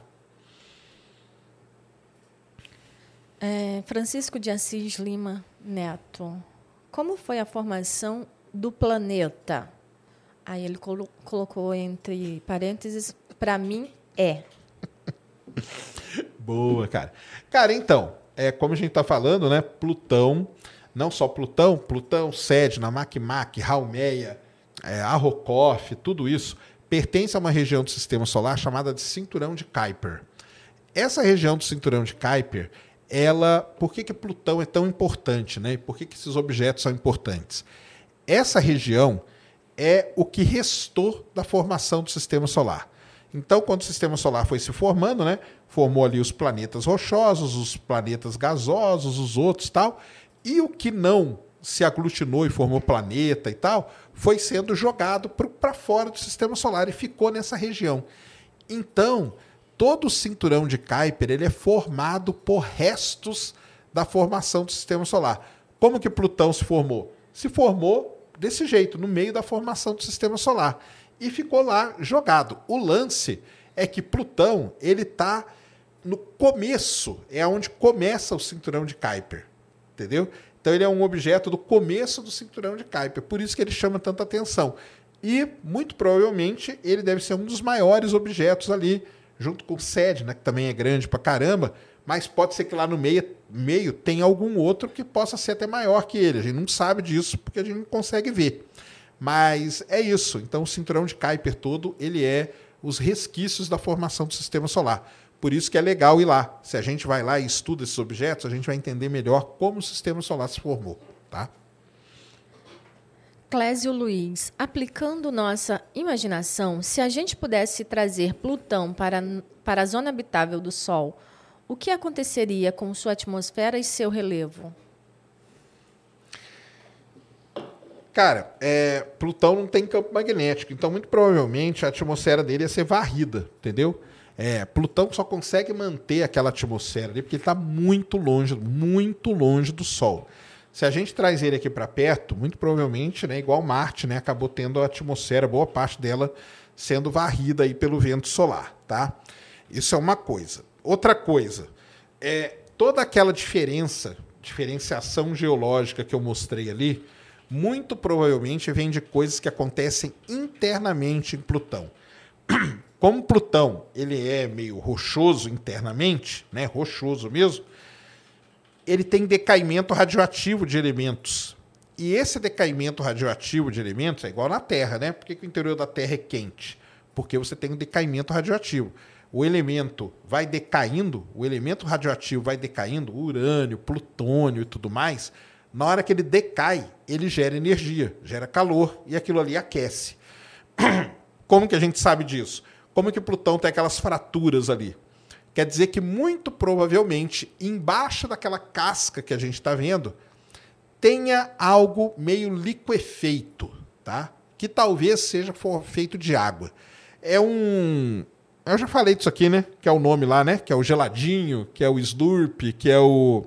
É, Francisco de Assis Lima Neto, como foi a formação do planeta? Aí ele colo colocou entre parênteses, para mim é. Boa, cara. Cara, então, é como a gente está falando, né? Plutão não só Plutão, Plutão, Sedna, Makmak, Haumea, é, Arrokoth, tudo isso pertence a uma região do sistema solar chamada de cinturão de Kuiper. Essa região do cinturão de Kuiper, ela, por que, que Plutão é tão importante, né? por que, que esses objetos são importantes? Essa região é o que restou da formação do sistema solar. Então, quando o sistema solar foi se formando, né, formou ali os planetas rochosos, os planetas gasosos, os outros tal, e o que não se aglutinou e formou planeta e tal, foi sendo jogado para fora do sistema solar e ficou nessa região. Então, todo o cinturão de Kuiper ele é formado por restos da formação do sistema solar. Como que Plutão se formou? Se formou desse jeito, no meio da formação do sistema solar. e ficou lá jogado. O lance é que Plutão ele está no começo, é onde começa o cinturão de Kuiper, entendeu? Então ele é um objeto do começo do cinturão de Kuiper, por isso que ele chama tanta atenção. E muito provavelmente ele deve ser um dos maiores objetos ali, junto com o SED, né, que também é grande pra caramba, mas pode ser que lá no meio, meio tenha algum outro que possa ser até maior que ele. A gente não sabe disso porque a gente não consegue ver. Mas é isso. Então o cinturão de Kuiper todo, ele é os resquícios da formação do sistema solar. Por isso que é legal ir lá. Se a gente vai lá e estuda esses objetos, a gente vai entender melhor como o sistema solar se formou, tá? Clésio Luiz, aplicando nossa imaginação, se a gente pudesse trazer Plutão para, para a zona habitável do Sol, o que aconteceria com sua atmosfera e seu relevo? Cara, é, Plutão não tem campo magnético, então muito provavelmente a atmosfera dele ia ser varrida, entendeu? É, Plutão só consegue manter aquela atmosfera ali porque ele está muito longe, muito longe do Sol. Se a gente traz ele aqui para perto, muito provavelmente, né, igual Marte, né, acabou tendo a atmosfera, boa parte dela sendo varrida aí pelo vento solar, tá? Isso é uma coisa. Outra coisa, é toda aquela diferença, diferenciação geológica que eu mostrei ali, muito provavelmente vem de coisas que acontecem internamente em Plutão. Como Plutão ele é meio rochoso internamente, né, rochoso mesmo, ele tem decaimento radioativo de elementos. E esse decaimento radioativo de elementos é igual na Terra, né? Por que, que o interior da Terra é quente? Porque você tem um decaimento radioativo. O elemento vai decaindo, o elemento radioativo vai decaindo, urânio, plutônio e tudo mais, na hora que ele decai, ele gera energia, gera calor e aquilo ali aquece. Como que a gente sabe disso? Como que Plutão tem aquelas fraturas ali? Quer dizer que muito provavelmente embaixo daquela casca que a gente está vendo tenha algo meio liquefeito, tá? Que talvez seja feito de água. É um, eu já falei disso aqui, né? Que é o nome lá, né? Que é o geladinho, que é o slurp, que é o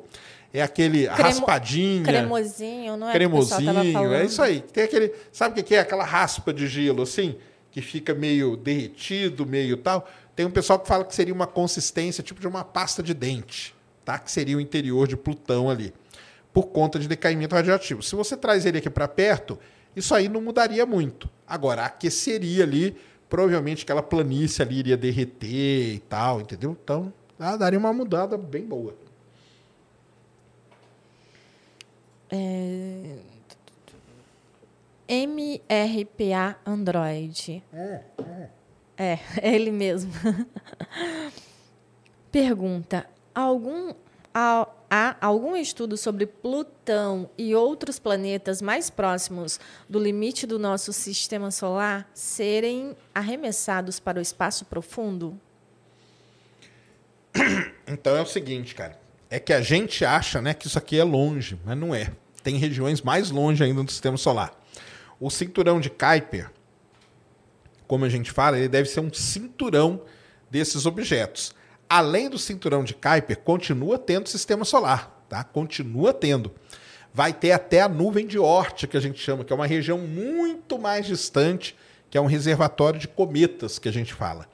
é aquele Cremo, raspadinha. Cremosinho, não é? Cremosinho, é isso aí. Tem aquele. Sabe o que é? Aquela raspa de gelo, assim, que fica meio derretido, meio tal. Tem um pessoal que fala que seria uma consistência tipo de uma pasta de dente, tá? Que seria o interior de Plutão ali, por conta de decaimento radioativo. Se você traz ele aqui para perto, isso aí não mudaria muito. Agora, aqueceria ali, provavelmente aquela planície ali iria derreter e tal, entendeu? Então, ah, daria uma mudada bem boa. É... MRPA Android. É, é. É, ele mesmo. Pergunta: algum, há, há algum estudo sobre Plutão e outros planetas mais próximos do limite do nosso sistema solar serem arremessados para o espaço profundo? Então é o seguinte, cara. É que a gente acha né, que isso aqui é longe, mas não é tem regiões mais longe ainda do sistema solar. O cinturão de Kuiper, como a gente fala, ele deve ser um cinturão desses objetos. Além do cinturão de Kuiper, continua tendo sistema solar, tá? Continua tendo. Vai ter até a nuvem de Oort, que a gente chama, que é uma região muito mais distante, que é um reservatório de cometas que a gente fala.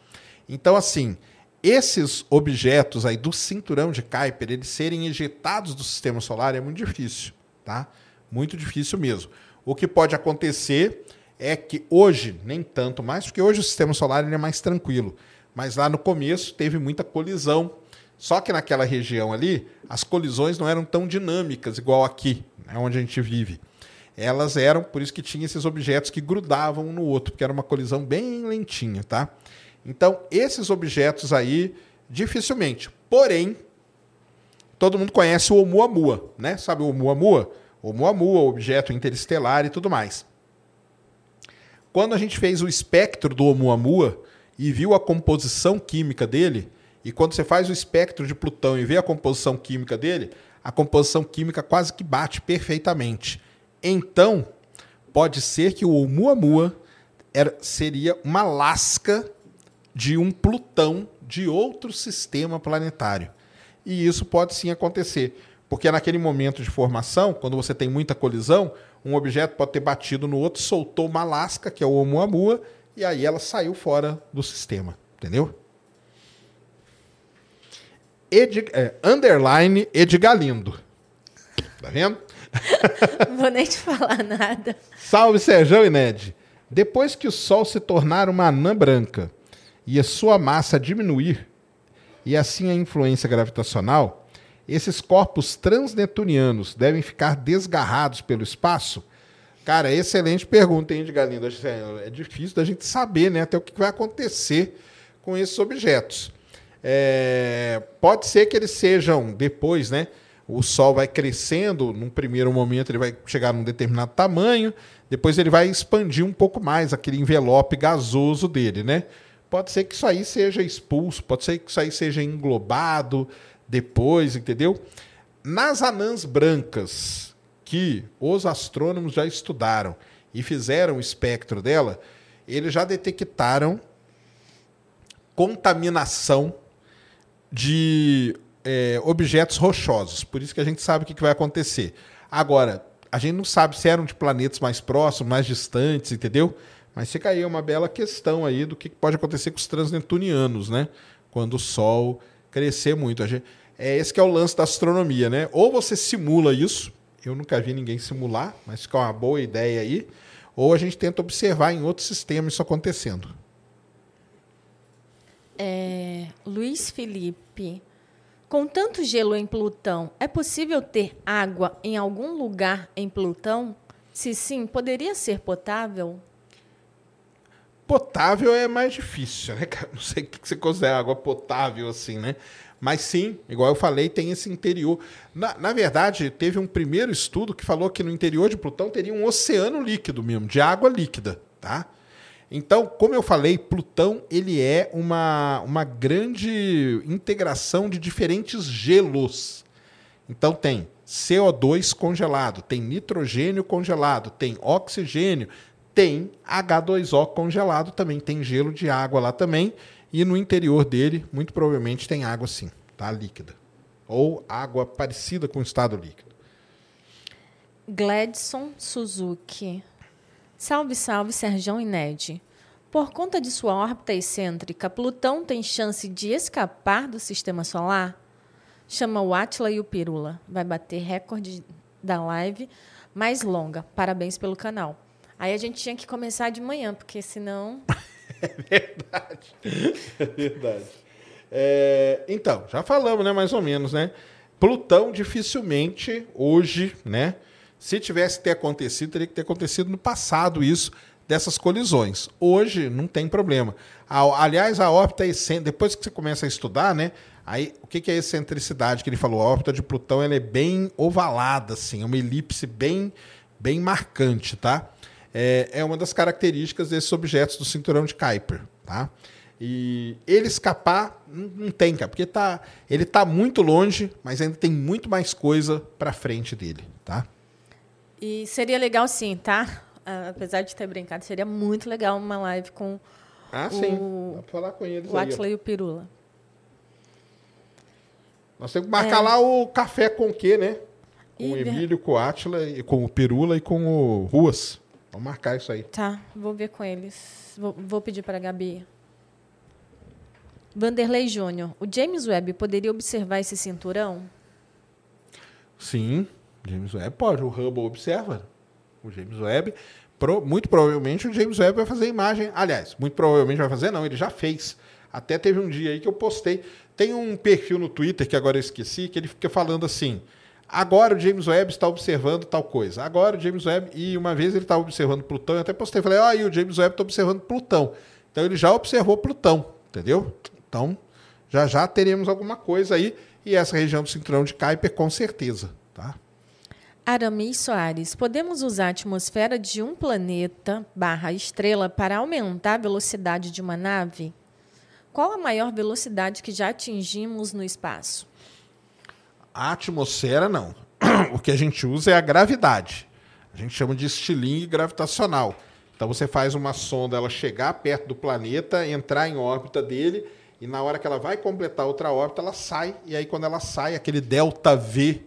Então, assim, esses objetos aí do cinturão de Kuiper, eles serem ejetados do sistema solar é muito difícil tá? Muito difícil mesmo. O que pode acontecer é que hoje, nem tanto mais, porque hoje o sistema solar ele é mais tranquilo. Mas lá no começo teve muita colisão. Só que naquela região ali, as colisões não eram tão dinâmicas, igual aqui, né, onde a gente vive. Elas eram, por isso que tinha esses objetos que grudavam um no outro, porque era uma colisão bem lentinha, tá? Então, esses objetos aí, dificilmente. Porém, todo mundo conhece o Oumuamua, né? Sabe o Oumuamua? Oumuamua, objeto interestelar e tudo mais. Quando a gente fez o espectro do Oumuamua e viu a composição química dele, e quando você faz o espectro de Plutão e vê a composição química dele, a composição química quase que bate perfeitamente. Então, pode ser que o Oumuamua era, seria uma lasca de um Plutão de outro sistema planetário. E isso pode sim acontecer. Porque naquele momento de formação, quando você tem muita colisão, um objeto pode ter batido no outro, soltou uma lasca, que é o Oumuamua, e aí ela saiu fora do sistema, entendeu? Ed, é, underline Edgalindo. Tá vendo? Vou nem te falar nada. Salve, Sérgio e Ned. Depois que o Sol se tornar uma anã branca e a sua massa diminuir, e assim a influência gravitacional, esses corpos transnetunianos devem ficar desgarrados pelo espaço? Cara, excelente pergunta, hein, de Galindo? É difícil da gente saber, né, até o que vai acontecer com esses objetos. É, pode ser que eles sejam depois, né? O Sol vai crescendo, num primeiro momento ele vai chegar num determinado tamanho, depois ele vai expandir um pouco mais aquele envelope gasoso dele, né? Pode ser que isso aí seja expulso, pode ser que isso aí seja englobado depois, entendeu? Nas anãs brancas, que os astrônomos já estudaram e fizeram o espectro dela, eles já detectaram contaminação de é, objetos rochosos. Por isso que a gente sabe o que, vai acontecer. Agora, a gente não sabe se eram de planetas mais próximos, mais distantes, entendeu? Mas fica aí uma bela questão aí do que pode acontecer com os transneptunianos, né? Quando o Sol crescer muito. Gente, é esse que é o lance da astronomia, né? Ou você simula isso, eu nunca vi ninguém simular, mas fica uma boa ideia aí, ou a gente tenta observar em outro sistema isso acontecendo. É, Luiz Felipe, com tanto gelo em Plutão, é possível ter água em algum lugar em Plutão? Se sim, poderia ser potável? Potável é mais difícil, né, Não sei o que você considera água potável assim, né? Mas sim, igual eu falei, tem esse interior. Na, na verdade, teve um primeiro estudo que falou que no interior de Plutão teria um oceano líquido mesmo, de água líquida, tá? Então, como eu falei, Plutão ele é uma, uma grande integração de diferentes gelos. Então tem CO2 congelado, tem nitrogênio congelado, tem oxigênio, tem H2O congelado também, tem gelo de água lá também. E no interior dele, muito provavelmente, tem água sim, tá? Líquida. Ou água parecida com estado líquido. Gladson Suzuki. Salve, salve, Serjão e Ned. Por conta de sua órbita excêntrica, Plutão tem chance de escapar do sistema solar? Chama o Atila e o Pirula. Vai bater recorde da live mais longa. Parabéns pelo canal. Aí a gente tinha que começar de manhã, porque senão. é verdade. É verdade. É, então, já falamos, né? Mais ou menos, né? Plutão dificilmente hoje, né? Se tivesse ter acontecido, teria que ter acontecido no passado isso, dessas colisões. Hoje não tem problema. Aliás, a órbita depois que você começa a estudar, né? Aí, o que é a excentricidade que ele falou? A órbita de Plutão ela é bem ovalada, assim, é uma elipse bem, bem marcante, tá? É, é uma das características desses objetos do cinturão de Kuiper, tá? E ele escapar não tem, cara, porque tá, ele está muito longe, mas ainda tem muito mais coisa para frente dele, tá? E seria legal sim, tá? Apesar de ter brincado, seria muito legal uma live com ah, o, sim. Dá falar com eles o Atila e o Pirula. Nós temos que marcar é. lá o café com o quê, né? Com e o Emílio, com o Atila, e com o Pirula e com o Ruas. Vamos marcar isso aí. Tá, vou ver com eles. Vou, vou pedir para a Gabi. Vanderlei Júnior, o James Webb poderia observar esse cinturão? Sim. James Webb pode, o Hubble observa. O James Webb, pro, muito provavelmente o James Webb vai fazer imagem. Aliás, muito provavelmente vai fazer, não, ele já fez. Até teve um dia aí que eu postei. Tem um perfil no Twitter que agora eu esqueci, que ele fica falando assim: agora o James Webb está observando tal coisa. Agora o James Webb, e uma vez ele estava observando Plutão, eu até postei, falei, ah, e o James Webb está observando Plutão. Então ele já observou Plutão, entendeu? Então já já teremos alguma coisa aí, e essa região do cinturão de Kuiper com certeza, tá? Aramis Soares, podemos usar a atmosfera de um planeta barra estrela para aumentar a velocidade de uma nave? Qual a maior velocidade que já atingimos no espaço? A atmosfera, não. O que a gente usa é a gravidade. A gente chama de estilingue gravitacional. Então você faz uma sonda, ela chegar perto do planeta, entrar em órbita dele, e na hora que ela vai completar outra órbita, ela sai, e aí quando ela sai, aquele delta V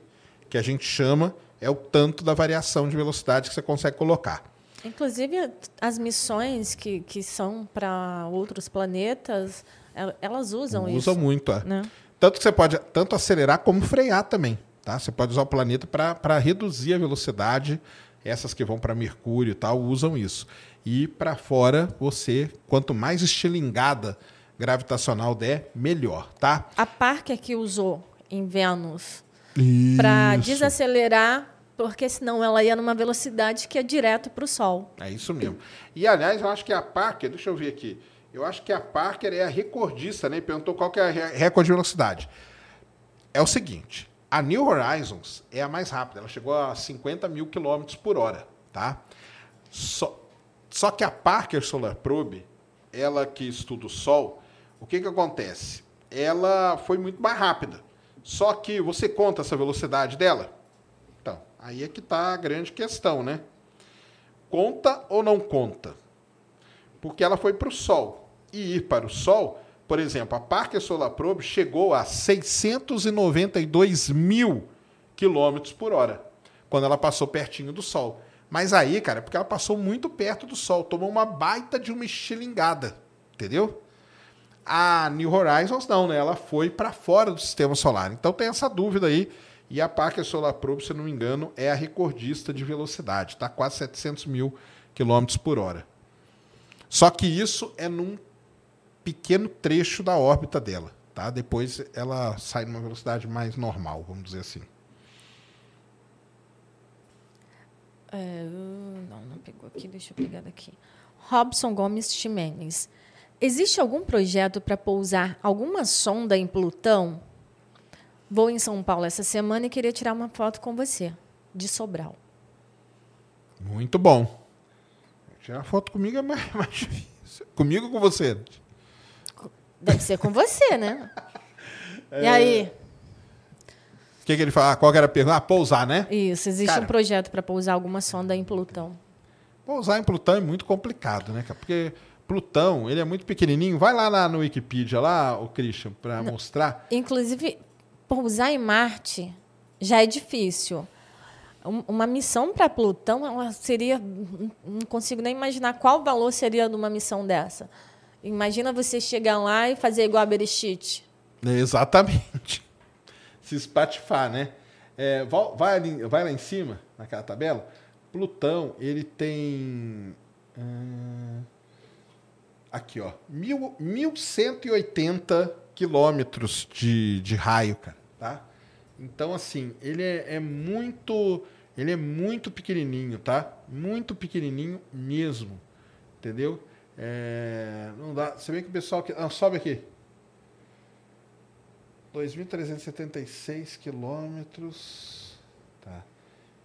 que a gente chama, é o tanto da variação de velocidade que você consegue colocar. Inclusive, as missões que, que são para outros planetas, elas usam, isso. Usam muito, é. Né? Tanto que você pode tanto acelerar como frear também. Tá? Você pode usar o planeta para reduzir a velocidade. Essas que vão para Mercúrio e tal usam isso. E para fora, você, quanto mais estilingada gravitacional der, melhor, tá? A Parker que usou em Vênus para desacelerar porque senão ela ia numa velocidade que é direto para o Sol. É isso mesmo. E, aliás, eu acho que a Parker, deixa eu ver aqui, eu acho que a Parker é a recordista, né? Perguntou qual que é a recorde de velocidade. É o seguinte, a New Horizons é a mais rápida, ela chegou a 50 mil quilômetros por hora, tá? Só, só que a Parker Solar Probe, ela que estuda o Sol, o que, que acontece? Ela foi muito mais rápida. Só que você conta essa velocidade dela? Então, aí é que está a grande questão, né? Conta ou não conta? Porque ela foi para o Sol. E ir para o Sol, por exemplo, a Parker Solar Probe chegou a 692 mil quilômetros por hora, quando ela passou pertinho do Sol. Mas aí, cara, é porque ela passou muito perto do Sol, tomou uma baita de uma estilingada, entendeu? A New Horizons não, né? Ela foi para fora do sistema solar. Então tem essa dúvida aí. E a Parker Solar Probe, se não me engano, é a recordista de velocidade, tá? Quase 700 mil quilômetros por hora. Só que isso é num pequeno trecho da órbita dela, tá? Depois ela sai numa velocidade mais normal, vamos dizer assim. É, não, não pegou aqui, deixa eu pegar daqui. Robson Gomes Ximenes. Existe algum projeto para pousar alguma sonda em Plutão? Vou em São Paulo essa semana e queria tirar uma foto com você, de Sobral. Muito bom. Tirar foto comigo é mais, mais difícil. Comigo ou com você? Deve ser com você, né? É... E aí? O que, que, ele fala? Qual que era a pergunta? Ah, pousar, né? Isso, existe cara, um projeto para pousar alguma sonda em Plutão. Pousar em Plutão é muito complicado, né, cara? Porque Plutão, ele é muito pequenininho. Vai lá na, no Wikipedia, lá, o Christian, para mostrar. Inclusive, pousar em Marte já é difícil. Uma missão para Plutão ela seria. Não consigo nem imaginar qual valor seria de uma missão dessa. Imagina você chegar lá e fazer igual a Berechite. Exatamente. Se espatifar, né? É, vai, ali, vai lá em cima, naquela tabela. Plutão, ele tem. Hum, Aqui, ó. Mil, 1180 quilômetros de, de raio, cara, tá? Então, assim, ele é, é, muito... Ele é muito pequenininho, tá? Muito pequenininho mesmo, entendeu? É, não dá... Você vê que o pessoal... Que, ah, sobe aqui. 2.376 quilômetros. Tá.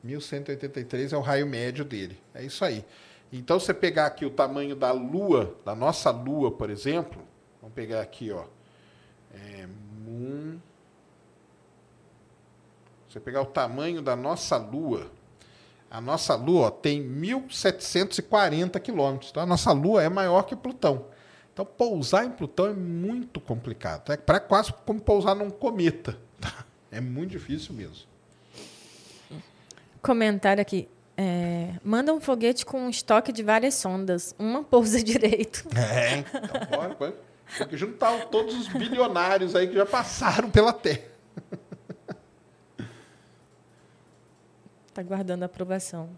1.183 é o raio médio dele. É isso aí. Então, você pegar aqui o tamanho da Lua, da nossa Lua, por exemplo, vamos pegar aqui, ó, é, Moon. Você pegar o tamanho da nossa Lua, a nossa Lua ó, tem 1.740 quilômetros. Então, a nossa Lua é maior que Plutão. Então, pousar em Plutão é muito complicado. É quase como pousar num cometa. Tá? É muito difícil mesmo. Comentário aqui. É, manda um foguete com um estoque de várias sondas. Uma pousa direito. É, então bora, bora. Tem que juntar todos os bilionários aí que já passaram pela Terra. Está guardando a aprovação.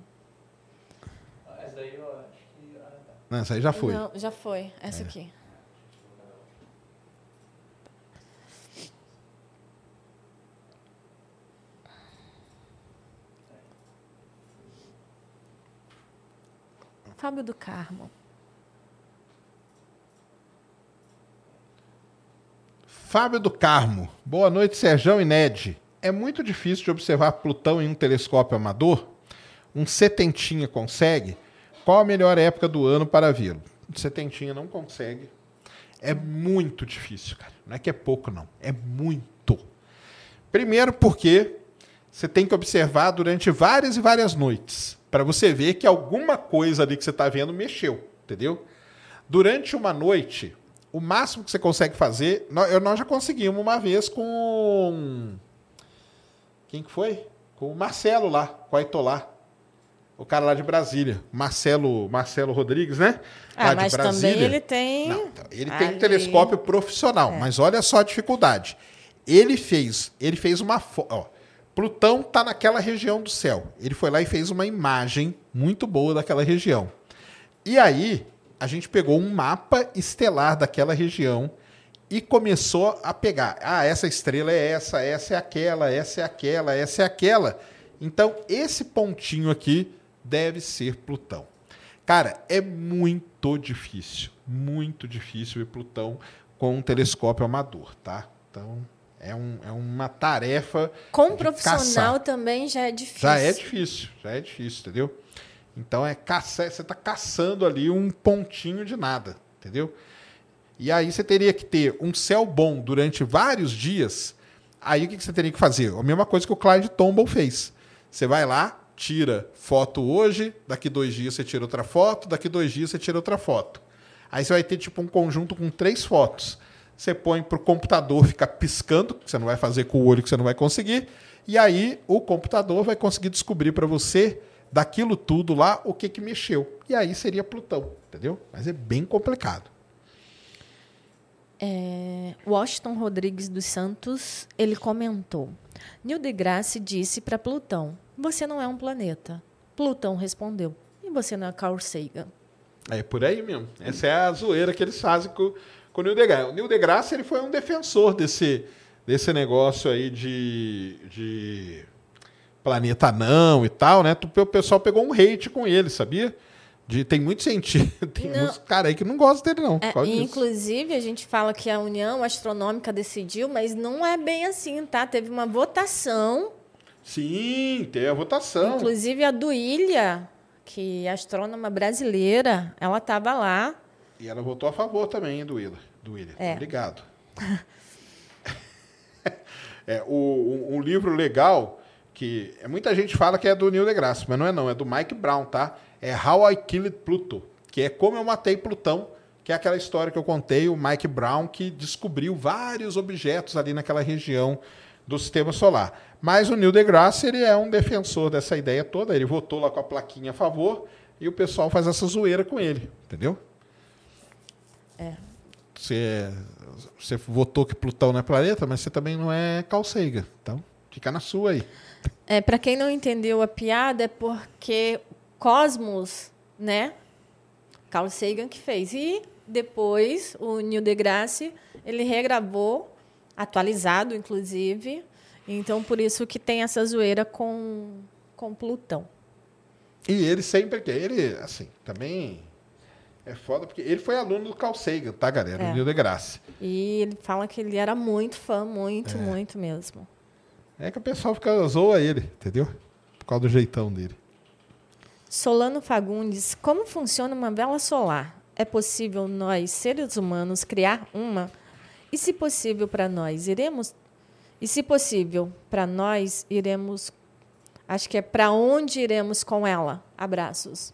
Essa aí eu acho que. Ah, tá. Não, essa aí já foi. Não, já foi. Essa é. aqui. Fábio do Carmo. Fábio do Carmo. Boa noite, Serjão e Ned. É muito difícil de observar Plutão em um telescópio amador? Um setentinha consegue? Qual a melhor época do ano para vê-lo? Um setentinha não consegue. É muito difícil, cara. Não é que é pouco, não. É muito. Primeiro porque você tem que observar durante várias e várias noites para você ver que alguma coisa ali que você está vendo mexeu, entendeu? Durante uma noite, o máximo que você consegue fazer, nós, já conseguimos uma vez com quem que foi? Com o Marcelo lá, com o Aitolá. o cara lá de Brasília, Marcelo, Marcelo Rodrigues, né? Ah, Lá de mas também ele tem. Não, então, ele tem um telescópio profissional, mas olha só a dificuldade. Ele fez, ele fez uma fo- ó, Plutão está naquela região do céu. Ele foi lá e fez uma imagem muito boa daquela região. E aí, a gente pegou um mapa estelar daquela região e começou a pegar. Ah, essa estrela é essa, essa é aquela, essa é aquela, essa é aquela. Então, esse pontinho aqui deve ser Plutão. Cara, é muito difícil, muito difícil ver Plutão com um telescópio amador, tá? Então, é, um- é uma tarefa. Com profissional caçar. também já é difícil. Já é difícil, já é difícil, entendeu? Então é caçar, você está caçando ali um pontinho de nada, entendeu? E aí você teria que ter um céu bom durante vários dias. Aí o que você teria que fazer? A mesma coisa que o Clyde Tombaugh fez. Você vai lá, tira foto hoje, daqui dois dias você tira outra foto, daqui dois dias você tira outra foto. Aí você vai ter tipo um conjunto com três fotos. Você põe para o computador ficar piscando, que você não vai fazer com o olho que você não vai conseguir. E aí o computador vai conseguir descobrir para você daquilo tudo lá o que, que mexeu. E aí seria Plutão, entendeu? Mas é bem complicado. É, Washington Rodrigues dos Santos, ele comentou. Neil deGrasse disse para Plutão: "Você não é um planeta". Plutão respondeu: "E você não é Carl Sagan?". É por aí mesmo. Essa é a zoeira que eles fazem com, com o Neil deGrasse. O Neil deGrasse ele foi um defensor desse, desse negócio aí de, de planeta não e tal, né? O pessoal pegou um hate com ele, sabia? De, tem muito cientista, tem Não. muitos caras aí que não gostam dele, não. É, causa e, disso. inclusive, a gente fala que a União Astronômica decidiu, mas não é bem assim, tá? Teve uma votação, Sim, tem a votação. inclusive a do Ilha, que é astrônoma brasileira, ela estava lá. E ela votou a favor também Willa. Do William. É. Obrigado. é, o, um, um livro legal que muita gente fala que é do Neil deGrasse, mas não é não, é do Mike Brown, tá? É How I Killed Pluto, que é como eu matei Plutão, que é aquela história que eu contei, o Mike Brown que descobriu vários objetos ali naquela região do sistema solar. Mas o Neil deGrasse, ele é um defensor dessa ideia toda, ele votou lá com a plaquinha a favor e o pessoal faz essa zoeira com ele, entendeu? Você, você votou que Plutão não é planeta, mas você também não é Sagan. Então, fica na sua aí. É, para quem não entendeu a piada, é porque Cosmos, né? Carl Sagan que fez. E depois o Neil deGrasse, ele regravou, atualizado, inclusive. Então, por isso que tem essa zoeira com, com Plutão. E ele sempre quer. Ele, assim, também é foda, porque ele foi aluno do Carl Sagan, tá, galera? É. O Neil deGrasse. E ele fala que ele era muito fã, muito, muito mesmo. É que o pessoal fica zoa ele, entendeu? Por causa do jeitão dele. Solano Fagundes, como funciona uma vela solar? É possível nós, seres humanos, criar uma? E se possível para nós, iremos? E se possível para nós, iremos? Acho que é para onde iremos com ela? Abraços.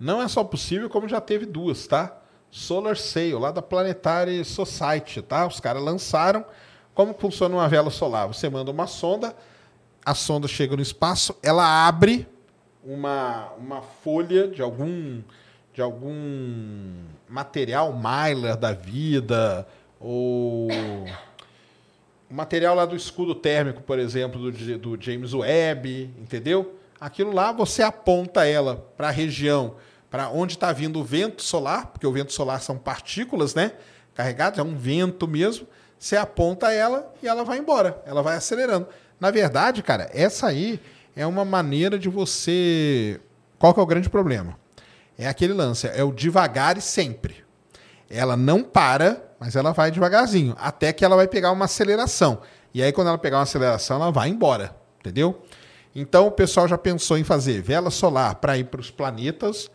Não é só possível, como já teve duas, tá? Solar Sail, lá da Planetary Society, tá? Os caras lançaram. Como funciona uma vela solar? Você manda uma sonda, a sonda chega no espaço, ela abre uma, uma folha de algum de algum material Mylar da vida ou material lá do escudo térmico, por exemplo, do, do James Webb, entendeu? Aquilo lá você aponta ela para a região, para onde está vindo o vento solar, porque o vento solar são partículas, né? Carregadas, é um vento mesmo. Você aponta ela e ela vai embora, ela vai acelerando. Na verdade, cara, essa aí é uma maneira de você. Qual que é o grande problema? É aquele lance, é o devagar e sempre. Ela não para, mas ela vai devagarzinho, até que ela vai pegar uma aceleração. E aí, quando ela pegar uma aceleração, ela vai embora, entendeu? Então, o pessoal já pensou em fazer vela solar para ir para os planetas,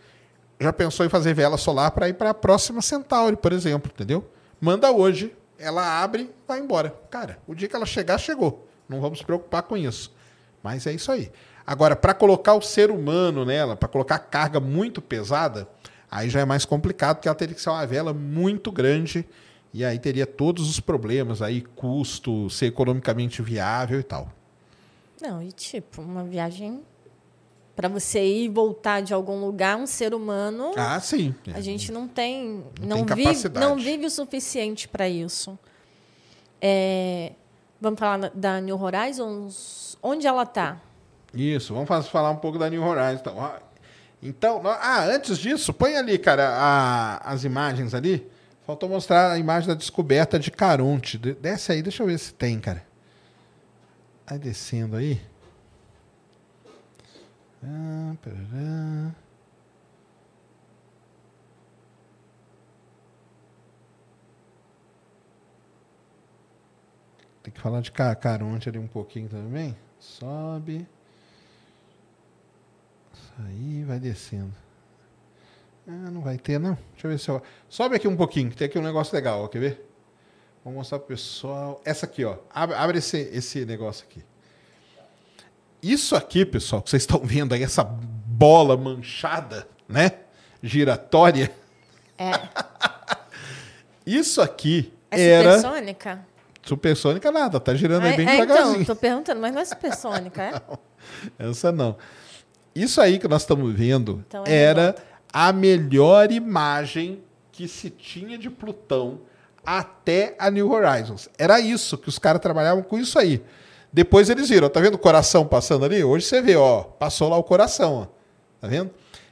já pensou em fazer vela solar para ir para a próxima Centauri, por exemplo, entendeu? Manda hoje, ela abre, vai embora. Cara, o dia que ela chegar, chegou. Não vamos preocupar com isso. Mas é isso aí. Agora, para colocar o ser humano nela, para colocar carga muito pesada, aí já é mais complicado, porque ela teria que ser uma vela muito grande e aí teria todos os problemas aí, custo, ser economicamente viável e tal. Não, e tipo, uma viagem para você ir e voltar de algum lugar, um ser humano, Ah, sim. a gente não tem, Não não, tem vive, não vive o suficiente para isso. É, vamos falar da- New Horizons? Onde ela está? Isso, vamos falar um pouco da New Horizons. Então, Ah, então ah, antes disso, põe ali, cara, a- as imagens ali. Faltou mostrar a imagem da descoberta de Caronte. De- Desce aí, deixa eu ver se tem, cara. Vai descendo aí. Ah, Tem que falar de Ca- Caronte ali um pouquinho também. Sobe. Isso aí, vai descendo. Ah, não vai ter, não. Deixa eu ver se eu... Sobe aqui um pouquinho, que tem aqui um negócio legal, ó, quer ver? Vou mostrar pro pessoal. Essa aqui, ó. Abre, abre esse, esse negócio aqui. Isso aqui, pessoal, que vocês estão vendo aí, essa bola manchada, né? Giratória. É, Isso aqui é era... supersônica? Supersônica nada, tá girando aí bem é, devagarzinho. então, tô perguntando, mas não é supersônica, é? Essa não. Isso aí que nós estamos vendo Então era a melhor imagem que se tinha de Plutão até a New Horizons. Era isso que os caras trabalhavam com isso aí. Depois eles viram, tá vendo o coração passando ali? Hoje você vê, ó, passou lá o coração, ó. Tá vendo?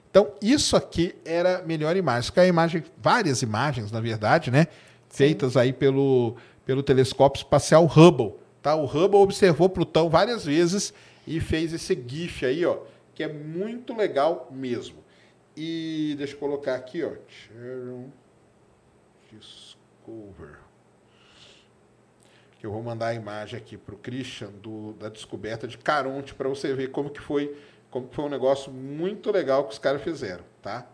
Então, isso aqui era a melhor imagem. Isso aqui é a imagem, várias imagens, na verdade, né? Feitas aí pelo, pelo telescópio espacial Hubble. Tá? O Hubble observou Plutão várias vezes e fez esse GIF aí, ó, que é muito legal mesmo. E deixa eu colocar aqui, ó. Discover. Que eu vou mandar a imagem aqui para o Christian do, da descoberta de Caronte para você ver como que foi, como que foi um negócio muito legal que os caras fizeram, tá?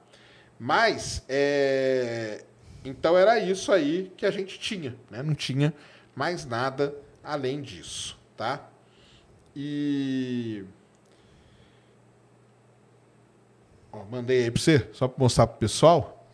Mas é, então era isso aí que a gente tinha, né? Não tinha mais nada além disso, tá? E Ó, mandei aí para você, só para mostrar pro pessoal.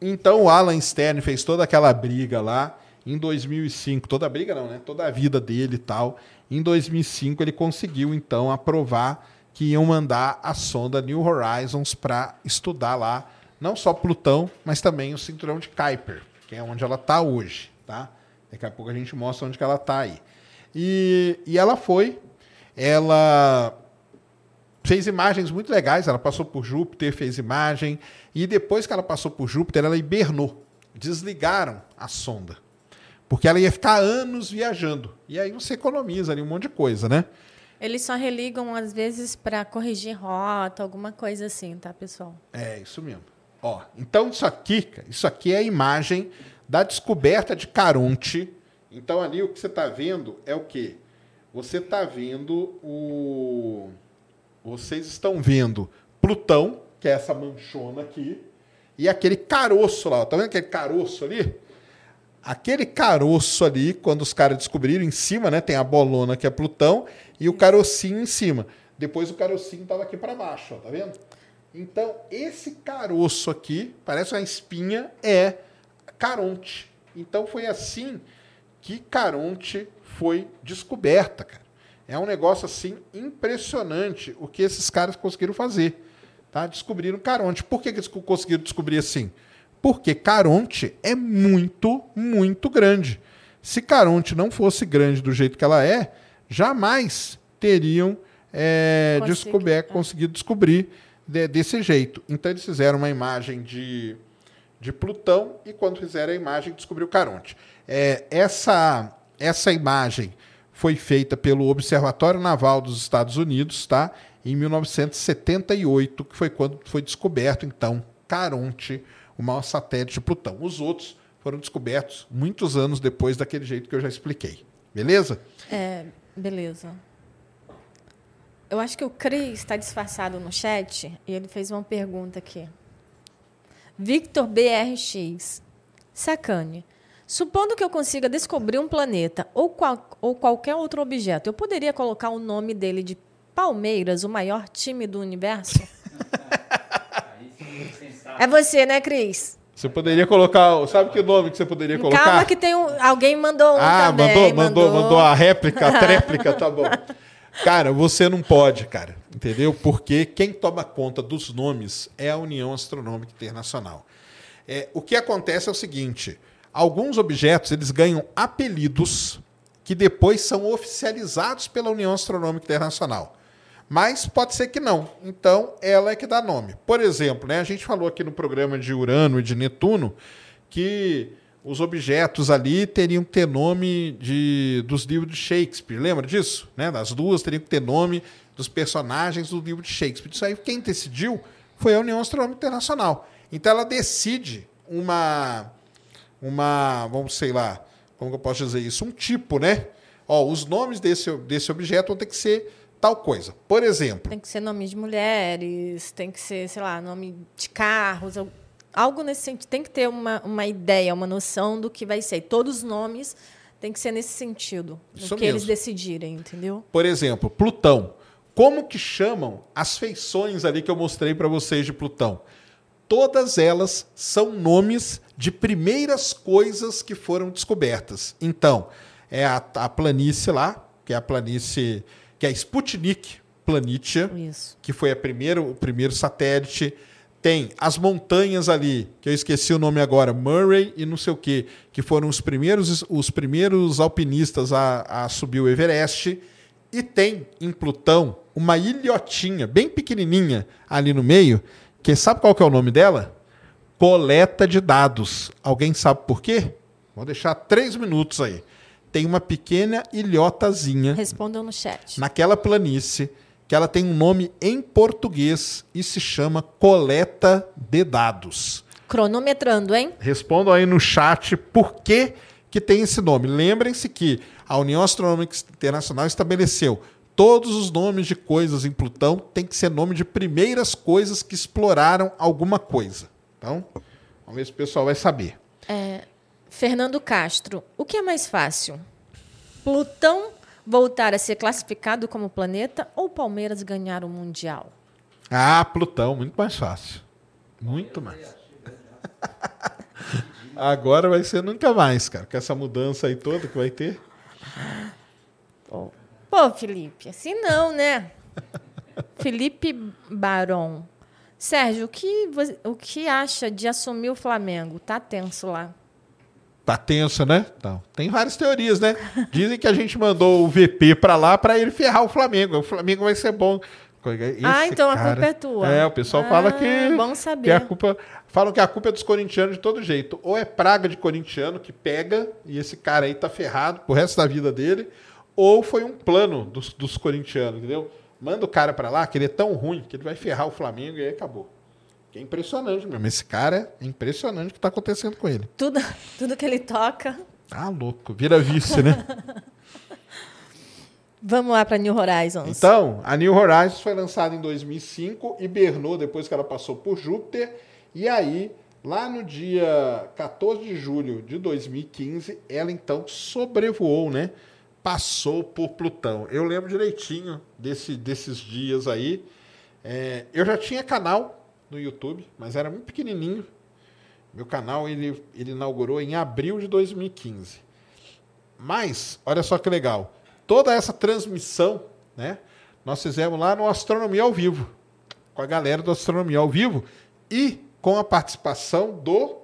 Então o Alan Stern fez toda aquela briga lá em 2005, toda a briga não, né? Toda a vida dele e tal. Em 2005 ele conseguiu então aprovar que iam mandar a sonda New Horizons para estudar lá não só Plutão, mas também o cinturão de Kuiper, que é onde ela está hoje, tá? Daqui a pouco a gente mostra onde que ela está aí. E, e ela foi, ela fez imagens muito legais. Ela passou por Júpiter, fez imagem. E depois que ela passou por Júpiter, ela hibernou. Desligaram a sonda. Porque ela ia ficar anos viajando. E aí você economiza ali um monte de coisa, né? Eles só religam, às vezes, para corrigir rota, alguma coisa assim, tá, pessoal? É, isso mesmo. Ó, então isso aqui, isso aqui é a imagem da descoberta de Caronte. Então ali o que você está vendo é o quê? Você está vendo o vocês estão vendo Plutão, que é essa manchona aqui, e aquele caroço lá. ó. Tá vendo aquele caroço ali? Aquele caroço ali, quando os caras descobriram em cima, né? Tem a bolona que é Plutão e o carocinho em cima. Depois o carocinho estava aqui para baixo, ó, tá vendo? Então, esse caroço aqui, parece uma espinha, é Caronte. Então foi assim que Caronte foi descoberta, cara. É um negócio assim impressionante o que esses caras conseguiram fazer. Tá? Descobriram Caronte. Por que, que eles conseguiram descobrir assim? Porque Caronte é muito, muito grande. Se Caronte não fosse grande do jeito que ela é, jamais teriam é, Consegui- descober- conseguido descobrir de- desse jeito. Então eles fizeram uma imagem de, de Plutão e quando fizeram a imagem descobriu Caronte. É, essa, essa imagem foi feita pelo Observatório Naval dos Estados Unidos, tá? Em 1978, que foi quando foi descoberto então Caronte, o maior satélite de Plutão. Os outros foram descobertos muitos anos depois daquele jeito que eu já expliquei. Beleza? É, beleza. Eu acho que o Cris está disfarçado no chat e ele fez uma pergunta aqui. Victor BRX. Sacane. Supondo que eu consiga descobrir um planeta ou, qual- ou qualquer outro objeto, eu poderia colocar o nome dele de Palmeiras, o maior time do universo? É você, né, Cris? Você poderia colocar. Sabe que nome que você poderia colocar? Calma que tem um, alguém mandou um Ah, também. mandou, mandou, mandou a réplica, a tréplica, tá bom. Cara, você não pode, cara. Entendeu? Porque quem toma conta dos nomes é a União Astronômica Internacional. É, o que acontece é o seguinte: alguns objetos eles ganham apelidos que depois são oficializados pela União Astronômica Internacional. Mas pode ser que não. Então, ela é que dá nome. Por exemplo, né, a gente falou aqui no programa de Urano e de Netuno que os objetos ali teriam que ter nome de, dos livros de Shakespeare. Lembra disso? Né? Das duas teriam que ter nome dos personagens do livro de Shakespeare. Isso aí quem decidiu foi a União Astronômica Internacional. Então ela decide uma, uma, vamos sei lá, como eu posso dizer isso, um tipo, né? Ó, os nomes desse, desse objeto vão ter que ser tal coisa. Por exemplo. Tem que ser nome de mulheres, tem que ser, sei lá, nome de carros, algo nesse sentido. Tem que ter uma, uma ideia, uma noção do que vai ser. todos os nomes tem que ser nesse sentido, Isso do que mesmo. eles decidirem, entendeu? Por exemplo, Plutão. Como que chamam as feições ali que eu mostrei para vocês de Plutão? Todas elas são nomes de primeiras coisas que foram descobertas. Então, é a, a planície lá, que é a planície, que é a Sputnik Planitia, Isso. que foi a primeiro, o primeiro satélite. Tem as montanhas ali, que eu esqueci o nome agora, Murray e não sei o quê, que foram os primeiros, os primeiros alpinistas a, a subir o Everest. E tem em Plutão uma ilhotinha bem pequenininha ali no meio, que sabe qual que é o nome dela? Coleta de dados. Alguém sabe por quê? Vou deixar três minutos aí. Tem uma pequena ilhotazinha Respondam no chat. naquela planície que ela tem um nome em português e se chama coleta de dados. Cronometrando, hein? Respondam aí no chat por que, que tem esse nome. Lembrem-se que a União Astronômica Internacional estabeleceu todos os nomes de coisas em Plutão tem que ser nome de primeiras coisas que exploraram alguma coisa. Então, vamos ver se o pessoal vai saber. Fernando Castro, o que é mais fácil? Plutão voltar a ser classificado como planeta ou Palmeiras ganhar o Mundial? Ah, Plutão, muito mais fácil. Muito mais. Agora vai ser nunca mais, cara. Com essa mudança aí toda que vai ter. Pô, Felipe, assim não, né? Felipe Baron. Sérgio, o que, o que acha de assumir o Flamengo? Tá tenso lá. Tá tenso, né? Então, tem várias teorias, né? Dizem que a gente mandou o VP pra lá pra ele ferrar o Flamengo. O Flamengo vai ser bom. Esse Ah, então a cara- culpa é tua. É, o pessoal fala Ah, que, bom que saber. a culpa. Falam que a culpa é dos corintianos de todo jeito. Ou é praga de corintiano que pega e esse cara aí tá ferrado pro resto da vida dele, ou foi um plano dos, dos corintianos, entendeu? Manda o cara pra lá, que ele é tão ruim que ele vai ferrar o Flamengo e aí acabou. Que é impressionante mesmo. Esse cara é impressionante o que tá acontecendo com ele. Tudo, tudo que ele toca. Tá louco, vira vice, né? Vamos lá para New Horizons. Então, a New Horizons foi lançada em 2005, hibernou depois que ela passou por Júpiter, e aí, lá no dia 14 de julho de 2015, ela então sobrevoou, né? Passou por Plutão. Eu lembro direitinho desse, desses dias aí. É, eu já tinha canal no YouTube, mas era muito pequenininho. Meu canal ele, ele inaugurou em abril de 2015. Mas, olha só que legal. Toda essa transmissão, né? Nós fizemos lá no Astronomia ao Vivo. Com a galera do Astronomia ao Vivo. E com a participação do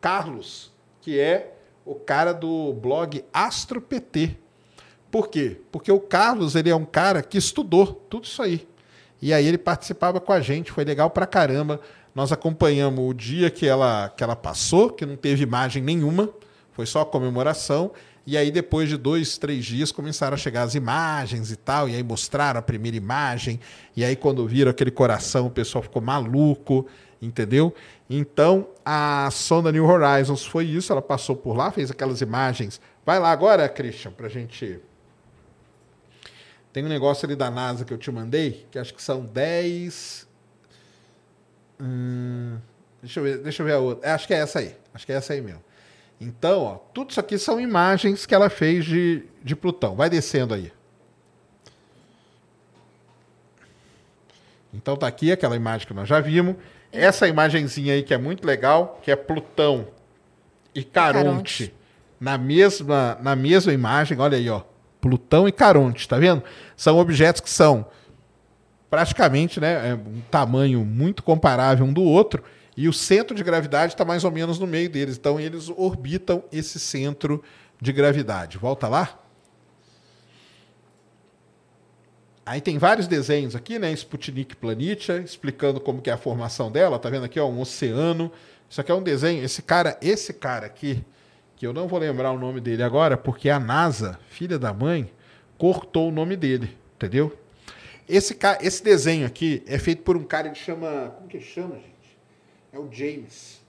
Carlos, que é o cara do blog AstroPT. Por quê? Porque o Carlos ele é um cara que estudou tudo isso aí. E aí ele participava com a gente, foi legal pra caramba. Nós acompanhamos o dia que ela, que ela passou, que não teve imagem nenhuma, foi só a comemoração. E aí, depois de dois, três dias, começaram a chegar as imagens e tal. E aí mostraram a primeira imagem. E aí, quando viram aquele coração, o pessoal ficou maluco, entendeu? Então, a sonda New Horizons foi isso. Ela passou por lá, fez aquelas imagens. Vai lá agora, Christian, pra gente. Tem um negócio ali da NASA que eu te mandei, que acho que são 10. Hum, deixa, eu ver, deixa eu ver a outra. É, acho que é essa aí. Acho que é essa aí mesmo. Então, ó, tudo isso aqui são imagens que ela fez de, de Plutão. Vai descendo aí. Então tá aqui aquela imagem que nós já vimos. Essa imagenzinha aí que é muito legal, que é Plutão e Caronte, Caronte. na mesma na mesma imagem. Olha aí, ó. Plutão e Caronte, tá vendo? São objetos que são praticamente né, é um tamanho muito comparável um do outro, e o centro de gravidade está mais ou menos no meio deles. Então eles orbitam esse centro de gravidade. Volta lá. Aí tem vários desenhos aqui, né? Sputnik Planitia, explicando como que é a formação dela. Tá vendo aqui, ó, um oceano. Isso aqui é um desenho. Esse cara, esse cara aqui, que eu não vou lembrar o nome dele agora, porque a NASA, filha da mãe, cortou o nome dele, entendeu? Esse, esse desenho aqui é feito por um cara que chama. Como que chama, gente? É o James.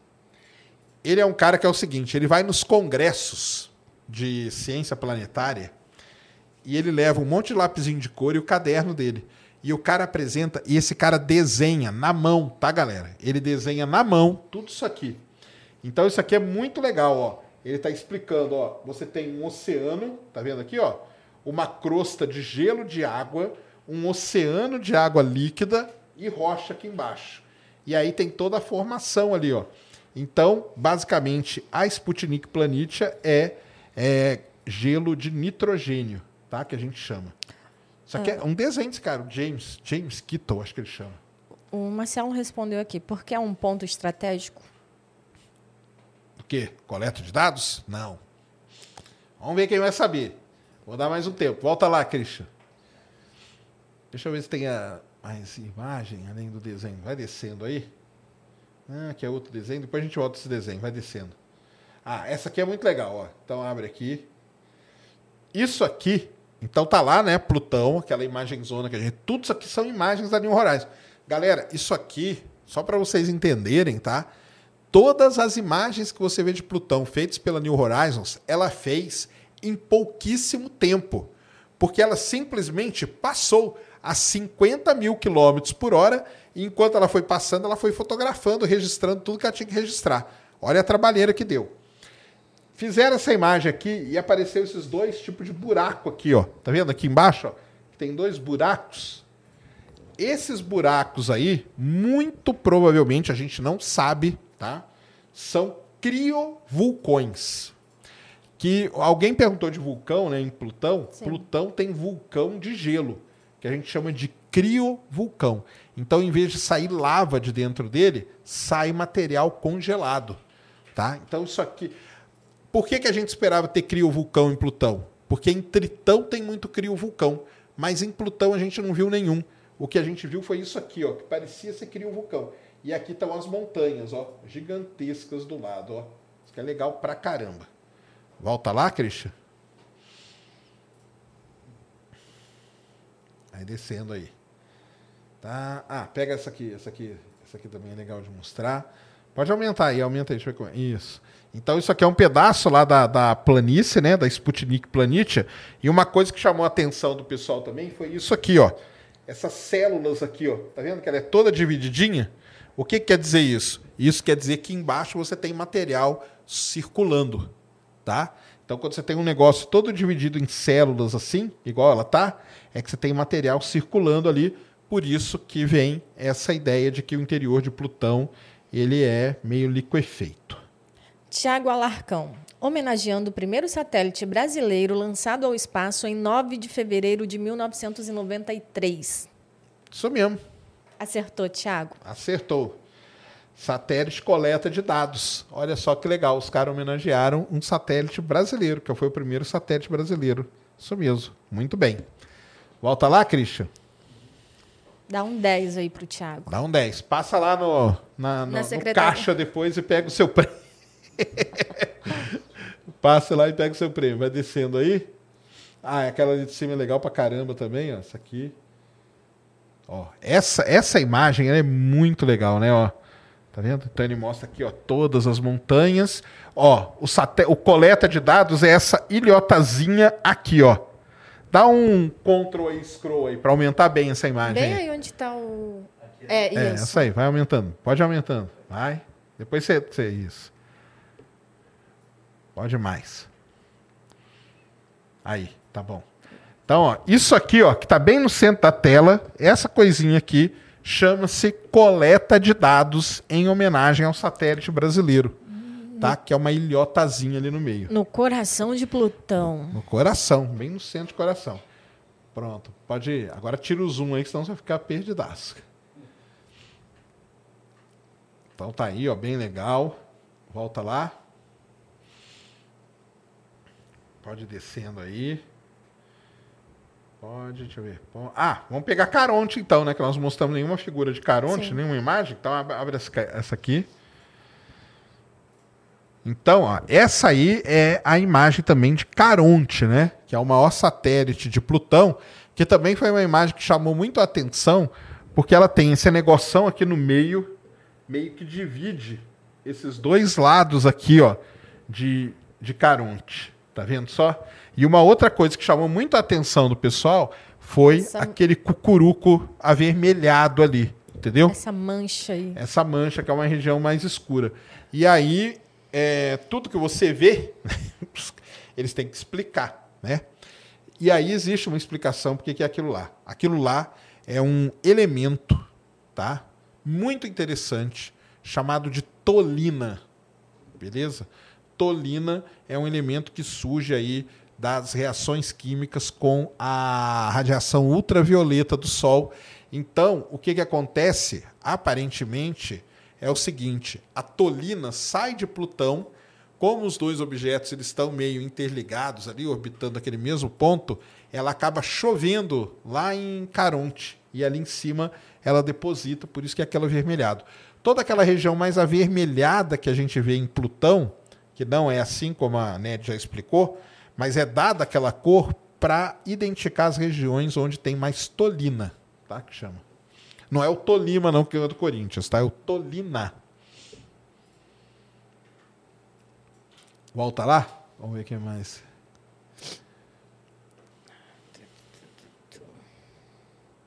Ele é um cara que é o seguinte: ele vai nos congressos de ciência planetária e ele leva um monte de lapisinho de cor e o caderno dele. E o cara apresenta, e esse cara desenha na mão, tá, galera? Ele desenha na mão tudo isso aqui. Então isso aqui é muito legal, ó. Ele está explicando, ó, você tem um oceano, tá vendo aqui, ó? Uma crosta de gelo de água um oceano de água líquida e rocha aqui embaixo. E aí tem toda a formação ali, ó. Então, basicamente, a Sputnik Planitia é, é gelo de nitrogênio, tá? Que a gente chama. Isso aqui é ah. um desenho desse cara, o James, James Kittle, acho que ele chama. O Marcelo respondeu aqui, porque é um ponto estratégico? Quê? Coleta de dados? Não. Vamos ver quem vai saber. Vou dar mais um tempo. Volta lá, Christian. Deixa eu ver se tem a, mais imagem além do desenho. Vai descendo aí. Ah, que é outro desenho. Depois a gente volta esse desenho. Vai descendo. Ah, essa aqui é muito legal, ó. Então abre aqui. Isso aqui, então tá lá, né? Plutão, aquela imagem zona que a gente. Tudo isso aqui são imagens da New Horizons. Galera, isso aqui, só para vocês entenderem, tá? Todas as imagens que você vê de Plutão feitas pela New Horizons, ela fez em pouquíssimo tempo. Porque ela simplesmente passou a 50 mil quilômetros por hora, e enquanto ela foi passando, ela foi fotografando, registrando tudo que ela tinha que registrar. Olha a trabalheira que deu. Fizeram essa imagem aqui e apareceu esses dois tipos de buraco aqui, ó. Tá vendo aqui embaixo, ó? Tem dois buracos. Esses buracos aí, muito provavelmente a gente não sabe, tá? São criovulcões. Que alguém perguntou de vulcão, né, em Plutão. Sim. Plutão tem vulcão de gelo que a gente chama de criovulcão. Então, em vez de sair lava de dentro dele, sai material congelado. Tá? Então, isso aqui. Por que, que a gente esperava ter criovulcão em Plutão? Porque em Tritão tem muito criovulcão, mas em Plutão a gente não viu nenhum. O que a gente viu foi isso aqui, ó, que parecia ser criovulcão. E aqui estão as montanhas, ó, gigantescas do lado, ó. Isso que é legal pra caramba. Volta lá, Christian. Aí descendo aí. Tá? Ah, pega essa aqui, essa aqui, essa aqui também é legal de mostrar. Pode aumentar aí, aumenta aí, deixa eu ver é. Isso. Então isso aqui é um pedaço lá da, da planície, né, da Sputnik Planitia, e uma coisa que chamou a atenção do pessoal também foi isso aqui, ó. Essas células aqui, ó. Tá vendo que ela é toda divididinha? O que, que quer dizer isso? Isso quer dizer que embaixo você tem material circulando, tá? Então quando você tem um negócio todo dividido em células assim, igual ela tá, é que você tem material circulando ali, por isso que vem essa ideia de que o interior de Plutão ele é meio liquefeito. Tiago Alarcão, homenageando o primeiro satélite brasileiro lançado ao espaço em 9 de fevereiro de 1993. Isso mesmo. Acertou, Tiago? Acertou. Satélite coleta de dados. Olha só que legal, os caras homenagearam um satélite brasileiro, que foi o primeiro satélite brasileiro. Isso mesmo. Muito bem. Volta lá, Christian. Dá um 10 aí pro Thiago. Dá um 10. Passa lá no, na, no, no caixa depois e pega o seu prêmio. Passa lá e pega o seu prêmio. Vai descendo aí. Ah, aquela ali de cima é legal pra caramba também, ó. Essa aqui. Ó, essa, essa imagem é muito legal, né? Ó, tá vendo? Então ele mostra aqui, ó, todas as montanhas. Ó, o, o coleta de dados é essa ilhotazinha aqui, ó. Dá um Ctrl aí, scroll aí, para aumentar bem essa imagem. Bem aí, onde está o. É, é, isso. essa aí, vai aumentando. Pode aumentando. Vai. Depois você, você. Isso. Pode mais. Aí, tá bom. Então, ó, isso aqui, ó, que está bem no centro da tela, essa coisinha aqui, chama-se coleta de dados em homenagem ao satélite brasileiro. tá? Que é uma ilhotazinha ali no meio. No coração de Plutão. No coração, bem no centro do coração. Pronto, pode ir. Agora tira o zoom aí, senão você vai ficar perdidaço. Então tá aí, ó, bem legal. Volta lá. Pode ir descendo aí. Pode, deixa eu ver. Ah, vamos pegar Caronte então, né? Que nós não mostramos nenhuma figura de Caronte, Sim. nenhuma imagem. Então ab- abre essa aqui. Então, ó, essa aí é a imagem também de Caronte, né? Que é o maior satélite de Plutão, que também foi uma imagem que chamou muito a atenção, porque ela tem esse negoção aqui no meio, meio que divide esses dois lados aqui, ó, de, de Caronte. Tá vendo só? E uma outra coisa que chamou muito a atenção do pessoal foi Essa- aquele cucuruco avermelhado ali, entendeu? Essa mancha aí. essa mancha que é uma região mais escura. E aí, é, tudo que você vê, eles têm que explicar, né? E aí existe uma explicação porque que é aquilo lá. Aquilo lá é um elemento, tá? Muito interessante, chamado de tolina, beleza? Tolina é um elemento que surge aí das reações químicas com a radiação ultravioleta do Sol. Então, o que, que acontece? Aparentemente, é o seguinte: a tolina sai de Plutão, como os dois objetos eles estão meio interligados ali, orbitando aquele mesmo ponto, ela acaba chovendo lá em Caronte. E ali em cima ela deposita, por isso que é aquela avermelhado. Toda aquela região mais avermelhada que a gente vê em Plutão, que não é assim como a Ned já explicou, mas é dada aquela cor para identificar as regiões onde tem mais tolina, tá? Que chama. Não é o Tolima, não, que é do Corinthians, tá? É o Tolina. Volta lá? Vamos ver o que mais.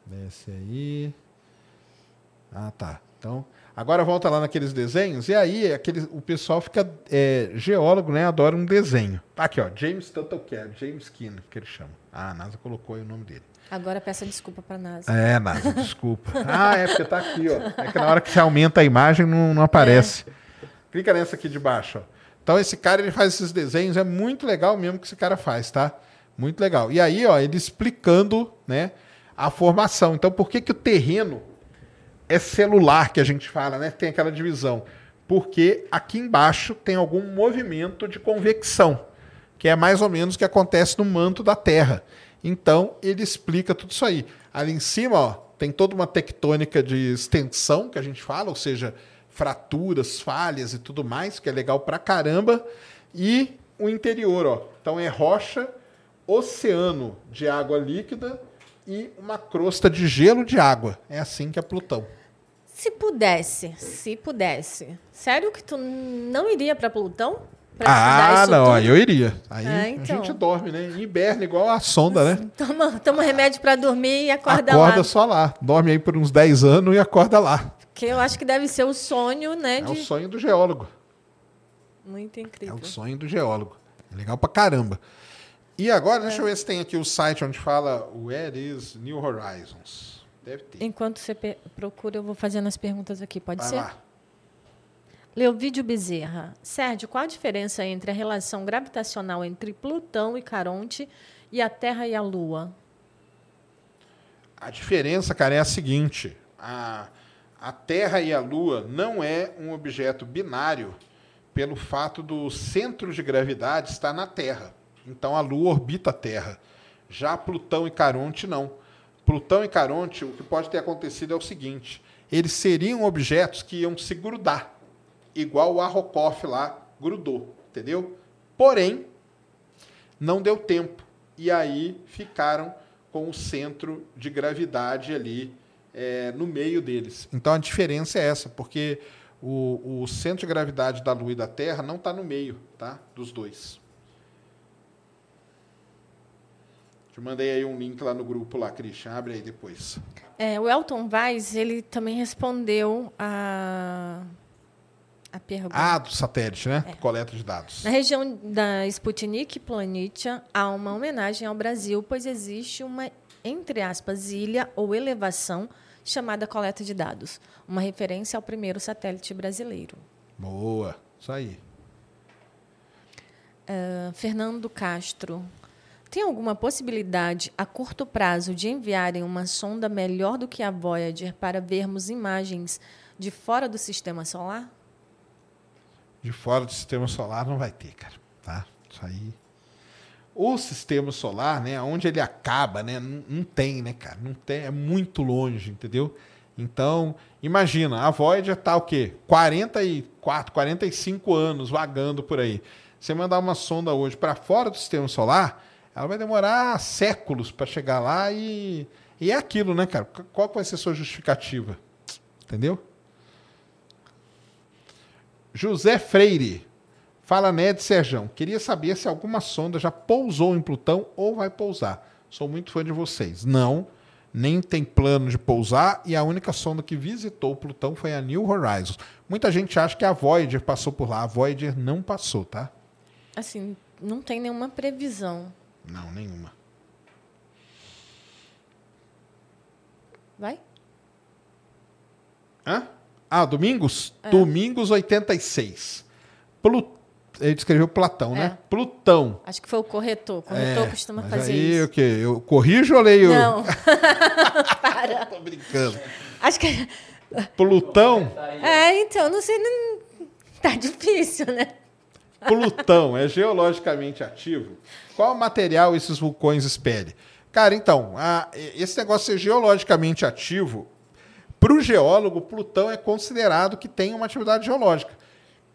Desce aí. Ah, tá. Então, agora volta lá naqueles desenhos. E aí, aquele, o pessoal fica. é, geólogo, né? Adora um desenho. Aqui, ó. James Tuttlecare, James Skinner, que ele chama. Ah, a NASA colocou aí o nome dele. Agora peça desculpa pra NASA. É, NASA, desculpa. Ah, é porque tá aqui, ó. É que na hora que você aumenta a imagem não, não aparece. Clica nessa aqui de baixo, ó. Então esse cara ele faz esses desenhos, é muito legal mesmo que esse cara faz, tá? Muito legal. E aí, ó, ele explicando, né, a formação. Então, por que que o terreno é celular que a gente fala, né? Tem aquela divisão. Porque aqui embaixo tem algum movimento de convecção, que é mais ou menos o que acontece no manto da Terra. Então, ele explica tudo isso aí. Ali em cima, ó, tem toda uma tectônica de extensão que a gente fala, ou seja, fraturas, falhas e tudo mais, que é legal pra caramba. E o interior, ó. Então é rocha, oceano de água líquida e uma crosta de gelo de água. É assim que é Plutão. Se pudesse, se pudesse. Sério que tu não iria pra Plutão? Pra Ah, não, tudo? aí eu iria. Aí Ah, a então. gente dorme, né? Hiberna igual a sonda, né? Toma, toma remédio pra dormir e acorda, acorda lá. só lá. Dorme aí por uns 10 anos e acorda lá. Que eu acho que deve ser o sonho, né? É o De... sonho do geólogo. Muito É incrível. o sonho do geólogo. É legal pra caramba. E agora, deixa eu ver se tem aqui o site onde fala Where is New Horizons. Deve ter. Enquanto você procura, eu vou fazendo as perguntas aqui. Pode Vai ser? lá. Leovídio Bezerra. Sérgio, qual a diferença entre a relação gravitacional entre Plutão e Caronte e a Terra e a Lua? A diferença, cara, é a seguinte: a, a Terra e a Lua não é um objeto binário pelo fato do centro de gravidade estar na Terra. Então a Lua orbita a Terra. Já Plutão e Caronte não. Plutão e Caronte, o que pode ter acontecido é o seguinte: eles seriam objetos que iam se grudar, igual o Arrokoff lá grudou, entendeu? Porém, não deu tempo. E aí ficaram com o centro de gravidade ali é, no meio deles. Então a diferença é essa, porque o, o centro de gravidade da Lua e da Terra não está no meio tá? dos dois. Te mandei aí um link lá no grupo lá, Christian. Abre aí depois. É, o Elton Vaz, ele também respondeu a, a pergunta. Ah, do satélite, né? Coleta de dados. Na região da Sputnik Planitia, há uma homenagem ao Brasil, pois existe uma, entre aspas, ilha ou elevação chamada coleta de dados, uma referência ao primeiro satélite brasileiro. Boa. Isso aí. Ah, Fernando Castro. Tem alguma possibilidade a curto prazo de enviarem uma sonda melhor do que a Voyager para vermos imagens de fora do sistema solar? De fora do sistema solar não vai ter, cara. Tá? Isso aí. O sistema solar, né? Onde ele acaba, né? Não, tem, né, cara? Não tem, é muito longe, entendeu? Então, imagina, a Voyager tá o quê? 44, 45 anos vagando por aí. Você mandar uma sonda hoje para fora do sistema solar, ela vai demorar séculos para chegar lá e, e é aquilo, né, cara? Qual vai ser a sua justificativa? Entendeu? José Freire. Fala, Ned Serjão. Queria saber se alguma sonda já pousou em Plutão ou vai pousar. Sou muito fã de vocês. Não, nem tem plano de pousar e a única sonda que visitou Plutão foi a New Horizons. Muita gente acha que a Voyager passou por lá. A Voyager não passou, tá? Assim, não tem nenhuma previsão. Não, nenhuma. Vai? Hã? Ah, Domingos? Domingos 86. Plu... Ele escreveu Platão, né? Plutão. Acho que foi o corretor. O corretor costuma Mas fazer aí, isso. o quê? Eu corrijo ou leio? Não. Tô brincando. Acho que. Plutão, É, então, não sei. Não... Tá difícil, né? Plutão é geologicamente ativo. Qual material esses vulcões expelem? Cara, então, a- esse negócio ser geologicamente ativo, para o geólogo, Plutão é considerado que tem uma atividade geológica,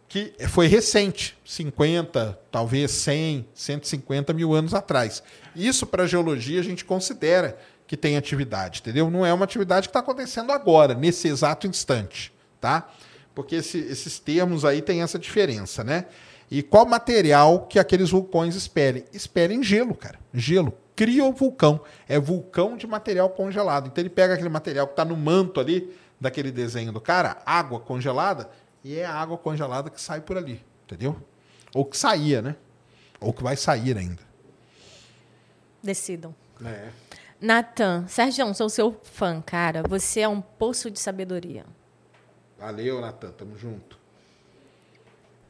que foi recente, 50, talvez 100, 150 mil anos atrás. Isso, para a geologia, a gente considera que tem atividade, entendeu? Não é uma atividade que está acontecendo agora, nesse exato instante, tá? Porque esse- esses termos aí têm essa diferença, né? E qual material que aqueles vulcões expelem? Expelem gelo, cara. Gelo. Cria o vulcão. É vulcão de material congelado. Então ele pega aquele material que está no manto ali, daquele desenho do cara, água congelada, e é a água congelada que sai por ali. Entendeu? Ou que saía, né? Ou que vai sair ainda. Decidam. É. Natan, Sérgio, sou seu fã, cara. Você é um poço de sabedoria. Valeu, Natan. Tamo junto.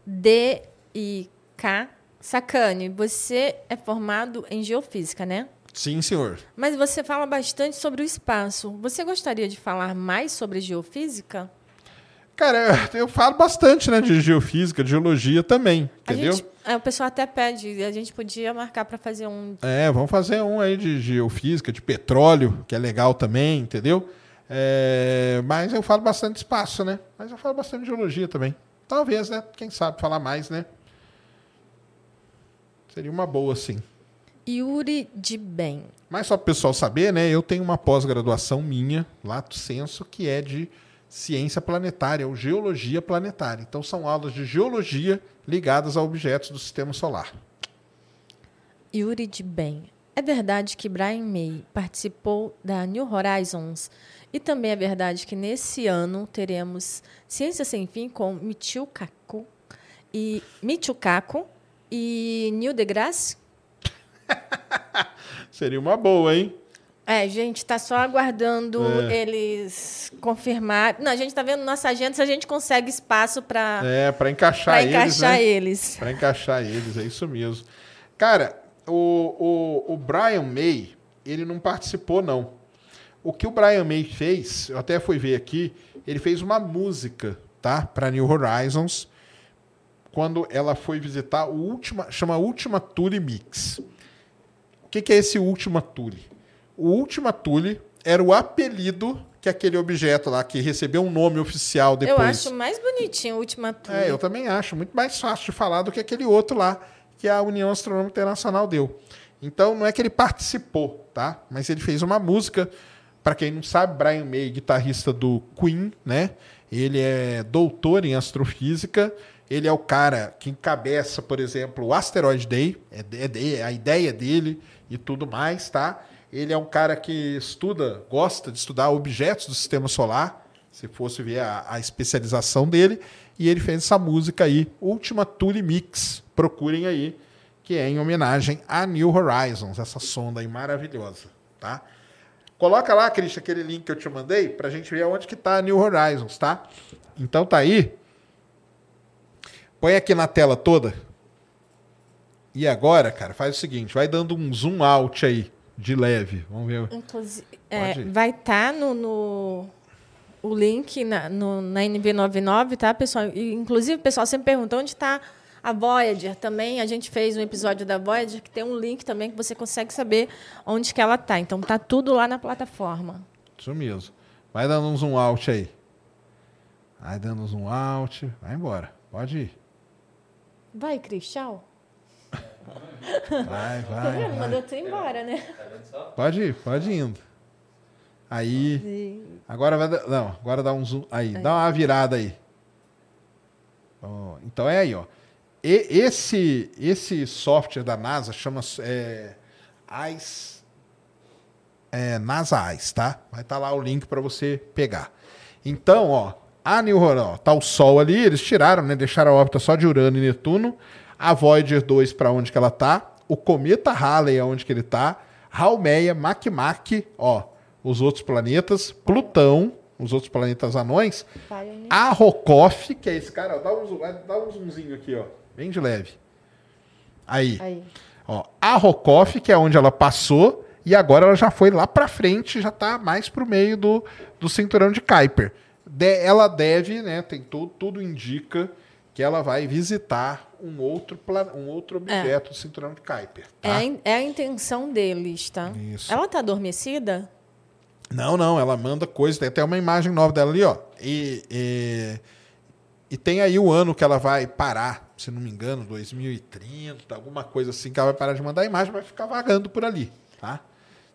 D e K. Sacane, você é formado em geofísica, né? Sim, senhor. Mas você fala bastante sobre o espaço. Você gostaria de falar mais sobre geofísica? Cara, eu falo bastante, né, de geofísica, de geologia também, A entendeu? gente, é, o pessoal até pede, a gente podia marcar para fazer um. É, vamos fazer um aí de geofísica, de petróleo, que é legal também, entendeu? É, mas eu falo bastante espaço, né? Mas eu falo bastante de geologia também. Talvez, né? Quem sabe falar mais, né? Seria uma boa, sim. Yuri de Bem. Mas só para o pessoal saber, né? Eu tenho uma pós-graduação minha, lato senso, que é de ciência planetária, ou geologia planetária. Então são aulas de geologia ligadas a objetos do sistema solar. Yuri de Bem. É verdade que Brian May participou da New Horizons e também é verdade que nesse ano teremos Ciência Sem Fim com Michio Kaku e Michio Kaku e Neil deGrasse. Seria uma boa, hein? É, gente, tá só aguardando É. eles confirmar. Não, a gente tá vendo nossa agenda se a gente consegue espaço para É, para encaixar eles, encaixar né? eles. Para encaixar eles, é isso mesmo. Cara, o, o, o Brian May, ele não participou, não. O que o Brian May fez, eu até fui ver aqui, ele fez uma música, tá? Para New Horizons, quando ela foi visitar o última, chama Última Thule Mix. O que, que é esse Última Thule? O Última Thule era o apelido que aquele objeto lá, que recebeu um nome oficial depois. Eu acho mais bonitinho o última tour. É, eu também acho. Muito mais fácil de falar do que aquele outro lá que a União Astronômica Internacional deu. Então, não é que ele participou, tá? Mas ele fez uma música. Para quem não sabe, Brian May, guitarrista do Queen, né? Ele é doutor em astrofísica. Ele é o cara que encabeça, por exemplo, o Asteroid Day. É, é de- a ideia dele e tudo mais, tá? Ele é um cara que estuda, gosta de estudar objetos do sistema solar se fosse ver a, a especialização dele. E ele fez essa música aí, Última Thule Mix. Procurem aí, que é em homenagem a New Horizons, essa sonda aí maravilhosa, tá? Coloca lá, Cristian, aquele link que eu te mandei pra gente ver onde que tá a New Horizons, tá? Então tá aí. Põe aqui na tela toda. E agora, cara, faz o seguinte, vai dando um zoom out aí, de leve. Vamos ver. Inclusive, é, vai estar no, no- o link na, no, na NV99, tá, pessoal? E, inclusive, o pessoal sempre pergunta onde está a Voyager também. A gente fez um episódio da Voyager que tem um link também que você consegue saber onde que ela está. Então, tá tudo lá na plataforma. Isso mesmo. Vai dando um zoom out aí. Vai dando um zoom out. Vai embora. Pode ir. Vai, Cris, tchau. Vai, Tá vai. vendo? Mandou tu embora, né? Tá? Pode ir, pode ir indo. Aí. Agora vai dar. Não, agora dá um zoom. Aí, dá uma virada aí. Então é aí, ó. E- esse, esse software da NASA chama é, ICE. É, NASA ICE, tá? Vai estar lá o link para você pegar. Então, ó, a New Horizons, tá o Sol ali, eles tiraram, né? Deixaram a órbita só de Urano e Netuno. A Voyager 2 para onde que ela tá. O cometa Halley aonde que ele tá. Haumea, Makmak, ó, os outros planetas, Plutão, os outros planetas anões, a Rokoff, que é esse cara, ó, dá um, dá um zoomzinho aqui, ó, bem de leve. Aí, Aí. ó, a Rokoff, que é onde ela passou, e agora ela já foi lá pra frente, já tá mais pro meio do, do cinturão de Kuiper. Ela deve, né, tem tudo, tudo indica que ela vai visitar um outro, um outro objeto do cinturão de Kuiper. É, Tá? a, in- é a intenção deles, tá? Isso. Ela tá adormecida? Não, não, ela manda coisa, tem até uma imagem nova dela ali, ó. E, e, e tem aí o ano que ela vai parar, se não me engano, 2030, alguma coisa assim, que ela vai parar de mandar a imagem, vai ficar vagando por ali, tá?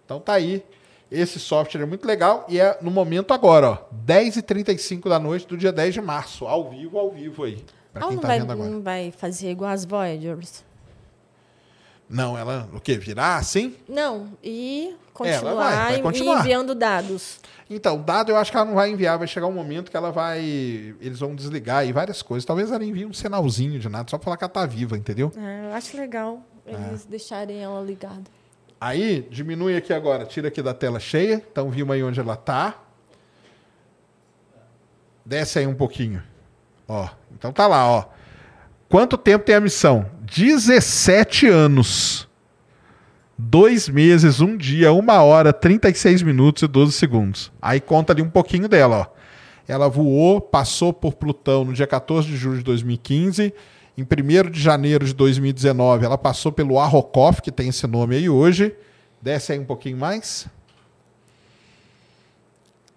Então tá aí. Esse software é muito legal e é no momento agora, ó, 10h35 da noite do dia 10 de março, ao vivo, ao vivo aí, pra Ela quem não tá vai, vendo agora. não vai fazer igual as Voyagers? Não, ela, o quê? Virar assim? Não, e É, vai, continuar, vai e- continuar. enviando dados. Então, dado eu acho que ela não vai enviar, vai chegar um momento que ela vai. Eles vão desligar e várias coisas. Talvez ela envie um sinalzinho de nada, só pra falar que ela tá viva, entendeu? É, eu acho legal É. eles deixarem ela ligada. Aí, diminui aqui agora, tira aqui da tela cheia. Então, vimos aí onde ela tá. Desce aí um pouquinho. Ó, então tá lá, ó. Quanto tempo tem a missão? 17 anos. Dois meses, um dia, uma hora, 36 minutos e 12 segundos. Aí conta ali um pouquinho dela, ó. Ela voou, passou por Plutão no dia 14 de julho de 2015. Em 1 de janeiro de 2019, ela passou pelo Arrokoff, que tem esse nome aí hoje. Desce aí um pouquinho mais.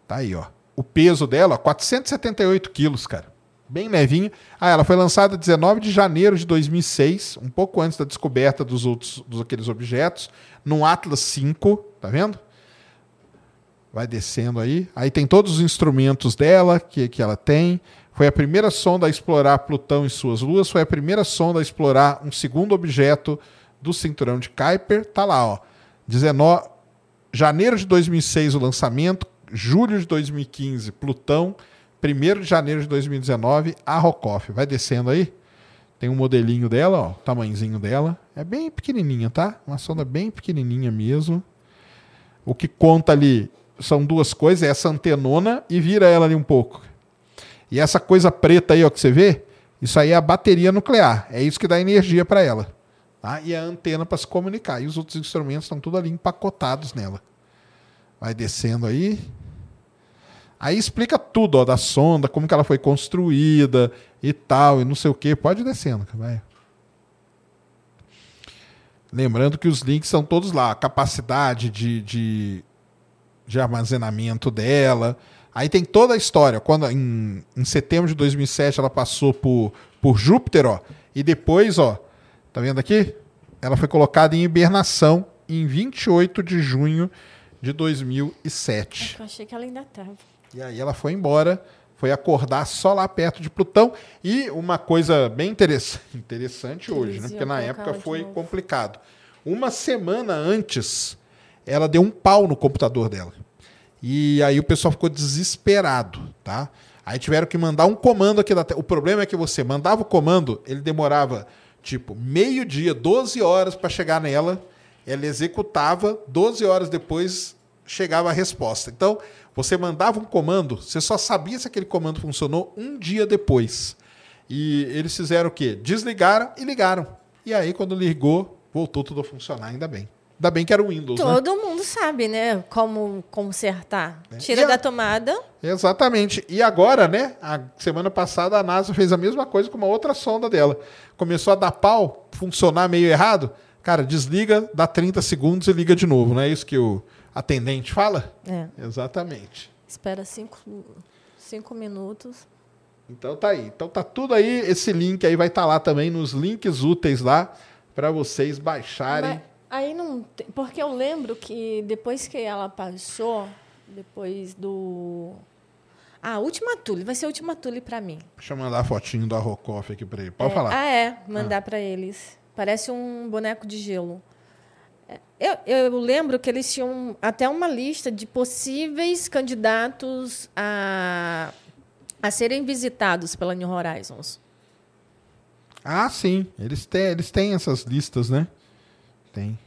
Tá aí, ó. O peso dela, ó, 478 quilos, cara. Bem levinha. Ah, ela foi lançada 19 de janeiro de 2006, um pouco antes da descoberta dos outros dos aqueles objetos, no Atlas V, tá vendo? Vai descendo aí. Aí tem todos os instrumentos dela que, que ela tem. Foi a primeira sonda a explorar Plutão e suas luas. Foi a primeira sonda a explorar um segundo objeto do cinturão de Kuiper. Tá lá, ó. 19, janeiro de 2006 o lançamento. Julho de 2015, Plutão. 1 de janeiro de 2019, a Rokoff. Vai descendo aí. Tem um modelinho dela, ó. O tamanhozinho dela. É bem pequenininha, tá? Uma sonda bem pequenininha mesmo. O que conta ali são duas coisas, é essa antenona e vira ela ali um pouco. E essa coisa preta aí, ó, que você vê, isso aí é a bateria nuclear. É isso que dá energia para ela. Tá? E a antena para se comunicar. E os outros instrumentos estão tudo ali empacotados nela. Vai descendo aí. Aí explica tudo, ó, da sonda, como que ela foi construída e tal, e não sei o que. Pode ir descendo, vai. Lembrando que os links são todos lá. A capacidade de, de, de armazenamento dela. Aí tem toda a história. Quando em, em setembro de 2007 ela passou por, por Júpiter, ó. E depois, ó, tá vendo aqui? Ela foi colocada em hibernação em 28 de junho de 2007. Eu achei que ela ainda estava. E aí ela foi embora, foi acordar só lá perto de Plutão. E uma coisa bem interessa- interessante hoje, né? Porque na época foi complicado. Uma semana antes, ela deu um pau no computador dela. E aí o pessoal ficou desesperado, tá? Aí tiveram que mandar um comando aqui da. O problema é que você mandava o comando, ele demorava tipo meio-dia, 12 horas para chegar nela. Ela executava, 12 horas depois chegava a resposta. Então, você mandava um comando, você só sabia se aquele comando funcionou um dia depois. E eles fizeram o quê? Desligaram e ligaram. E aí, quando ligou, voltou tudo a funcionar, ainda bem. Ainda bem que era o Windows, né? Todo mundo sabe, né? Como consertar. É. Tira a- da tomada. Exatamente. E agora, né? A semana passada a NASA fez a mesma coisa com uma outra sonda dela. Começou a dar pau, funcionar meio errado. Cara, desliga, dá 30 segundos e liga de novo. Não é isso que o atendente fala? É. Exatamente. Espera cinco, cinco minutos. Então tá aí. Então tá tudo aí. Esse link aí vai estar lá também nos links úteis lá para vocês baixarem. Aí não tem, porque eu lembro que depois que ela passou, depois do ah, última tule, vai ser a última tule para mim. Deixa eu mandar a fotinho da Rocoff aqui para ele. Pode É, falar. Ah, é, mandar para eles. Parece um boneco de gelo. É, Eu, eu lembro que eles tinham até uma lista de possíveis candidatos a, a serem visitados pela New Horizons. Ah, sim. Eles têm, eles têm essas listas, né? Tem.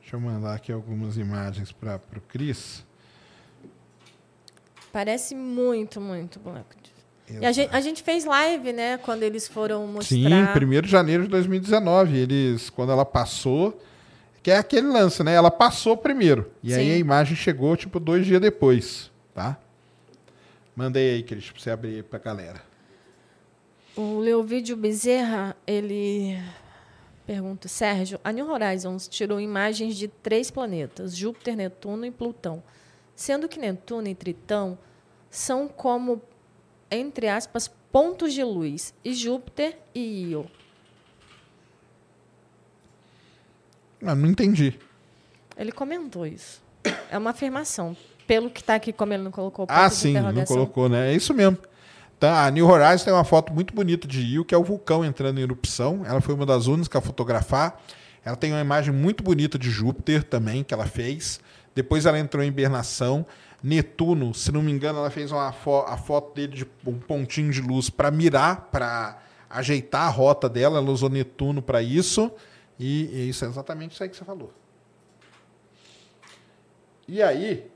Deixa eu mandar aqui algumas imagens para o Cris. Parece muito, muito E a gente, a gente fez live, né? Quando eles foram mostrar. Sim, 1 de janeiro de 2019. Eles, quando ela passou, que é aquele lance, né? Ela passou primeiro. E aí Sim. a imagem chegou, tipo, dois dias depois, tá? Mandei aí, Cris, pra você abrir aí pra galera. O Leovídio Bezerra, ele pergunta, Sérgio, a New Horizons tirou imagens de três planetas, Júpiter, Netuno e Plutão, sendo que Netuno e Tritão são como, entre aspas, pontos de luz, e Júpiter e Io. Ah, não entendi. Ele comentou isso. É uma afirmação. Pelo que está aqui, como ele não colocou Ah, sim, não colocou, né? É isso mesmo. Tá, a New Horizons tem uma foto muito bonita de Io, que é o vulcão entrando em erupção. Ela foi uma das únicas a fotografar. Ela tem uma imagem muito bonita de Júpiter também, que ela fez. Depois ela entrou em hibernação. Netuno, se não me engano, ela fez uma fo a foto dele de um pontinho de luz para mirar, para ajeitar a rota dela. Ela usou Netuno para isso. E, e isso é exatamente isso aí que você falou. E aí,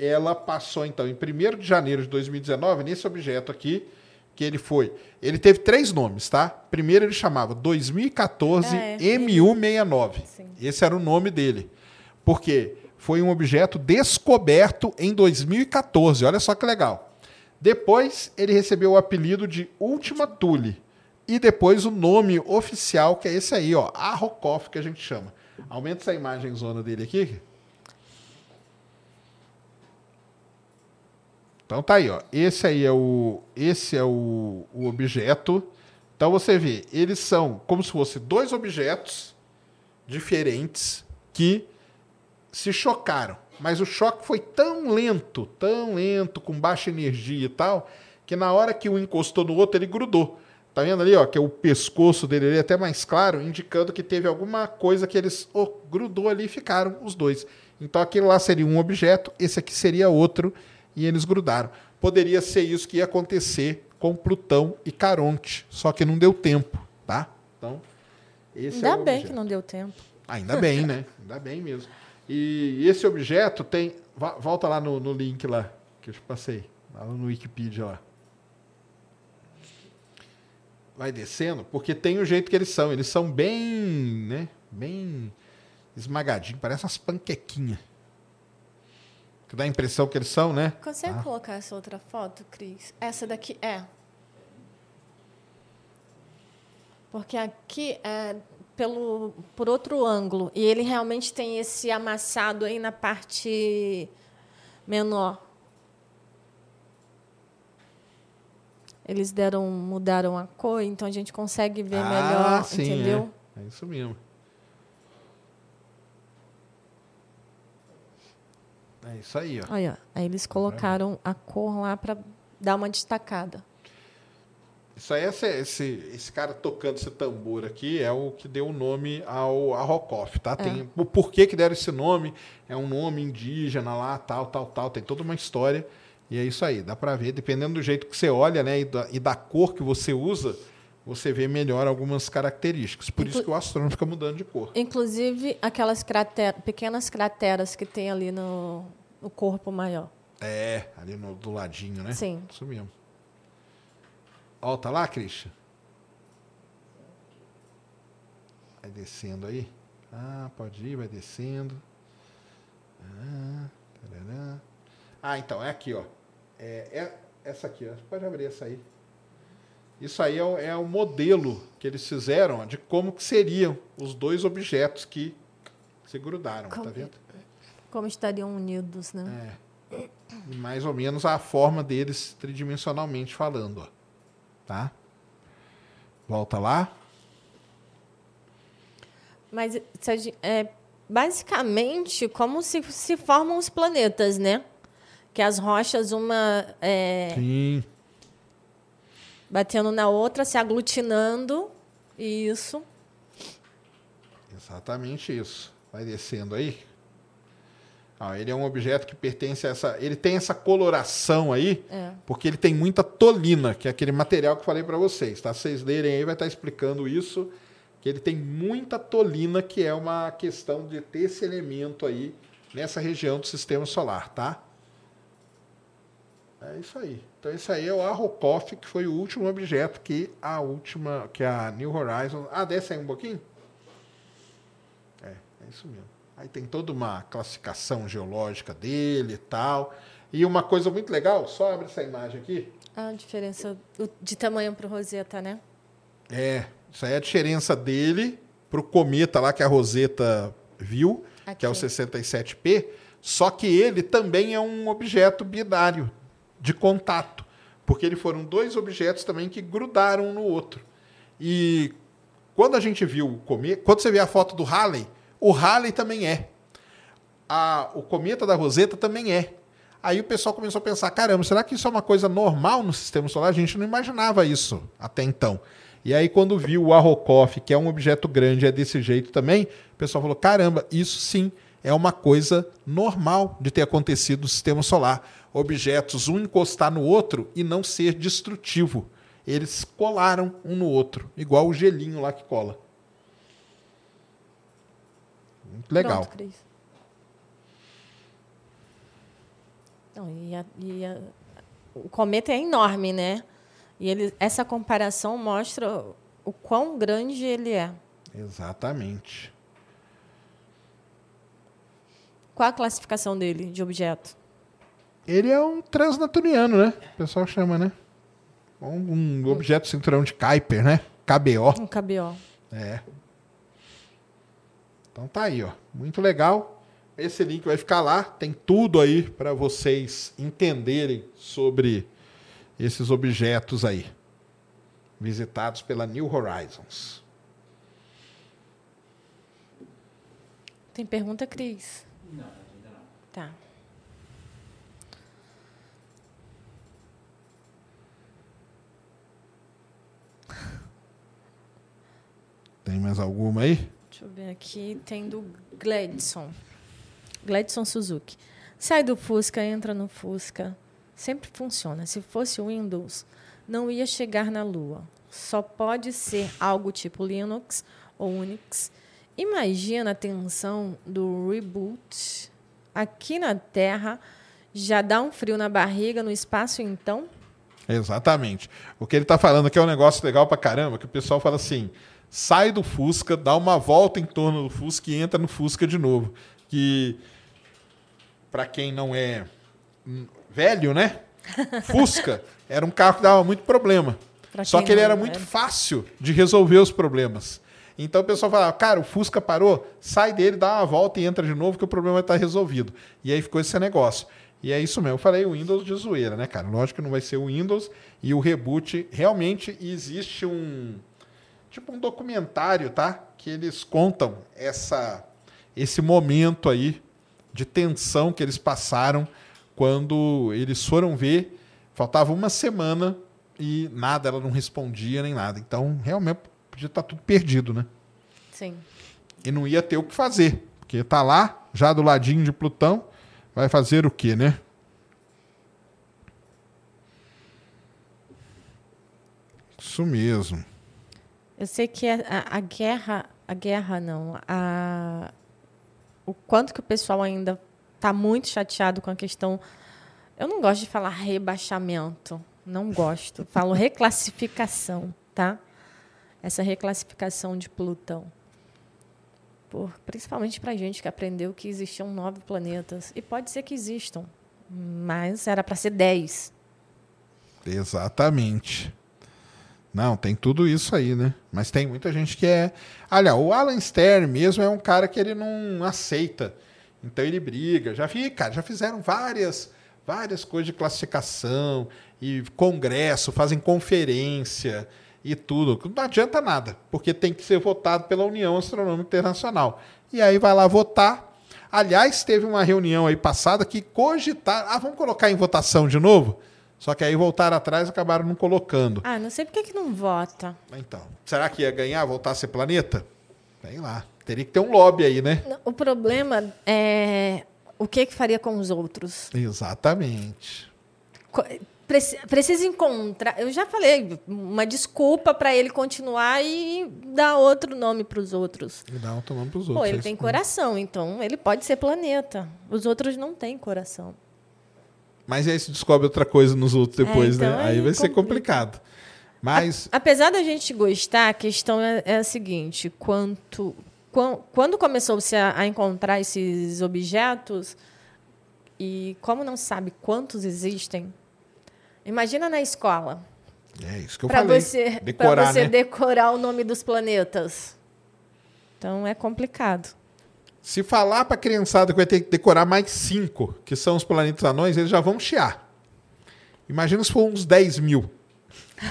ela passou então em 1 de janeiro de 2019 nesse objeto aqui que ele foi. Ele teve três nomes, tá? Primeiro ele chamava 2014 É, MU69. Sim. Esse era o nome dele. Porque foi um objeto descoberto em 2014. Olha só que legal. Depois ele recebeu o apelido de Última Thule. E depois o nome oficial, que é esse aí, ó, Arrokoff, que a gente chama. Aumenta essa imagem zona dele aqui. Então tá aí, ó. Esse aí é o, esse é o, o objeto. Então você vê, eles são como se fossem dois objetos diferentes que se chocaram. Mas o choque foi tão lento, tão lento, com baixa energia e tal, que na hora que um encostou no outro, ele grudou. Tá vendo ali, ó, que é o pescoço dele ali, até mais claro, indicando que teve alguma coisa que eles oh, grudou ali e ficaram os dois. Então aquele lá seria um objeto, esse aqui seria outro, e eles grudaram. Poderia ser isso que ia acontecer com Plutão e Caronte, só que não deu tempo, tá? Então, esse Ainda é o bem objeto. que não deu tempo. Ainda bem, né? Ainda bem mesmo. E esse objeto tem. Volta lá no, no link lá, que eu te passei. Lá no Wikipedia lá. Vai descendo, porque tem o jeito que eles são. Eles são bem, né? Bem esmagadinhos, parece umas panquequinhas. Que dá a impressão que eles são, né? Consegue Ah. colocar essa outra foto, Cris? Essa daqui é. Porque aqui é pelo, por outro ângulo. E ele realmente tem esse amassado aí na parte menor. Eles deram, mudaram a cor, então a gente consegue ver melhor, entendeu? É. é isso mesmo. É isso aí, ó. Olha, aí eles colocaram a cor lá para dar uma destacada. Isso aí, esse, esse, esse cara tocando esse tambor aqui é o que deu o nome ao a Rokoff, tá? Tem, o porquê que deram esse nome, é um nome indígena lá, tal, tal, tal, tem toda uma história. E é isso aí, dá pra ver, dependendo do jeito que você olha, né, e da, e da cor que você usa, você vê melhor algumas características. Por isso Inclu- que o astrônomo fica mudando de cor. Inclusive aquelas crater- pequenas crateras que tem ali no, no corpo maior. É, ali no, do ladinho, né? Sim. Isso mesmo. Ó, tá lá, Christian? Vai descendo aí. Ah, pode ir, vai descendo. Ah, tarará. ah então, é aqui, ó. É, é essa aqui, ó. Pode abrir essa aí. Isso aí é o, é o modelo que eles fizeram ó, de como que seriam os dois objetos que se grudaram, Como- tá vendo? Como estariam unidos, né? É. E mais ou menos a forma deles tridimensionalmente falando, ó. Tá? Volta lá. Mas é basicamente como se, se formam os planetas, né? Que as rochas, uma é, Sim. batendo na outra, se aglutinando. Isso. Exatamente isso. Vai descendo aí. Ah, ele é um objeto que pertence a essa. Ele tem essa coloração aí, É. porque ele tem muita tolina, que é aquele material que eu falei para vocês. Tá? Se vocês lerem aí, vai estar explicando isso. Que ele tem muita tolina, que é uma questão de ter esse elemento aí nessa região do sistema solar, tá? É isso aí. Então esse aí é o Arrokoth, que foi o último objeto que a última, que a New Horizons. Ah, desce aí um pouquinho? É, é isso mesmo. Aí tem toda uma classificação geológica dele e tal. E uma coisa muito legal, só abre essa imagem aqui. A diferença de tamanho para o Rosetta, né? É, isso aí é a diferença dele pro cometa lá que a Rosetta viu, que é o Aqui. 67P, só que ele também é um objeto binário de contato, porque ele foram dois objetos também que grudaram um no outro. E quando a gente viu o cometa, quando você vê a foto do Halley, o Halley também é. A- o cometa da Rosetta também é. Aí o pessoal começou a pensar: caramba, será que isso é uma coisa normal no sistema solar? A gente não imaginava isso até então. E aí, quando viu o Arrokoth, que é um objeto grande, é desse jeito também, o pessoal falou: caramba, isso sim é uma coisa normal de ter acontecido no sistema solar. Objetos um encostar no outro e não ser destrutivo. Eles colaram um no outro, igual o gelinho lá que cola. Muito legal. Pronto, Cris. Não, e a- e a- o cometa é enorme, né? E ele, essa comparação mostra o quão grande ele é. Exatamente. Qual a classificação dele de objeto? Ele é um transnaturiano, né? O pessoal chama, né? Um, um objeto cinturão de Kuiper, né? KBO. Um KBO. É. Então tá aí, ó. Muito legal. Esse link vai ficar lá. Tem tudo aí para vocês entenderem sobre esses objetos aí. Visitados pela New Horizons. Tem pergunta, Cris? Não, ainda não. Tá. Tem mais alguma aí? Deixa eu ver aqui. Tem do Gladson. Gladson Suzuki. Sai do Fusca, entra no Fusca. Sempre funciona. Se fosse Windows, não ia chegar na Lua. Só pode ser algo tipo Linux ou Unix. Imagina a tensão do reboot. Aqui na Terra, já dá um frio na barriga, no espaço, então? Exatamente. O que ele está falando aqui é um negócio legal pra caramba, que o pessoal fala assim: sai do Fusca, dá uma volta em torno do Fusca e entra no Fusca de novo. Que para quem não é velho, né? Fusca era um carro que dava muito problema. Pra Só que ele era é. muito fácil de resolver os problemas. Então o pessoal falava, cara, o Fusca parou, sai dele, dá uma volta e entra de novo que o problema estar resolvido. E aí ficou esse negócio. E é isso mesmo. Eu falei o Windows de zoeira, né, cara? Lógico que não vai ser o Windows. E o reboot, realmente existe um. Tipo um documentário, tá? Que eles contam essa, esse momento aí de tensão que eles passaram quando eles foram ver. Faltava uma semana e nada, ela não respondia nem nada. Então, realmente, podia estar tudo perdido, né? Sim. E não ia ter o que fazer. Porque tá lá, já do ladinho de Plutão, vai fazer o quê, né? Isso mesmo. Eu sei que a, a- a guerra, a guerra não, a, o quanto que o pessoal ainda está muito chateado com a questão. Eu não gosto de falar rebaixamento, não gosto. Falo reclassificação, tá? Essa reclassificação de Plutão. por, principalmente para a gente que aprendeu que existiam nove planetas. E pode ser que existam, mas era para ser dez. Exatamente. Não, tem tudo isso aí, né? Mas tem muita gente que é. Olha, o Alan Stern mesmo é um cara que ele não aceita. Então ele briga. Já vi, cara, já fizeram várias, várias coisas de classificação e congresso, fazem conferência e tudo. Não adianta nada, porque tem que ser votado pela União Astronômica Internacional. E aí vai lá votar. Aliás, teve uma reunião aí passada que cogitaram. Ah, vamos colocar em votação de novo? Só que aí voltaram atrás e acabaram não colocando. Ah, não sei por que, que não vota. Então, será que ia ganhar, voltar a ser planeta? Vem lá. Teria que ter um lobby aí, né? O problema é o que, que faria com os outros. Exatamente. Precisa encontrar. Eu já falei, uma desculpa para ele continuar e dar outro nome para os outros. E dar outro nome para os outros. Pô, ele é tem coração, então ele pode ser planeta. Os outros não têm coração. Mas aí se descobre outra coisa nos outros é, depois, é, então né? Aí, aí vai ser complicado. Mas... A, apesar da gente gostar, a questão é, é a seguinte: quanto, quando começou-se a, a, encontrar esses objetos, e como não sabe quantos existem, imagina na escola. É isso que eu pra falei. Você, Para você né? decorar o nome dos planetas. Então é complicado. Se falar para a criançada que vai ter que decorar mais cinco, que são os planetas anões, eles já vão chiar. Imagina se for uns 10 mil.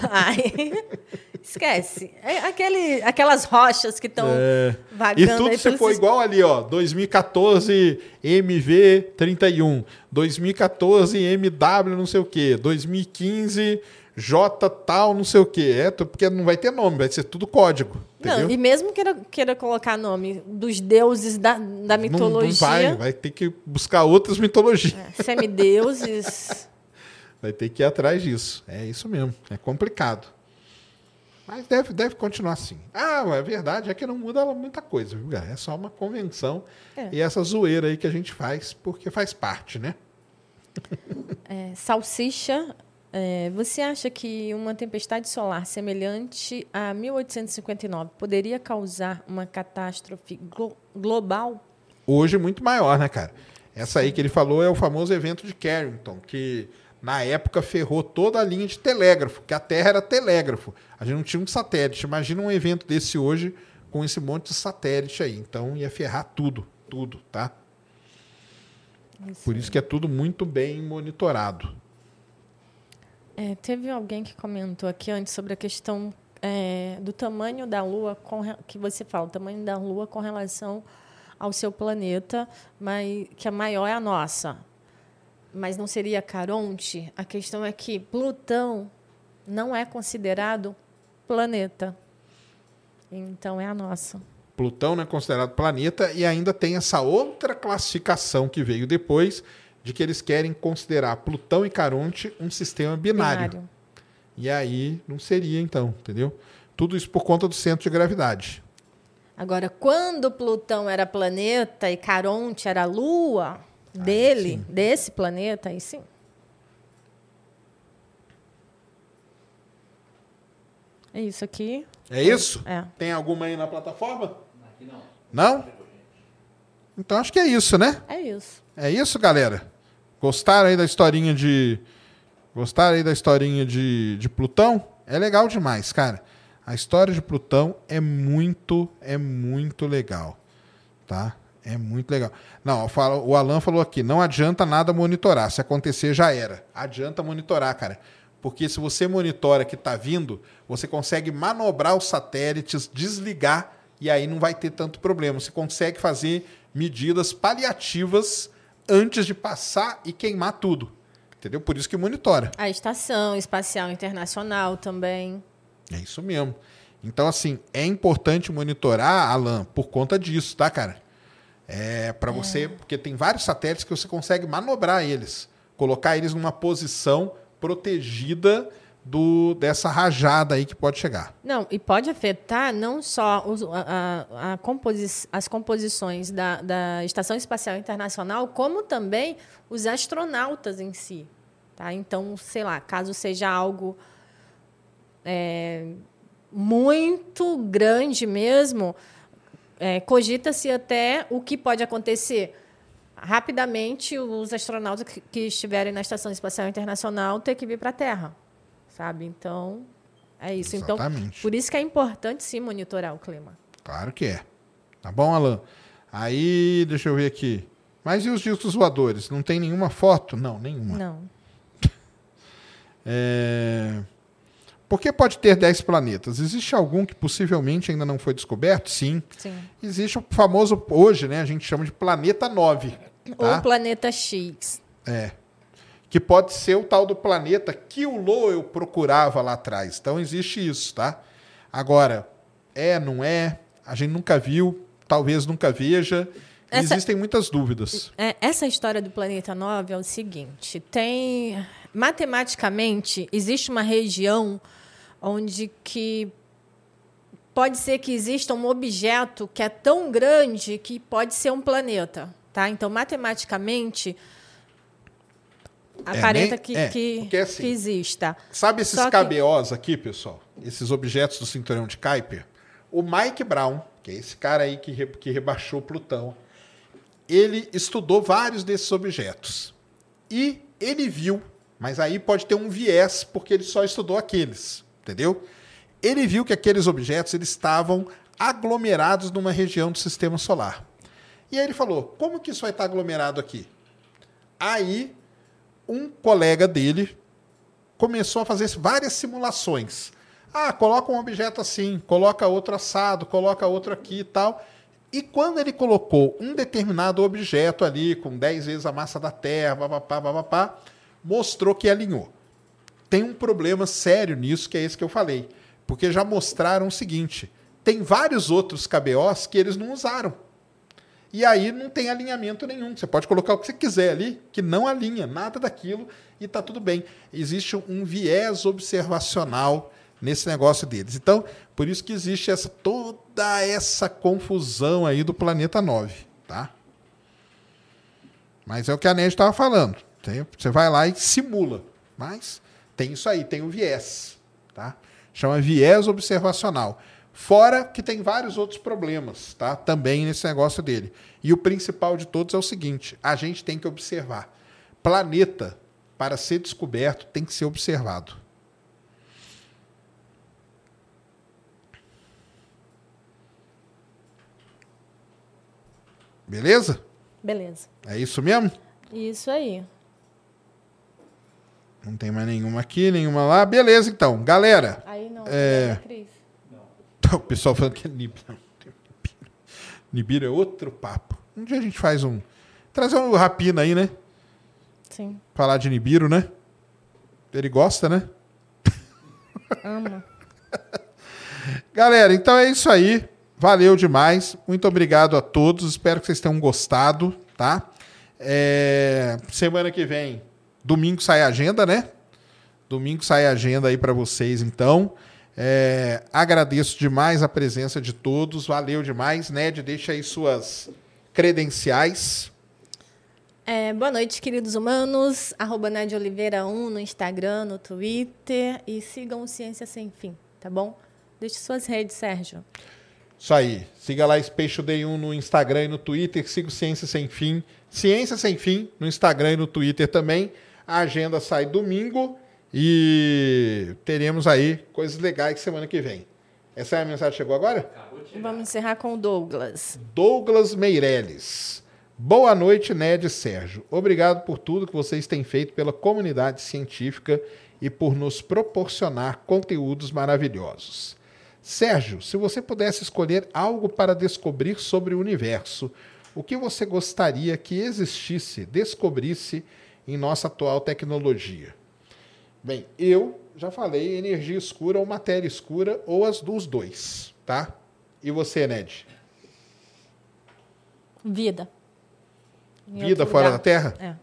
Ai, esquece. É aquele, aquelas rochas que estão é. vagando. E tudo se for igual ali, ó. 2014 MV31, 2014 MW não sei o quê, 2015 J tal, não sei o quê. É, porque não vai ter nome, vai ser tudo código. Entendeu? Não, e mesmo queira, queira colocar nome dos deuses da, da mitologia. Não, não vai, vai ter que buscar outras mitologias. É, semideuses. vai ter que ir atrás disso. É isso mesmo. É complicado. Mas deve, deve continuar assim. Ah, é verdade, é que não muda muita coisa, viu, É só uma convenção é. e essa zoeira aí que a gente faz, porque faz parte, né? É, salsicha é, você acha que uma tempestade solar semelhante a 1859 poderia causar uma catástrofe glo global? Hoje muito maior, né, cara? Essa aí que ele falou é o famoso evento de Carrington, que na época ferrou toda a linha de telégrafo, que a Terra era telégrafo. A gente não tinha um satélite. Imagina um evento desse hoje com esse monte de satélite aí. Então ia ferrar tudo, tudo, tá? Isso. Por isso que é tudo muito bem monitorado. É, teve alguém que comentou aqui antes sobre a questão é, do tamanho da Lua, com, que você fala, o tamanho da Lua com relação ao seu planeta, mas que a maior é a nossa. Mas não seria Caronte? A questão é que Plutão não é considerado planeta. Então é a nossa. Plutão não é considerado planeta e ainda tem essa outra classificação que veio depois, de que eles querem considerar Plutão e Caronte um sistema binário. binário. E aí não seria, então, entendeu? Tudo isso por conta do centro de gravidade. Agora, quando Plutão era planeta e Caronte era lua dele, desse planeta, aí sim. É isso aqui. É isso? É. Tem alguma aí na plataforma? Aqui não. Não? Então acho que é isso, né? É isso. É isso, galera. Gostaram aí da historinha de. Gostaram aí da historinha de, de Plutão? É legal demais, cara. A história de Plutão é muito, é muito legal. Tá? É muito legal. Não, falo, o Alan falou aqui: não adianta nada monitorar. Se acontecer, já era. Adianta monitorar, cara. Porque se você monitora que está vindo, você consegue manobrar os satélites, desligar e aí não vai ter tanto problema. Você consegue fazer medidas paliativas antes de passar e queimar tudo. Entendeu? Por isso que monitora. A Estação Espacial Internacional também. É isso mesmo. Então, assim, é importante monitorar, Alan, por conta disso, tá, cara? É para é. você, porque tem vários satélites que você consegue manobrar eles, colocar eles numa posição protegida do, dessa rajada aí que pode chegar. Não, e pode afetar não só os, a, a composi as composições da, da Estação Espacial Internacional, como também os astronautas em si. Tá? Então, sei lá, caso seja algo é, muito grande mesmo, é, cogita-se até o que pode acontecer. Rapidamente, os astronautas que, que estiverem na Estação Espacial Internacional ter que vir para a Terra, sabe? Então, é isso. Exatamente. Então, por isso que é importante sim monitorar o clima. Claro que é. Tá bom, Alan? Aí, deixa eu ver aqui. Mas e os discos voadores? Não tem nenhuma foto? Não, nenhuma. Não. É... Por que pode ter 10 planetas? Existe algum que possivelmente ainda não foi descoberto? Sim. Sim. Existe o famoso, hoje, né? A gente chama de planeta 9. Tá? Ou planeta X. É. Que pode ser o tal do planeta que o Lowell procurava lá atrás. Então existe isso, tá? Agora, é, não é? A gente nunca viu, talvez nunca veja. Essa- Existem muitas dúvidas. É, essa história do planeta 9 é o seguinte: tem. Matematicamente, existe uma região onde que pode ser que exista um objeto que é tão grande que pode ser um planeta. Tá? Então, matematicamente, aparenta nem- que, é, que, porque assim, que exista. Sabe esses Só que- KBOs aqui, pessoal? Esses objetos do cinturão de Kuiper? O Mike Brown, que é esse cara aí que, re- que rebaixou Plutão, ele estudou vários desses objetos. E ele viu, mas aí pode ter um viés, porque ele só estudou aqueles, entendeu? Ele viu que aqueles objetos eles estavam aglomerados numa região do sistema solar. E aí ele falou: como que isso vai estar aglomerado aqui? Aí um colega dele começou a fazer várias simulações. Ah, coloca um objeto assim, coloca outro assado, coloca outro aqui e tal. E quando ele colocou um determinado objeto ali, com 10 vezes a massa da Terra, papapá, papapá, mostrou que alinhou. Tem um problema sério nisso, que é esse que eu falei. Porque já mostraram o seguinte: tem vários outros KBOs que eles não usaram. E aí não tem alinhamento nenhum. Você pode colocar o que você quiser ali, que não alinha nada daquilo e tá tudo bem. Existe um viés observacional nesse negócio deles. Então, por isso que existe essa toda essa confusão aí do planeta 9, tá? Mas é o que a Ned estava falando. Você vai lá e simula. Mas tem isso aí, tem o viés, tá? Chama viés observacional. Fora que tem vários outros problemas, tá? Também nesse negócio dele. E o principal de todos é o seguinte: a gente tem que observar. Planeta, para ser descoberto, tem que ser observado. Beleza? Beleza. É isso mesmo? Isso aí. Não tem mais nenhuma aqui, nenhuma lá. Beleza, então. Galera, Aí não. É. Cris? o pessoal falando que é Nibiru. Nibiru é outro papo. Um dia a gente faz um. Trazer um Rapina aí, né? Sim. Falar de Nibiru, né? Ele gosta, né? Ama. Galera, então é isso aí. Valeu demais. Muito obrigado a todos. Espero que vocês tenham gostado, tá? É, Semana que vem, domingo sai a agenda, né? Domingo sai a agenda aí para vocês, então. É, agradeço demais a presença de todos. Valeu demais. Ned, deixa aí suas credenciais. É, boa noite, queridos humanos. Arroba Nádia Oliveira 1 no Instagram, no Twitter. E sigam o Ciência Sem Fim, tá bom? Deixe suas redes, Sérgio. Isso aí. Siga lá Space Day 1 no Instagram e no Twitter. Siga o Ciência Sem Fim. Ciência Sem Fim no Instagram e no Twitter também. A agenda sai domingo e teremos aí coisas legais semana que vem. Essa é a mensagem que chegou agora? Acabou de chegar. Vamos encerrar com o Douglas. Douglas Meirelles. Boa noite, Ned e Sérgio. Obrigado por tudo que vocês têm feito pela comunidade científica e por nos proporcionar conteúdos maravilhosos. Sérgio, se você pudesse escolher algo para descobrir sobre o universo, o que você gostaria que existisse, descobrisse em nossa atual tecnologia? Bem, eu já falei energia escura ou matéria escura ou as dos dois, tá? E você, Ned? Vida. Em Vida fora lugar. da Terra? É.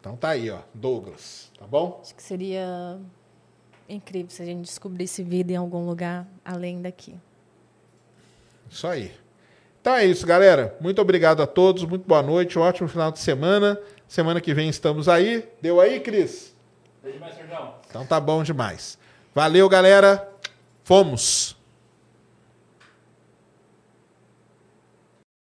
Então tá aí, ó, Douglas, tá bom? Acho que seria incrível se a gente descobrisse vida em algum lugar além daqui. Isso aí. Então é isso, galera. Muito obrigado a todos, muito boa noite, ótimo final de semana. Semana que vem estamos aí. Deu aí, Cris? Beijo mais, Sérgio. Então tá bom demais. Valeu, galera. Fomos.